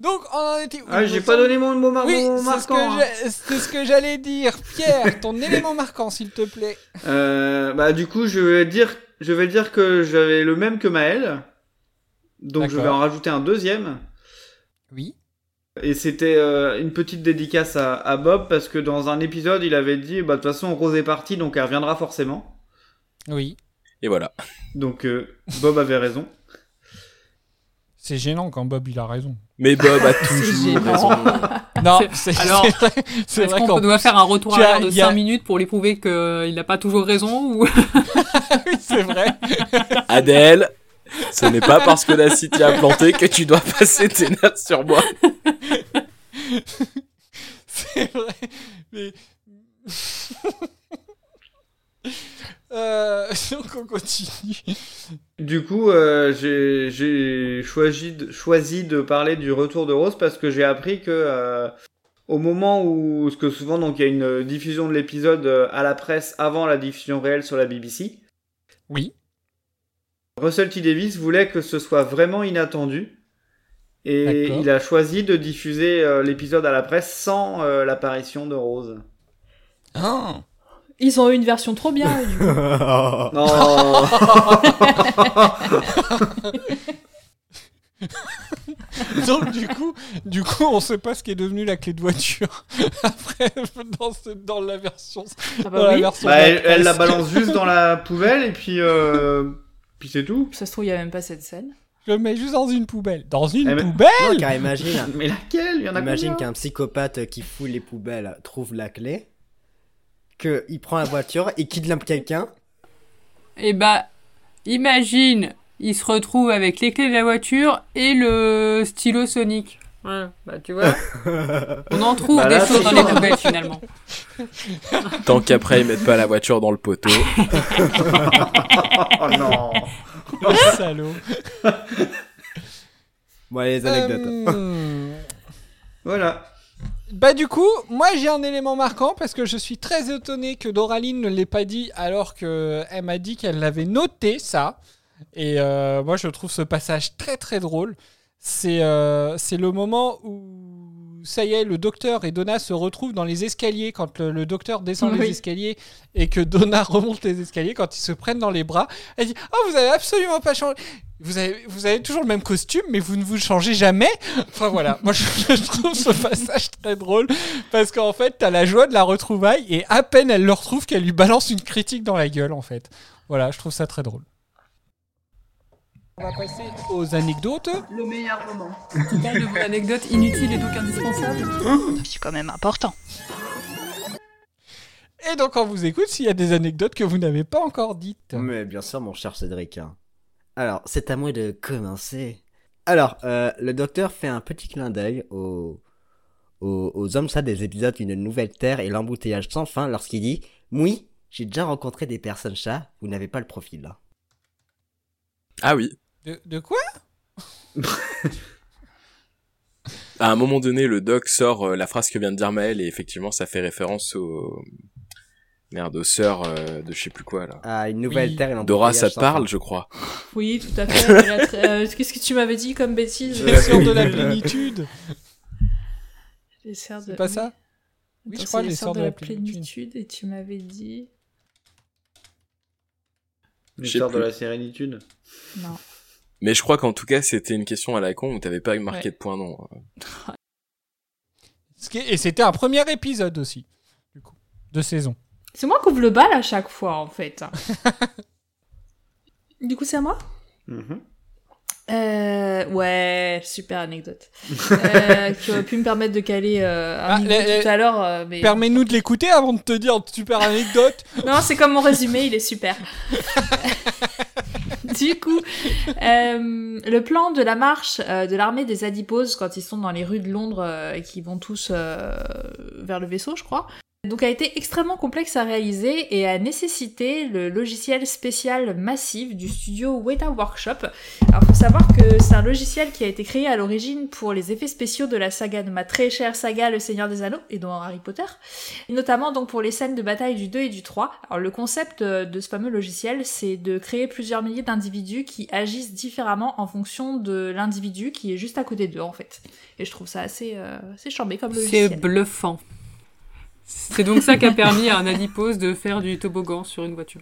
Donc, on en était où Ah, j'ai pas donné mon mot mar- Oui, mon c'est ce, marquant. que hein. c'est ce que j'allais dire. Pierre, ton élément marquant, s'il te plaît. Euh, bah du coup je vais dire je vais dire que j'avais le même que Maël. Donc je vais en rajouter un deuxième. Oui. Et c'était euh, une petite dédicace à, à Bob parce que dans un épisode il avait dit bah de toute façon Rose est partie donc elle reviendra forcément. Oui. Et voilà. Donc euh, Bob avait raison. C'est gênant quand Bob il a raison. Mais Bob a toujours raison. Non, C'est- Alors, c'est vrai, qu'on doit faire un retour à l'heure de il y a- 5 minutes pour lui prouver qu'il n'a pas toujours raison ou... Oui, c'est vrai. Adèle, ce n'est pas parce qu'Audacity a planté que tu dois passer tes notes sur moi. c'est vrai. Mais. Euh, donc on continue. Du coup euh, j'ai choisi de, choisi de parler du retour de Rose parce que j'ai appris que euh, au moment où parce que souvent donc il y a une diffusion de l'épisode à la presse avant la diffusion réelle sur la BBC. Oui. Russell T Davis voulait que ce soit vraiment inattendu et il a choisi de diffuser l'épisode à la presse sans l'apparition de Rose. Ah. Ils ont eu une version trop bien, du coup. Non. Donc du coup, du coup, on sait pas ce qui est devenu la clé de voiture après dans, ce- dans la version. Ah bah dans la oui. version Bah, elle, elle la balance juste dans la poubelle et puis euh, puis c'est tout. Ça se trouve, il y a même pas cette scène. Je le mets juste dans une poubelle. Dans une Eh ben- poubelle Non, car imagine, Mais laquelle? Il y en a imagine combien? qu'un psychopathe qui fouille les poubelles trouve la clé, que il prend la voiture, il kidnappe quelqu'un. Eh bah, imagine, il se retrouve avec les clés de la voiture et le stylo sonique. Ouais, bah tu vois. On en trouve Bah des choses dans les poubelles finalement. Tant qu'après ils mettent pas la voiture dans le poteau. oh non. Salaud. Bon, allez, les anecdotes. Euh, Voilà. Bah du coup, moi j'ai un élément marquant parce que je suis très étonné que Doraline ne l'ait pas dit alors qu'elle m'a dit qu'elle l'avait noté ça. Et euh, moi je trouve ce passage très très drôle. C'est euh, c'est le moment où ça y est, le docteur et Donna se retrouvent dans les escaliers quand le, le docteur descend les escaliers et que Donna remonte les escaliers quand ils se prennent dans les bras. Elle dit Oh, vous avez absolument pas changé. Vous avez, vous avez toujours le même costume, mais vous ne vous changez jamais. Enfin voilà, moi je, je trouve ce passage très drôle parce qu'en fait, t'as la joie de la retrouvaille et à peine elle le retrouve qu'elle lui balance une critique dans la gueule en fait. Voilà, je trouve ça très drôle. On va passer aux anecdotes. Le meilleur moment. Tu parles de vos anecdotes inutiles et donc indispensables. C'est quand même important. Et donc on vous écoute s'il y a des anecdotes que vous n'avez pas encore dites. Mais bien sûr, mon cher Cédric. hein. Alors, c'est à moi de commencer. Alors, euh, le docteur fait un petit clin d'œil aux, aux, aux hommes ça des épisodes d'une nouvelle terre et l'embouteillage sans fin lorsqu'il dit Oui, j'ai déjà rencontré des personnes chats, vous n'avez pas le profil là. Ah oui. De, de quoi À un moment donné, le doc sort euh, la phrase que vient de dire Maël et effectivement, ça fait référence au merde aux sœurs euh, de je sais plus quoi là. Ah, une nouvelle Oui. terre et Dora, ça parle, je crois. Oui, tout à fait. Euh, Qu'est-ce que tu m'avais dit comme bêtise Les sœurs de la plénitude. Les sœurs de... C'est pas ça? Oui, Attends, je crois c'est les sœurs de la plénitude. plénitude. Et tu m'avais dit... L'histoire de plus. la sérénitude. Non. Mais je crois qu'en tout cas, c'était une question à la con où t'avais pas marqué Ouais. de point non. Est- Et c'était un premier épisode aussi, du coup, de saison. C'est moi qui ouvre le bal à chaque fois, en fait. du coup, c'est à moi? Mhm. Euh, ouais, super anecdote. euh, qui aurait pu me permettre de caler euh, un Ah, niveau les- tout à l'heure, euh, mais... Permets-nous de l'écouter avant de te dire super anecdote. Non, c'est comme mon résumé, il est super. du coup, euh, le plan de la marche euh, de l'armée des adiposes quand ils sont dans les rues de Londres euh, et qui vont tous vers le vaisseau, je crois. Donc a été extrêmement complexe à réaliser et a nécessité le logiciel spécial massif du studio Weta Workshop. Alors faut savoir que c'est un logiciel qui a été créé à l'origine pour les effets spéciaux de la saga de ma très chère saga Le Seigneur des Anneaux et dans Harry Potter, et notamment donc pour les scènes de bataille du 2 et du 3. Alors le concept euh, de ce fameux logiciel, c'est de créer plusieurs milliers d'individus qui agissent différemment en fonction de l'individu qui est juste à côté d'eux en fait. Et je trouve ça assez, euh, assez chambé comme C'est logiciel. bluffant. C'est donc ça qui a permis à un adipose de faire du toboggan sur une voiture.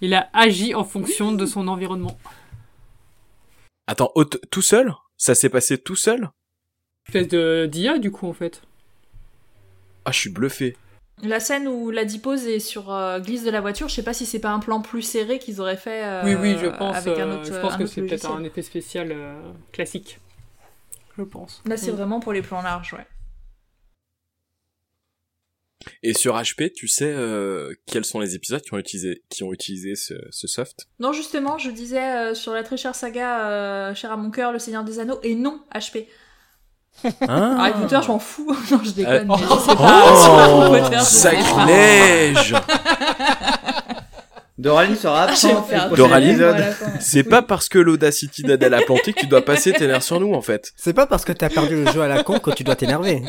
Il a agi en fonction de son environnement. Attends, tout seul? Ça s'est passé tout seul? Espèce de d'IA du coup en fait. Ah, je suis bluffé. La scène où l'adipose est sur euh, glisse de la voiture, je sais pas si c'est pas un plan plus serré qu'ils auraient fait euh, oui, oui, je pense. avec un euh, autre, je pense un que c'est peut-être un effet spécial euh, classique. Je pense. Là, c'est Mm. vraiment pour les plans larges, ouais. Et sur HP, tu sais euh, quels sont les épisodes qui ont utilisé, qui ont utilisé ce, ce soft? Non, justement, je disais euh, sur la très chère saga euh, chère à mon cœur, Le Seigneur des Anneaux, et non HP. Ah. Harry Potter, je m'en fous. non, je déconne, Euh, mais je sais pas. sur Harry Potter, je. Sacrilège Doraline sera Ah, absente. Doraline, voilà, c'est pas parce que l'Audacity d'Adèle a planté que tu dois passer tes nerfs sur nous en fait. C'est pas parce que t'as perdu le jeu à la con que tu dois t'énerver.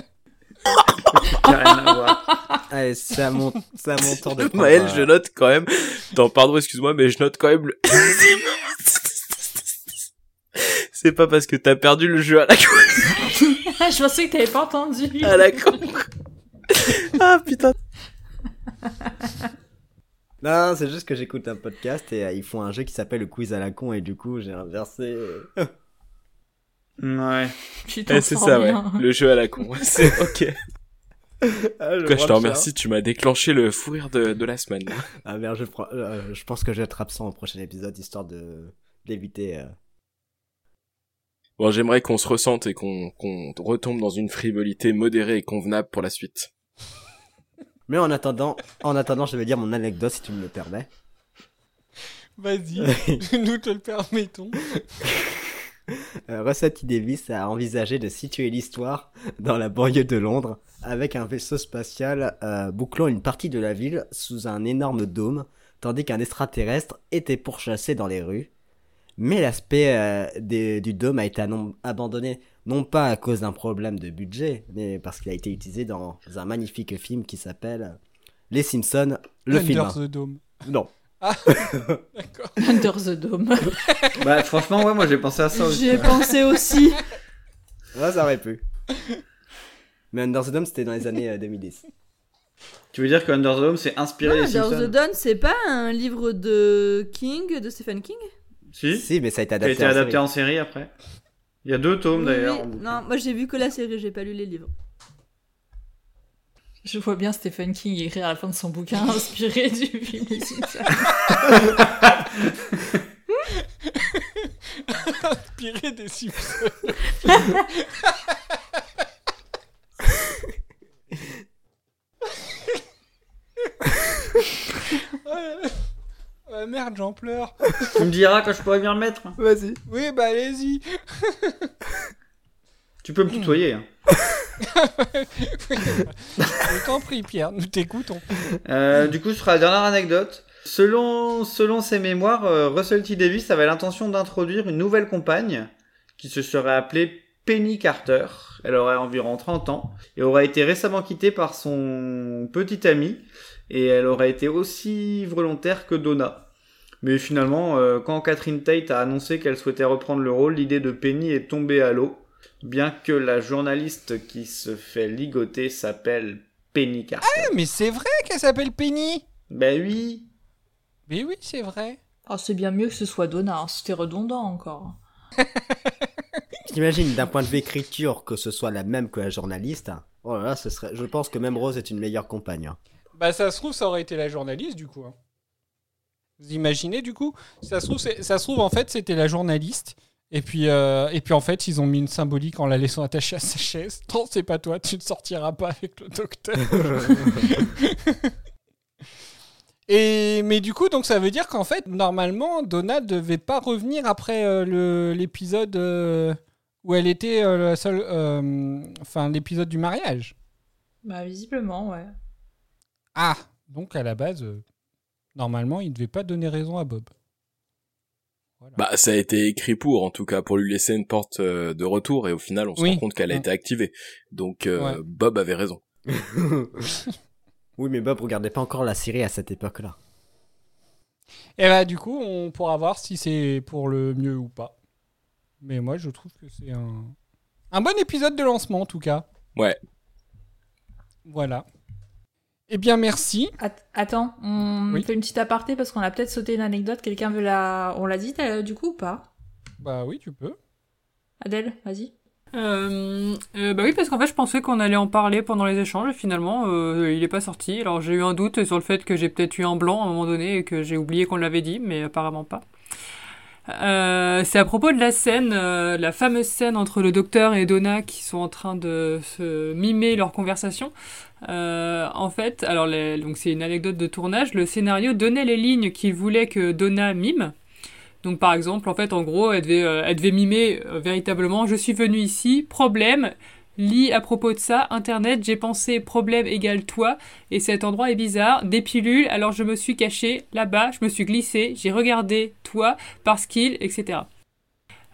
Ça n'a rien à voir. Allez, c'est à mon, c'est à mon tour de Maël, je note quand même. Attends, pardon, excuse-moi, mais je note quand même le. C'est pas parce que t'as perdu le jeu à la con. je pensais que t'avais pas entendu. À la con. Ah putain. Non, c'est juste que j'écoute un podcast et euh, ils font un jeu qui s'appelle le quiz à la con et du coup j'ai inversé. euh, Ouais. Eh, c'est ça, ouais. Le jeu à la con. C'est ok. Ah, je Quoi, je te remercie, tu m'as déclenché le fou rire de, de la semaine. Ah merde, je, prends- euh, je pense que je vais être absent au prochain épisode histoire de d'éviter. euh, Bon, j'aimerais qu'on se ressente et qu'on qu'on retombe dans une frivolité modérée et convenable pour la suite. Mais en attendant, en attendant, je vais dire mon anecdote si tu me le permets. Vas-y, nous te le permettons. Euh, Russell. Davis a envisagé de situer l'histoire dans la banlieue de Londres avec un vaisseau spatial euh, bouclant une partie de la ville sous un énorme dôme, tandis qu'un extraterrestre était pourchassé dans les rues. Mais l'aspect euh, des- du dôme a été abandonné non pas à cause d'un problème de budget, mais parce qu'il a été utilisé dans un magnifique film qui s'appelle Les Simpsons, le Under film. the Dome. Non. Ah, d'accord. Under the Dome. Bah, franchement, ouais, moi j'ai pensé à ça aussi. J'y ai pensé aussi. Ouais, ça aurait pu. Mais Under the Dome, c'était dans les années euh, 2010. Tu veux dire que Under the Dome c'est inspiré Non, des Under Simpsons the Dawn, c'est pas un livre de King, de Stephen King? Si. Si, mais ça a été Qui a adapté, été en, adapté série. en série après. Il y a deux tomes Oui, d'ailleurs. oui. Non, moi j'ai vu que la série, j'ai pas lu les livres. Je vois bien Stephen King écrire à la fin de son bouquin inspiré du Simpsons. Inspiré des Simpsons. Ouais, merde, j'en pleure. tu me diras quand je pourrais bien le mettre. Vas-y. Oui, bah allez-y. Tu peux me tutoyer. hein. Je t'en prie, Pierre, nous t'écoutons. Euh, du coup, ce sera la dernière anecdote. Selon, selon ses mémoires, euh, Russell T. Davis avait l'intention d'introduire une nouvelle compagne qui se serait appelée Penny Carter. Elle aurait environ 30 ans et aurait été récemment quittée par son petit ami et elle aurait été aussi volontaire que Donna. Mais finalement, euh, quand Catherine Tate a annoncé qu'elle souhaitait reprendre le rôle, l'idée de Penny est tombée à l'eau, bien que la journaliste qui se fait ligoter s'appelle Penny Carter. Ah, mais c'est vrai qu'elle s'appelle Penny. Ben oui. Mais oui, c'est vrai. Oh, c'est bien mieux que ce soit Donna, hein. c'était redondant encore. J'imagine d'un point de vue écriture que ce soit la même que la journaliste. Oh là là, ce serait... je pense que même Rose est une meilleure compagne. hein. Bah ça se trouve, ça aurait été la journaliste du coup. hein. Vous imaginez du coup? Ça se, trouve, ça se trouve en fait c'était la journaliste. Et puis, euh, et puis en fait ils ont mis une symbolique en la laissant attachée à sa chaise. Non c'est pas toi, tu ne sortiras pas avec le docteur. et mais du coup donc ça veut dire qu'en fait normalement Donna devait pas revenir après euh, le- l'épisode euh, où elle était euh, la seule, euh, enfin l'épisode du mariage. Bah, visiblement, ouais. Ah, donc à la base, euh, normalement, il devait pas donner raison à Bob. Bah, ça a été écrit pour, en tout cas, pour lui laisser une porte euh, de retour, et au final, on se Oui. rend compte qu'elle a Ouais. été activée. Donc, euh, Ouais. Bob avait raison. oui, mais Bob regardait pas encore la série à cette époque-là. Et bah du coup, on pourra voir si c'est pour le mieux ou pas. Mais moi, je trouve que c'est un un bon épisode de lancement en tout cas. Ouais. Voilà. Eh bien, merci. At- attends, on Oui. fait une petite aparté parce qu'on a peut-être sauté une anecdote. Quelqu'un veut la. On l'a dit euh, du coup ou pas? Bah oui, tu peux. Adèle, vas-y. Euh, euh, bah oui, parce qu'en fait, je pensais qu'on allait en parler pendant les échanges, et finalement, euh, il est pas sorti. Alors, j'ai eu un doute sur le fait que j'ai peut-être eu un blanc à un moment donné et que j'ai oublié qu'on l'avait dit, mais apparemment pas. Euh, c'est à propos de la scène, euh, la fameuse scène entre le docteur et Donna qui sont en train de se mimer leur conversation. Euh, en fait, alors donc c'est une anecdote de tournage. Le scénario donnait les lignes qu'il voulait que Donna mime. Donc par exemple, en fait, en gros, elle devait, elle devait mimer véritablement. Je suis venu ici, problème. Lis à propos de ça, internet, j'ai pensé problème égale toi, et cet endroit est bizarre, des pilules, alors je me suis caché là-bas, je me suis glissé, j'ai regardé toi, parce qu'il, etc.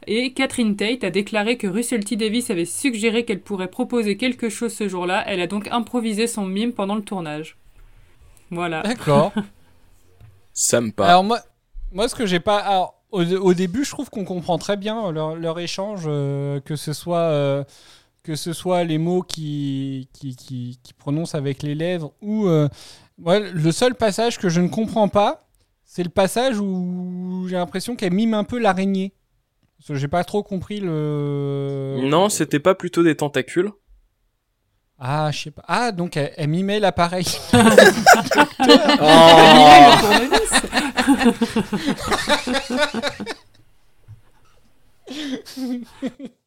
Et Catherine Tate a déclaré que Russell T. Davis avait suggéré qu'elle pourrait proposer quelque chose ce jour-là, elle a donc improvisé son mime pendant le tournage. Voilà. D'accord. Ça me parle. Alors moi, moi, ce que j'ai pas, alors, au, au début, je trouve qu'on comprend très bien leur, leur échange, euh, que ce soit euh, que ce soit les mots qui qui, qui, qui prononcent avec les lèvres ou euh, le seul passage que je ne comprends pas, c'est le passage où j'ai l'impression qu'elle mime un peu l'araignée. J'ai pas trop compris le. Non, c'était pas plutôt des tentacules Ah, je sais pas. Ah, donc elle, elle mimait l'appareil.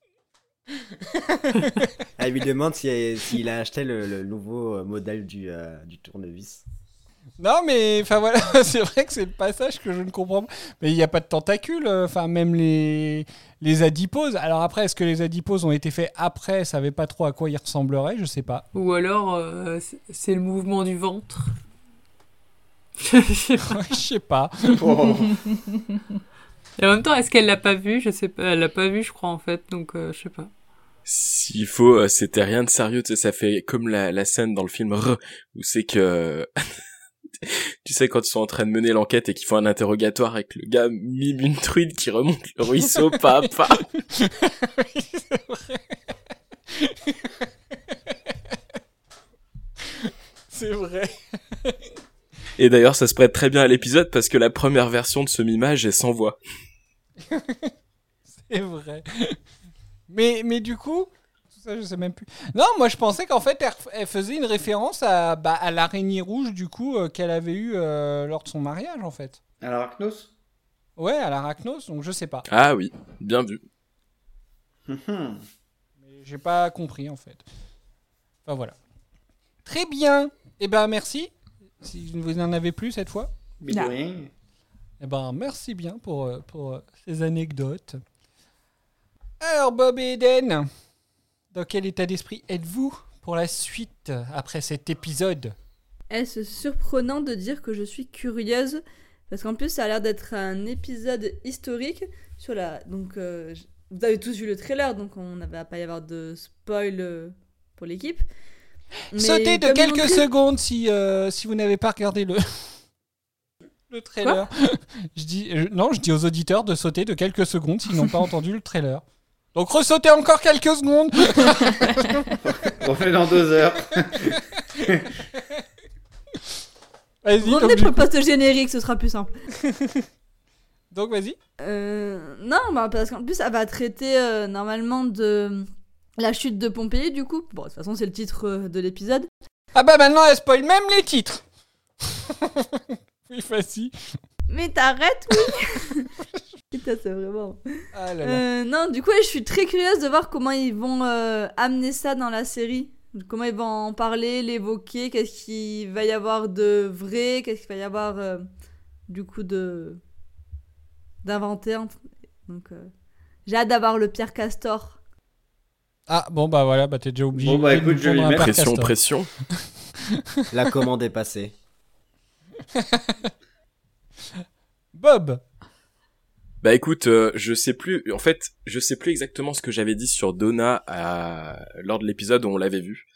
Elle lui demande si- s'il a acheté le, le nouveau euh, modèle du, euh, du tournevis. Non, mais enfin voilà, c'est vrai que c'est le passage que je ne comprends pas. Mais il n'y a pas de tentacules, euh, enfin même les les adiposes. Alors après, est-ce que les adiposes ont été faits après? Savait pas trop à quoi ils ressembleraient, je sais pas. Ou alors, euh, c'est- le mouvement du ventre. Je sais pas. Je sais pas. Et en même temps, est-ce qu'elle l'a pas vu? Je sais pas. Elle l'a pas vu, je crois, en fait. Donc, euh, je sais pas. S'il faut, euh, c'était rien de sérieux, ça fait comme la, la scène dans le film R, où c'est que, tu sais, quand ils sont en train de mener l'enquête et qu'ils font un interrogatoire que le gars mime une truite qui remonte le ruisseau pas à pas. c'est vrai. Et d'ailleurs, ça se prête très bien à l'épisode parce que la première version de ce mimage est sans voix. C'est vrai. Mais, mais du coup, tout ça, je sais même plus. Non, moi je pensais qu'en fait elle, elle faisait une référence à, bah, à l'araignée rouge du coup euh, qu'elle avait eue euh, lors de son mariage en fait. À l'Arachnos? Ouais, à l'arachnos, donc je sais pas. Ah oui, bien vu. Mais j'ai pas compris en fait. Enfin voilà. Très bien. Eh ben merci. Si vous n'en avez plus cette fois. Eh ben merci bien pour, pour euh, ces anecdotes. Alors Bob et Eden, dans quel état d'esprit êtes-vous pour la suite après cet épisode? Est-ce surprenant de dire que je suis curieuse? Parce qu'en plus, ça a l'air d'être un épisode historique sur la. Donc, euh, vous avez tous vu le trailer, donc on n'avait à pas y avoir de spoil euh, pour l'équipe. Sautez de quelques secondes si, euh, si vous n'avez pas regardé le, le trailer. je dis, non, je dis aux auditeurs de sauter de quelques secondes s'ils n'ont pas entendu le trailer. Donc ressautez encore quelques secondes. On fait dans deux heures. Vas-y. Revenez pour le poste générique, ce sera plus simple. donc vas-y. Euh, non, bah, parce qu'en plus, ça va traiter euh, normalement de la chute de Pompéi, du coup. Bon, de toute façon, c'est le titre euh, de l'épisode. Ah bah maintenant elle spoil même les titres. oui, vas-y. Mais t'arrêtes, oui Putain, c'est vraiment... Ah là là. Euh, non, du coup, je suis très curieuse de voir comment ils vont euh, amener ça dans la série. Comment ils vont en parler, l'évoquer, qu'est-ce qu'il va y avoir de vrai, qu'est-ce qu'il va y avoir euh, du coup de d'inventé. en- Donc, euh, j'ai hâte d'avoir le Pierre Castor. Ah bon bah voilà, bah t'es déjà obligé. Bon, bah, écoute, je vais mettre. Pression, Castor. pression. La commande est passée. Bob. Bah écoute, euh, je sais plus, en fait, je sais plus exactement ce que j'avais dit sur Donna à... lors de l'épisode où on l'avait vu.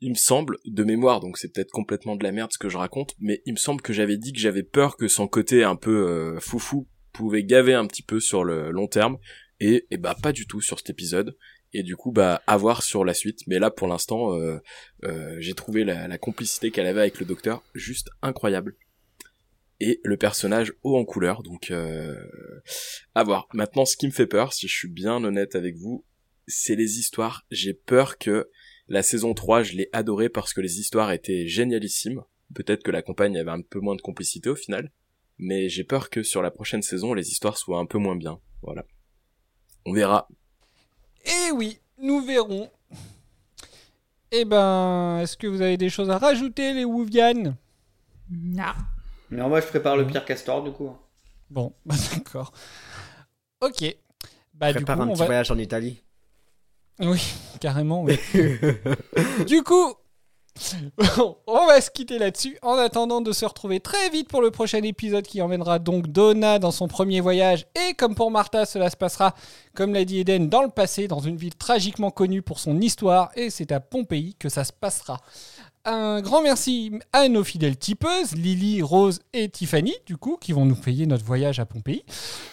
Il me semble, de mémoire, donc c'est peut-être complètement de la merde ce que je raconte, mais il me semble que j'avais dit que j'avais peur que son côté un peu euh, foufou pouvait gaver un petit peu sur le long terme, et, et bah pas du tout sur cet épisode. Et du coup, bah à voir sur la suite. Mais là, pour l'instant, euh, euh, j'ai trouvé la complicité qu'elle avait avec le docteur juste incroyable et le personnage haut en couleur, donc euh, à voir. Maintenant, ce qui me fait peur, si je suis bien honnête avec vous, c'est les histoires. J'ai peur que la saison 3, je l'ai adorée parce que les histoires étaient génialissimes. Peut-être que la compagne avait un peu moins de complicité au final, mais j'ai peur que sur la prochaine saison, les histoires soient un peu moins bien. Voilà. On verra. Eh oui, nous verrons. Eh ben, est-ce que vous avez des choses à rajouter, les Wouvian Non. Non, moi je prépare le Pierre Castor du coup. Bon, bah d'accord. Ok. Bah du coup, Prépare un on petit va... voyage en Italie. Oui, carrément, oui. du coup, on va se quitter là-dessus en attendant de se retrouver très vite pour le prochain épisode qui emmènera donc Donna dans son premier voyage. Et comme pour Martha, cela se passera, comme l'a dit Eden, dans le passé, dans une ville tragiquement connue pour son histoire. Et c'est à Pompéi que ça se passera. Un grand merci à nos fidèles tipeuses, Lily, Rose et Tiffany, du coup, qui vont nous payer notre voyage à Pompéi.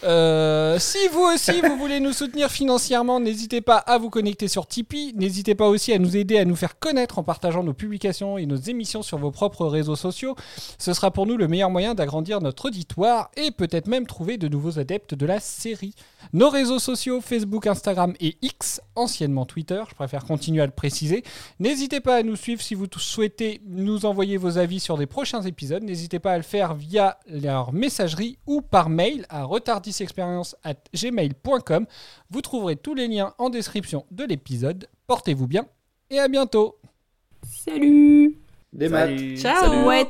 Euh, si vous aussi, vous voulez nous soutenir financièrement, n'hésitez pas à vous connecter sur Tipeee. N'hésitez pas aussi à nous aider à nous faire connaître en partageant nos publications et nos émissions sur vos propres réseaux sociaux. Ce sera pour nous le meilleur moyen d'agrandir notre auditoire et peut-être même trouver de nouveaux adeptes de la série. Nos réseaux sociaux, Facebook, Instagram et X, anciennement Twitter, je préfère continuer à le préciser. N'hésitez pas à nous suivre si vous souhaitez nous envoyer vos avis sur des prochains épisodes. N'hésitez pas à le faire via leur messagerie ou par mail à retardisexperience@gmail.com. Vous trouverez tous les liens en description de l'épisode. Portez-vous bien et à bientôt. Salut Des maths. Ciao. Ouais.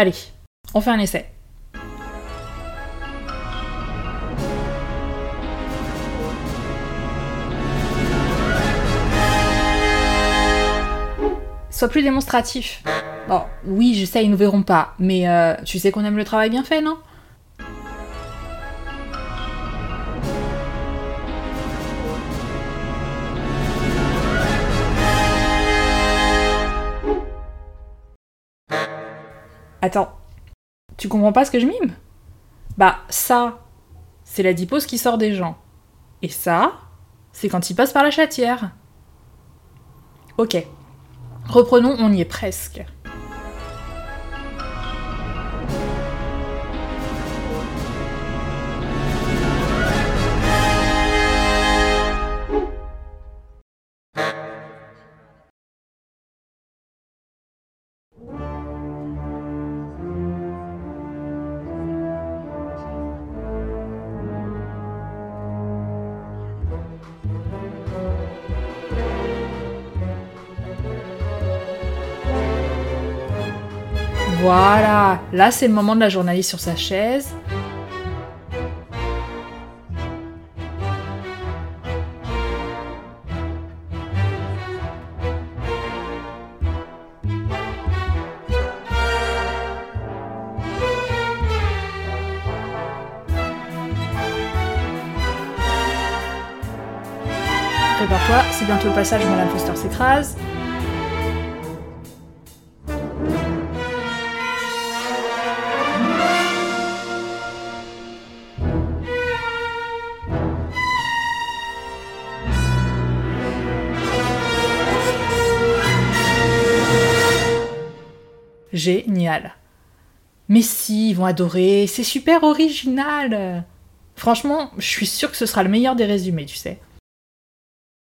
Allez, on fait un essai. Sois plus démonstratif. Bon, oui, je sais, ils nous verront pas, mais euh, tu sais qu'on aime le travail bien fait, non? Attends, tu comprends pas ce que je mime? Bah, ça, c'est la dipose qui sort des gens. Et ça, c'est quand ils passent par la chatière. Ok. Reprenons, on y est presque. Là c'est le moment de la journaliste sur sa chaise. Prépare-toi, c'est bientôt le passage où Madame Foster s'écrase. Génial. Mais si, ils vont adorer, c'est super original. Franchement, je suis sûre que ce sera le meilleur des résumés, tu sais.